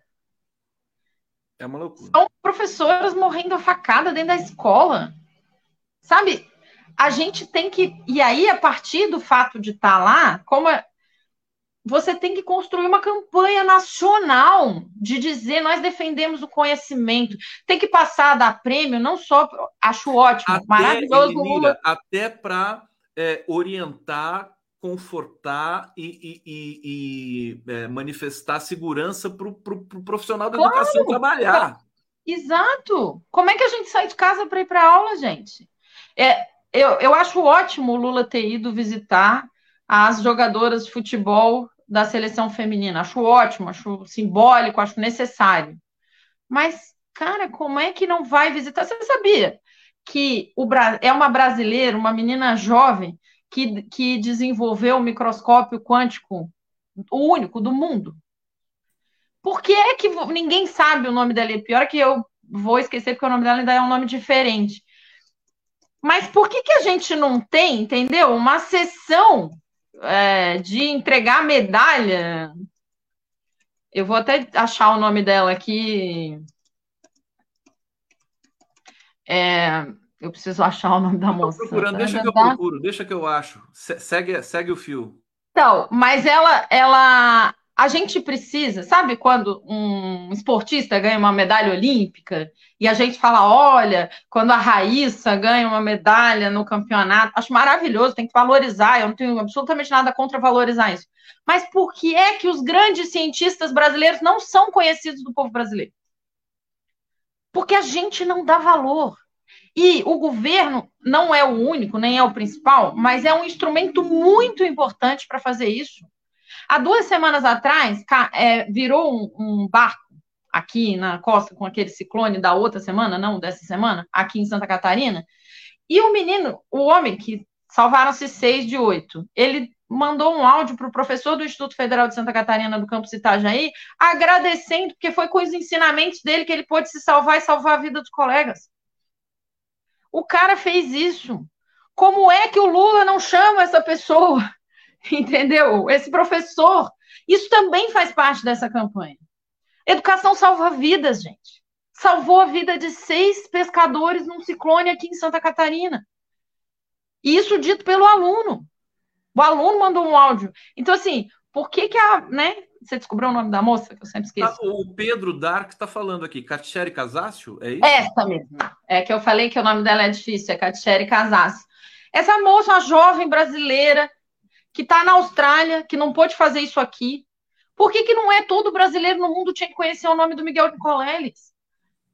É uma loucura. São professoras morrendo a facada dentro da escola. Sabe? A gente tem que. E aí, a partir do fato de estar tá lá, como é, você tem que construir uma campanha nacional de dizer nós defendemos o conhecimento. Tem que passar a dar prêmio, não só acho ótimo, até, maravilhoso. Lula. Até para é, orientar, confortar e, e, e, e é, manifestar segurança para o pro, pro profissional da claro, educação trabalhar. Exato. Como é que a gente sai de casa para ir para aula, gente? É, eu, eu acho ótimo o Lula ter ido visitar as jogadoras de futebol da seleção feminina. Acho ótimo, acho simbólico, acho necessário. Mas, cara, como é que não vai visitar? Você sabia que o, é uma brasileira, uma menina jovem, que, que desenvolveu o microscópio quântico, o único do mundo? Por que é que ninguém sabe o nome dela? Pior que eu vou esquecer, porque o nome dela ainda é um nome diferente. Mas por que, que a gente não tem, entendeu? Uma sessão é, de entregar medalha. Eu vou até achar o nome dela aqui. É, eu preciso achar o nome da moça. procurando, deixa que eu procuro, deixa que eu acho. Segue, segue o fio. Então, mas ela, ela, a gente precisa, sabe quando um esportista ganha uma medalha olímpica e a gente fala, olha, quando a Raíssa ganha uma medalha no campeonato, acho maravilhoso, tem que valorizar, eu não tenho absolutamente nada contra valorizar isso. Mas por que é que os grandes cientistas brasileiros não são conhecidos do povo brasileiro? Porque a gente não dá valor. E o governo não é o único, nem é o principal, mas é um instrumento muito importante para fazer isso. Há duas semanas atrás, é, virou um, barco aqui na costa com aquele ciclone da outra semana, não dessa semana, aqui em Santa Catarina. E o menino, o homem que salvaram-se seis de oito, ele mandou um áudio para o professor do Instituto Federal de Santa Catarina do campus Itajaí, agradecendo, porque foi com os ensinamentos dele que ele pôde se salvar e salvar a vida dos colegas. O cara fez isso. Como é que o Lula não chama essa pessoa? Entendeu? Esse professor. Isso também faz parte dessa campanha. Educação salva vidas, gente. Salvou a vida de seis pescadores num ciclone aqui em Santa Catarina. Isso dito pelo aluno. O aluno mandou um áudio. Então, assim, por que que a, né? Você descobriu o nome da moça, que eu sempre esqueço. Ah, o Pedro Dark está falando aqui. Katseri Casácio, é isso? Essa mesmo. É que eu falei que o nome dela é difícil, é Katseri Casácio. Essa moça, uma jovem brasileira, que está na Austrália, que não pôde fazer isso aqui. Por que, que não é todo brasileiro no mundo tinha que conhecer o nome do Miguel Nicoleles?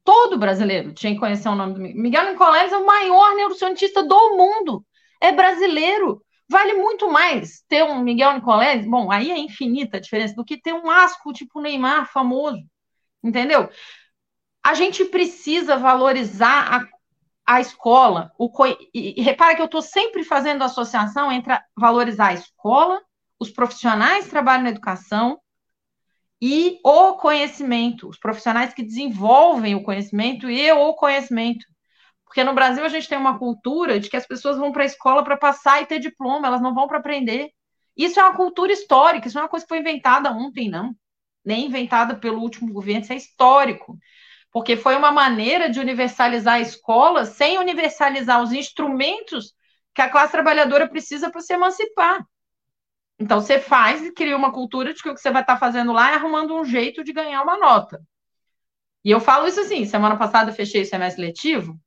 Todo brasileiro tinha que conhecer o nome do Miguel. Miguel Nicoleles é o maior neurocientista do mundo. É brasileiro. Vale muito mais ter um Miguel Nicoleles, bom, aí é infinita a diferença, do que ter um asco tipo Neymar famoso. Entendeu? A gente precisa valorizar a a escola, o co... e, repara que eu estou sempre fazendo associação entre valorizar a escola, os profissionais que trabalham na educação e o conhecimento, os profissionais que desenvolvem o conhecimento e o conhecimento. Porque no Brasil a gente tem uma cultura de que as pessoas vão para a escola para passar e ter diploma, elas não vão para aprender. Isso é uma cultura histórica, isso não é uma coisa que foi inventada ontem, não. Nem inventada pelo último governo, isso é histórico. Porque foi uma maneira de universalizar a escola sem universalizar os instrumentos que a classe trabalhadora precisa para se emancipar. Então, você faz e cria uma cultura de que o que você vai estar fazendo lá é arrumando um jeito de ganhar uma nota. E eu falo isso assim: semana passada eu fechei o semestre letivo.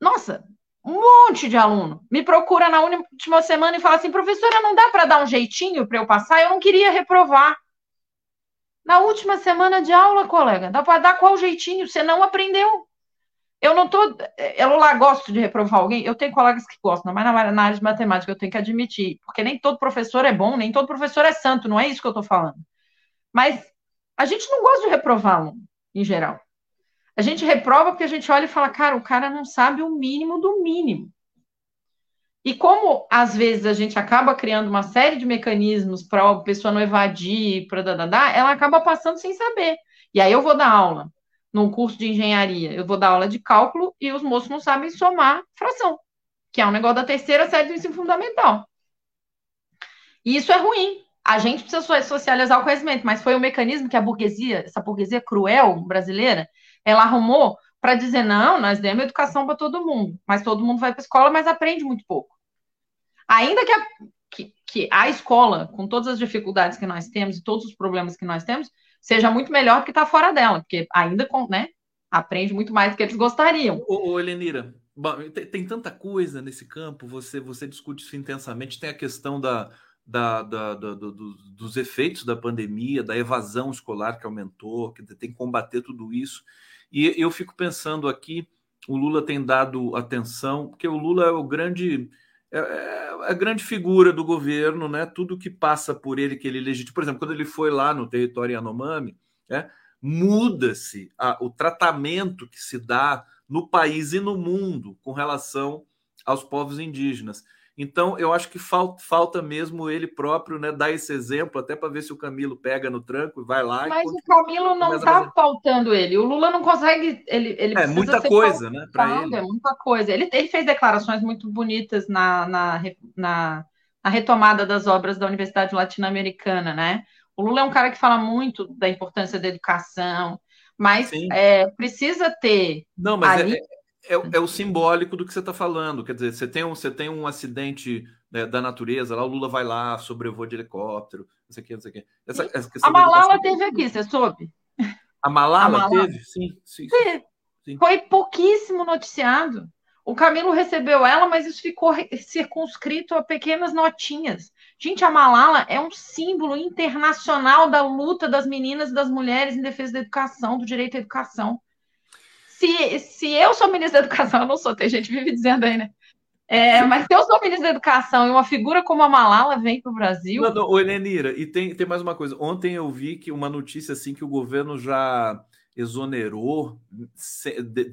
Nossa, um monte de aluno me procura na última semana e fala assim: professora, não dá para dar um jeitinho para eu passar? Eu não queria reprovar. Na última semana de aula, colega, dá para dar qual jeitinho? Você não aprendeu. Eu não tô. Eu lá gosto de reprovar alguém. Eu tenho colegas que gostam, mas na, área de matemática eu tenho que admitir, porque nem todo professor é bom, nem todo professor é santo, não é isso que eu estou falando. Mas a gente não gosta de reprovar aluno, em geral. A gente reprova porque a gente olha e fala, cara, o cara não sabe o mínimo do mínimo. E como às vezes a gente acaba criando uma série de mecanismos para a pessoa não evadir, para dar, ela acaba passando sem saber. E aí eu vou dar aula num curso de engenharia, eu vou dar aula de cálculo e os moços não sabem somar fração, que é um negócio da terceira série do ensino fundamental. E isso é ruim. A gente precisa socializar o conhecimento, mas foi um mecanismo que a burguesia, essa burguesia cruel brasileira, ela arrumou para dizer: não, nós demos educação para todo mundo, mas todo mundo vai para a escola, mas aprende muito pouco. Ainda que a, que, que a escola, com todas as dificuldades que nós temos e todos os problemas que nós temos, seja muito melhor do que está fora dela, porque ainda né, aprende muito mais do que eles gostariam. Ô, ô Elenira, tem, tem, tanta coisa nesse campo, você, você discute isso intensamente, tem a questão da, da, da, da do, dos efeitos da pandemia, da evasão escolar que aumentou, que tem que combater tudo isso. E eu fico pensando aqui, o Lula tem dado atenção, porque o Lula é o grande é, é, a grande figura do governo, né? Tudo que passa por ele, que ele legitima. Por exemplo, quando ele foi lá no território Yanomami, né? muda-se o tratamento que se dá no país e no mundo com relação aos povos indígenas. Então, eu acho que falta, falta mesmo ele próprio né, dar esse exemplo, até para ver se o Camilo pega no tranco e vai lá. Mas o Camilo não está faltando ele. O Lula não consegue. Ele, ele é muita coisa, né? Para ele. É muita coisa. Ele, ele fez declarações muito bonitas na, na, na, na retomada das obras da Universidade Latino-Americana, né? O Lula é um cara que fala muito da importância da educação, mas é, precisa ter. Não, mas ali... é, é, é, o simbólico do que você está falando. Quer dizer, você tem um, você tem um acidente né, da natureza, lá o Lula vai lá, sobrevoa de helicóptero, não sei o que, não sei o que. Essa, essa a Malala teve aqui, você soube? A Malala, a Malala. teve? Sim, sim, sim, sim. Foi pouquíssimo noticiado. O Camilo recebeu ela, mas isso ficou circunscrito a pequenas notinhas. Gente, a Malala é um símbolo internacional da luta das meninas e das mulheres em defesa da educação, do direito à educação se, se eu sou ministra da Educação, eu não sou, tem gente que vive dizendo aí, né? É, mas se eu sou ministra da Educação e uma figura como a Malala vem para o Brasil. Não, não, e tem, tem mais uma coisa. Ontem eu vi que uma notícia assim que o governo já exonerou,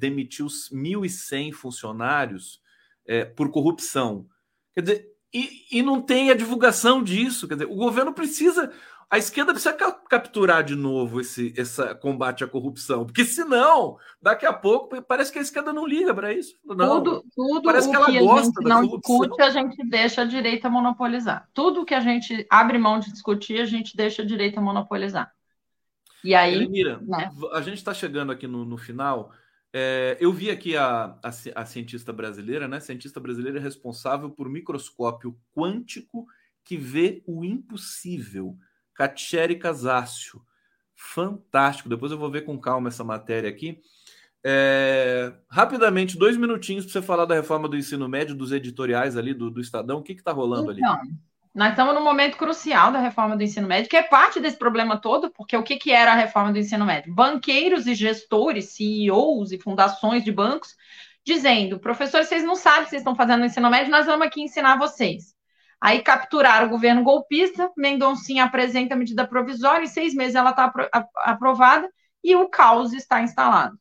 demitiu 1.100 funcionários é, por corrupção. Quer dizer, e, e não tem a divulgação disso. Quer dizer, o governo precisa a esquerda precisa capturar de novo esse essa combate à corrupção, porque senão, daqui a pouco, parece que a esquerda não liga para isso. Não, tudo tudo parece que ela que gosta da não corrupção. discute, a gente deixa a direita monopolizar. Tudo que a gente abre mão de discutir, a gente deixa a direita monopolizar. E aí. Né? a gente está chegando aqui no, no final. É, eu vi aqui a, a, a cientista brasileira, né? A cientista brasileira responsável por microscópio quântico que vê o impossível Catieri Casácio. Fantástico. Depois eu vou ver com calma essa matéria aqui. É... Rapidamente, dois minutinhos para você falar da reforma do ensino médio, dos editoriais ali do, do Estadão. O que está rolando então, ali? Nós estamos num momento crucial da reforma do ensino médio, que é parte desse problema todo, porque o que, que era a reforma do ensino médio? Banqueiros e gestores, CEOs e fundações de bancos, dizendo: professores, vocês não sabem o que vocês estão fazendo no ensino médio, nós vamos aqui ensinar vocês. Aí capturaram o governo golpista, Mendoncinha apresenta a medida provisória, em seis meses ela está aprovada e o caos está instalado.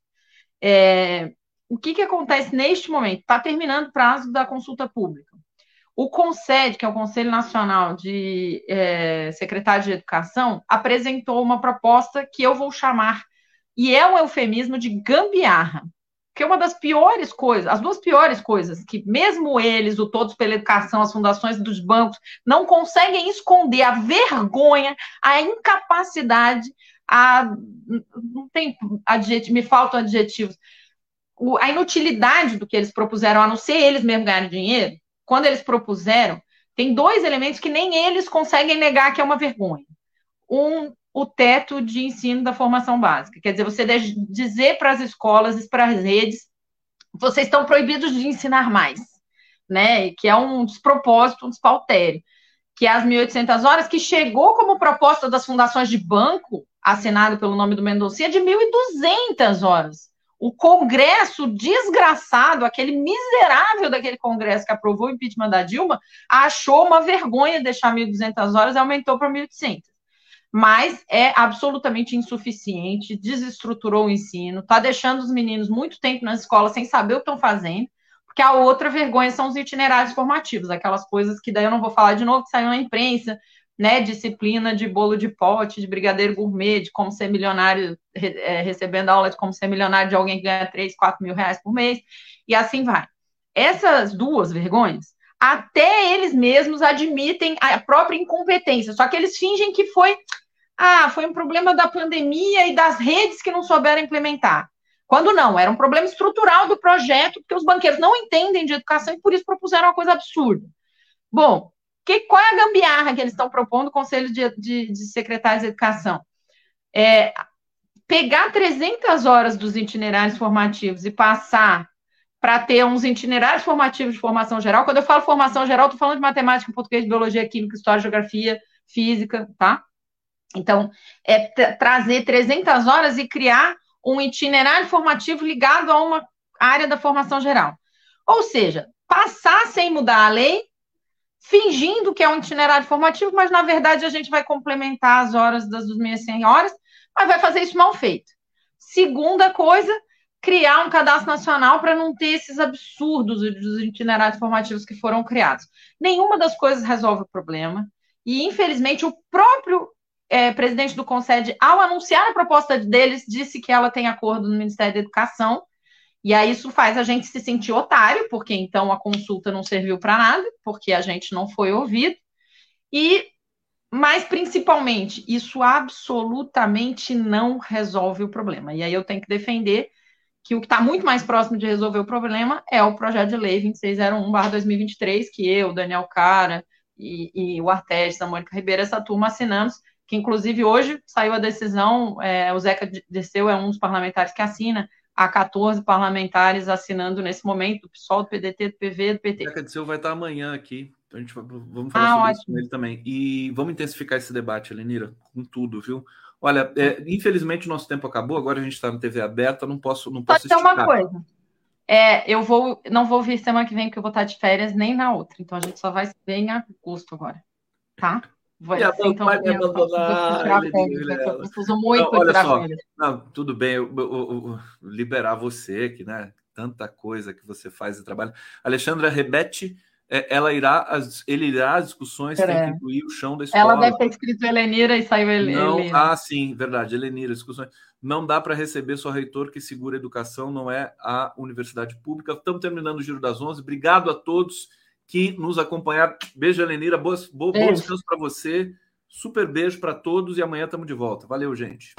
É, o que, que acontece neste momento? Está terminando o prazo da consulta pública. O CONSED, que é o Conselho Nacional de é, Secretários de Educação, apresentou uma proposta que eu vou chamar, e é um eufemismo de gambiarra. Porque uma das piores coisas, as duas piores coisas, que mesmo eles, o Todos pela Educação, as fundações dos bancos, não conseguem esconder a vergonha, a incapacidade, a. Não tem adjetivo, me faltam adjetivos. A inutilidade do que eles propuseram, a não ser eles mesmos ganharem dinheiro, quando eles propuseram, tem dois elementos que nem eles conseguem negar que é uma vergonha. Um, o teto de ensino da formação básica. Quer dizer, você dizer para as escolas e para as redes, vocês estão proibidos de ensinar mais, né? Que é um despropósito, um despautério. Que é as 1.800 horas, que chegou como proposta das fundações de banco, assinado pelo nome do Mendonça, de 1.200 horas. O Congresso desgraçado, aquele miserável daquele Congresso que aprovou o impeachment da Dilma, achou uma vergonha deixar 1.200 horas e aumentou para 1.800 mas é absolutamente insuficiente, desestruturou o ensino, está deixando os meninos muito tempo na escola sem saber o que estão fazendo, porque a outra vergonha são os itinerários formativos, aquelas coisas que daí eu não vou falar de novo, que saiu na imprensa, né, disciplina de bolo de pote, de brigadeiro gourmet, de como ser milionário, é, recebendo aula de como ser milionário de alguém que ganha 3, 4 mil reais por mês, e assim vai. Essas duas vergonhas, até eles mesmos admitem a própria incompetência, só que eles fingem que foi ah, foi um problema da pandemia e das redes que não souberam implementar. Quando não, era um problema estrutural do projeto, porque os banqueiros não entendem de educação e por isso propuseram uma coisa absurda. Bom, que, qual é a gambiarra que eles estão propondo, Conselho de, de, de Secretários de Educação? É, pegar 300 horas dos itinerários formativos e passar para ter uns itinerários formativos de formação geral. Quando eu falo formação geral, estou falando de matemática, português, biologia, química, história, geografia, física, tá? Então, é trazer 300 horas e criar um itinerário formativo ligado a uma área da formação geral. Ou seja, passar sem mudar a lei, fingindo que é um itinerário formativo, mas na verdade a gente vai complementar as horas das 2.100 horas, mas vai fazer isso mal feito. Segunda coisa, criar um cadastro nacional para não ter esses absurdos dos itinerários formativos que foram criados. Nenhuma das coisas resolve o problema. E, infelizmente, o próprio é, presidente do Concede, ao anunciar a proposta deles, disse que ela tem acordo no Ministério da Educação. E aí isso faz a gente se sentir otário, porque então a consulta não serviu para nada, porque a gente não foi ouvido. E mas principalmente, isso absolutamente não resolve o problema. E aí eu tenho que defender que o que está muito mais próximo de resolver o problema é o projeto de lei 2601/2023, que eu, Daniel Cara e, e o Artes, a Mônica Ribeiro, essa turma assinamos, que inclusive hoje saiu a decisão, é, o Zeca desceu, é um dos parlamentares que assina, há 14 parlamentares assinando nesse momento, o PSOL, do PDT, do PV, do PT. O Zeca desceu vai estar amanhã aqui, a gente vai, vamos falar ah, sobre isso com ele também. E vamos intensificar esse debate, Lenira, com tudo, viu? Olha, é, infelizmente o nosso tempo acabou, agora a gente está na TV aberta, não posso não posso Só uma coisa. É, eu vou, não vou vir semana que vem, porque eu vou estar de férias, nem na outra. Então a gente só vai se ver em agosto agora. Tá? Vai, assim, então, vai me abandonar. Eu muito não, olha só, não, tudo bem, eu, eu, eu, liberar você, que né, tanta coisa que você faz e trabalha. Alexandra Rebete, é, ela irá, ele irá às discussões é. tem que incluir o chão da escola. Ela deve ter escrito Helenira e saiu Helenira. ah, sim, verdade, Helenira, discussões. Não dá para receber só reitor que segura a educação, não é a universidade pública. Estamos terminando o Giro das Onze. Obrigado a todos que nos acompanharam. Beijo, Elenira. Boas, bo, bom descanso para você. Super beijo para todos e amanhã estamos de volta. Valeu, gente.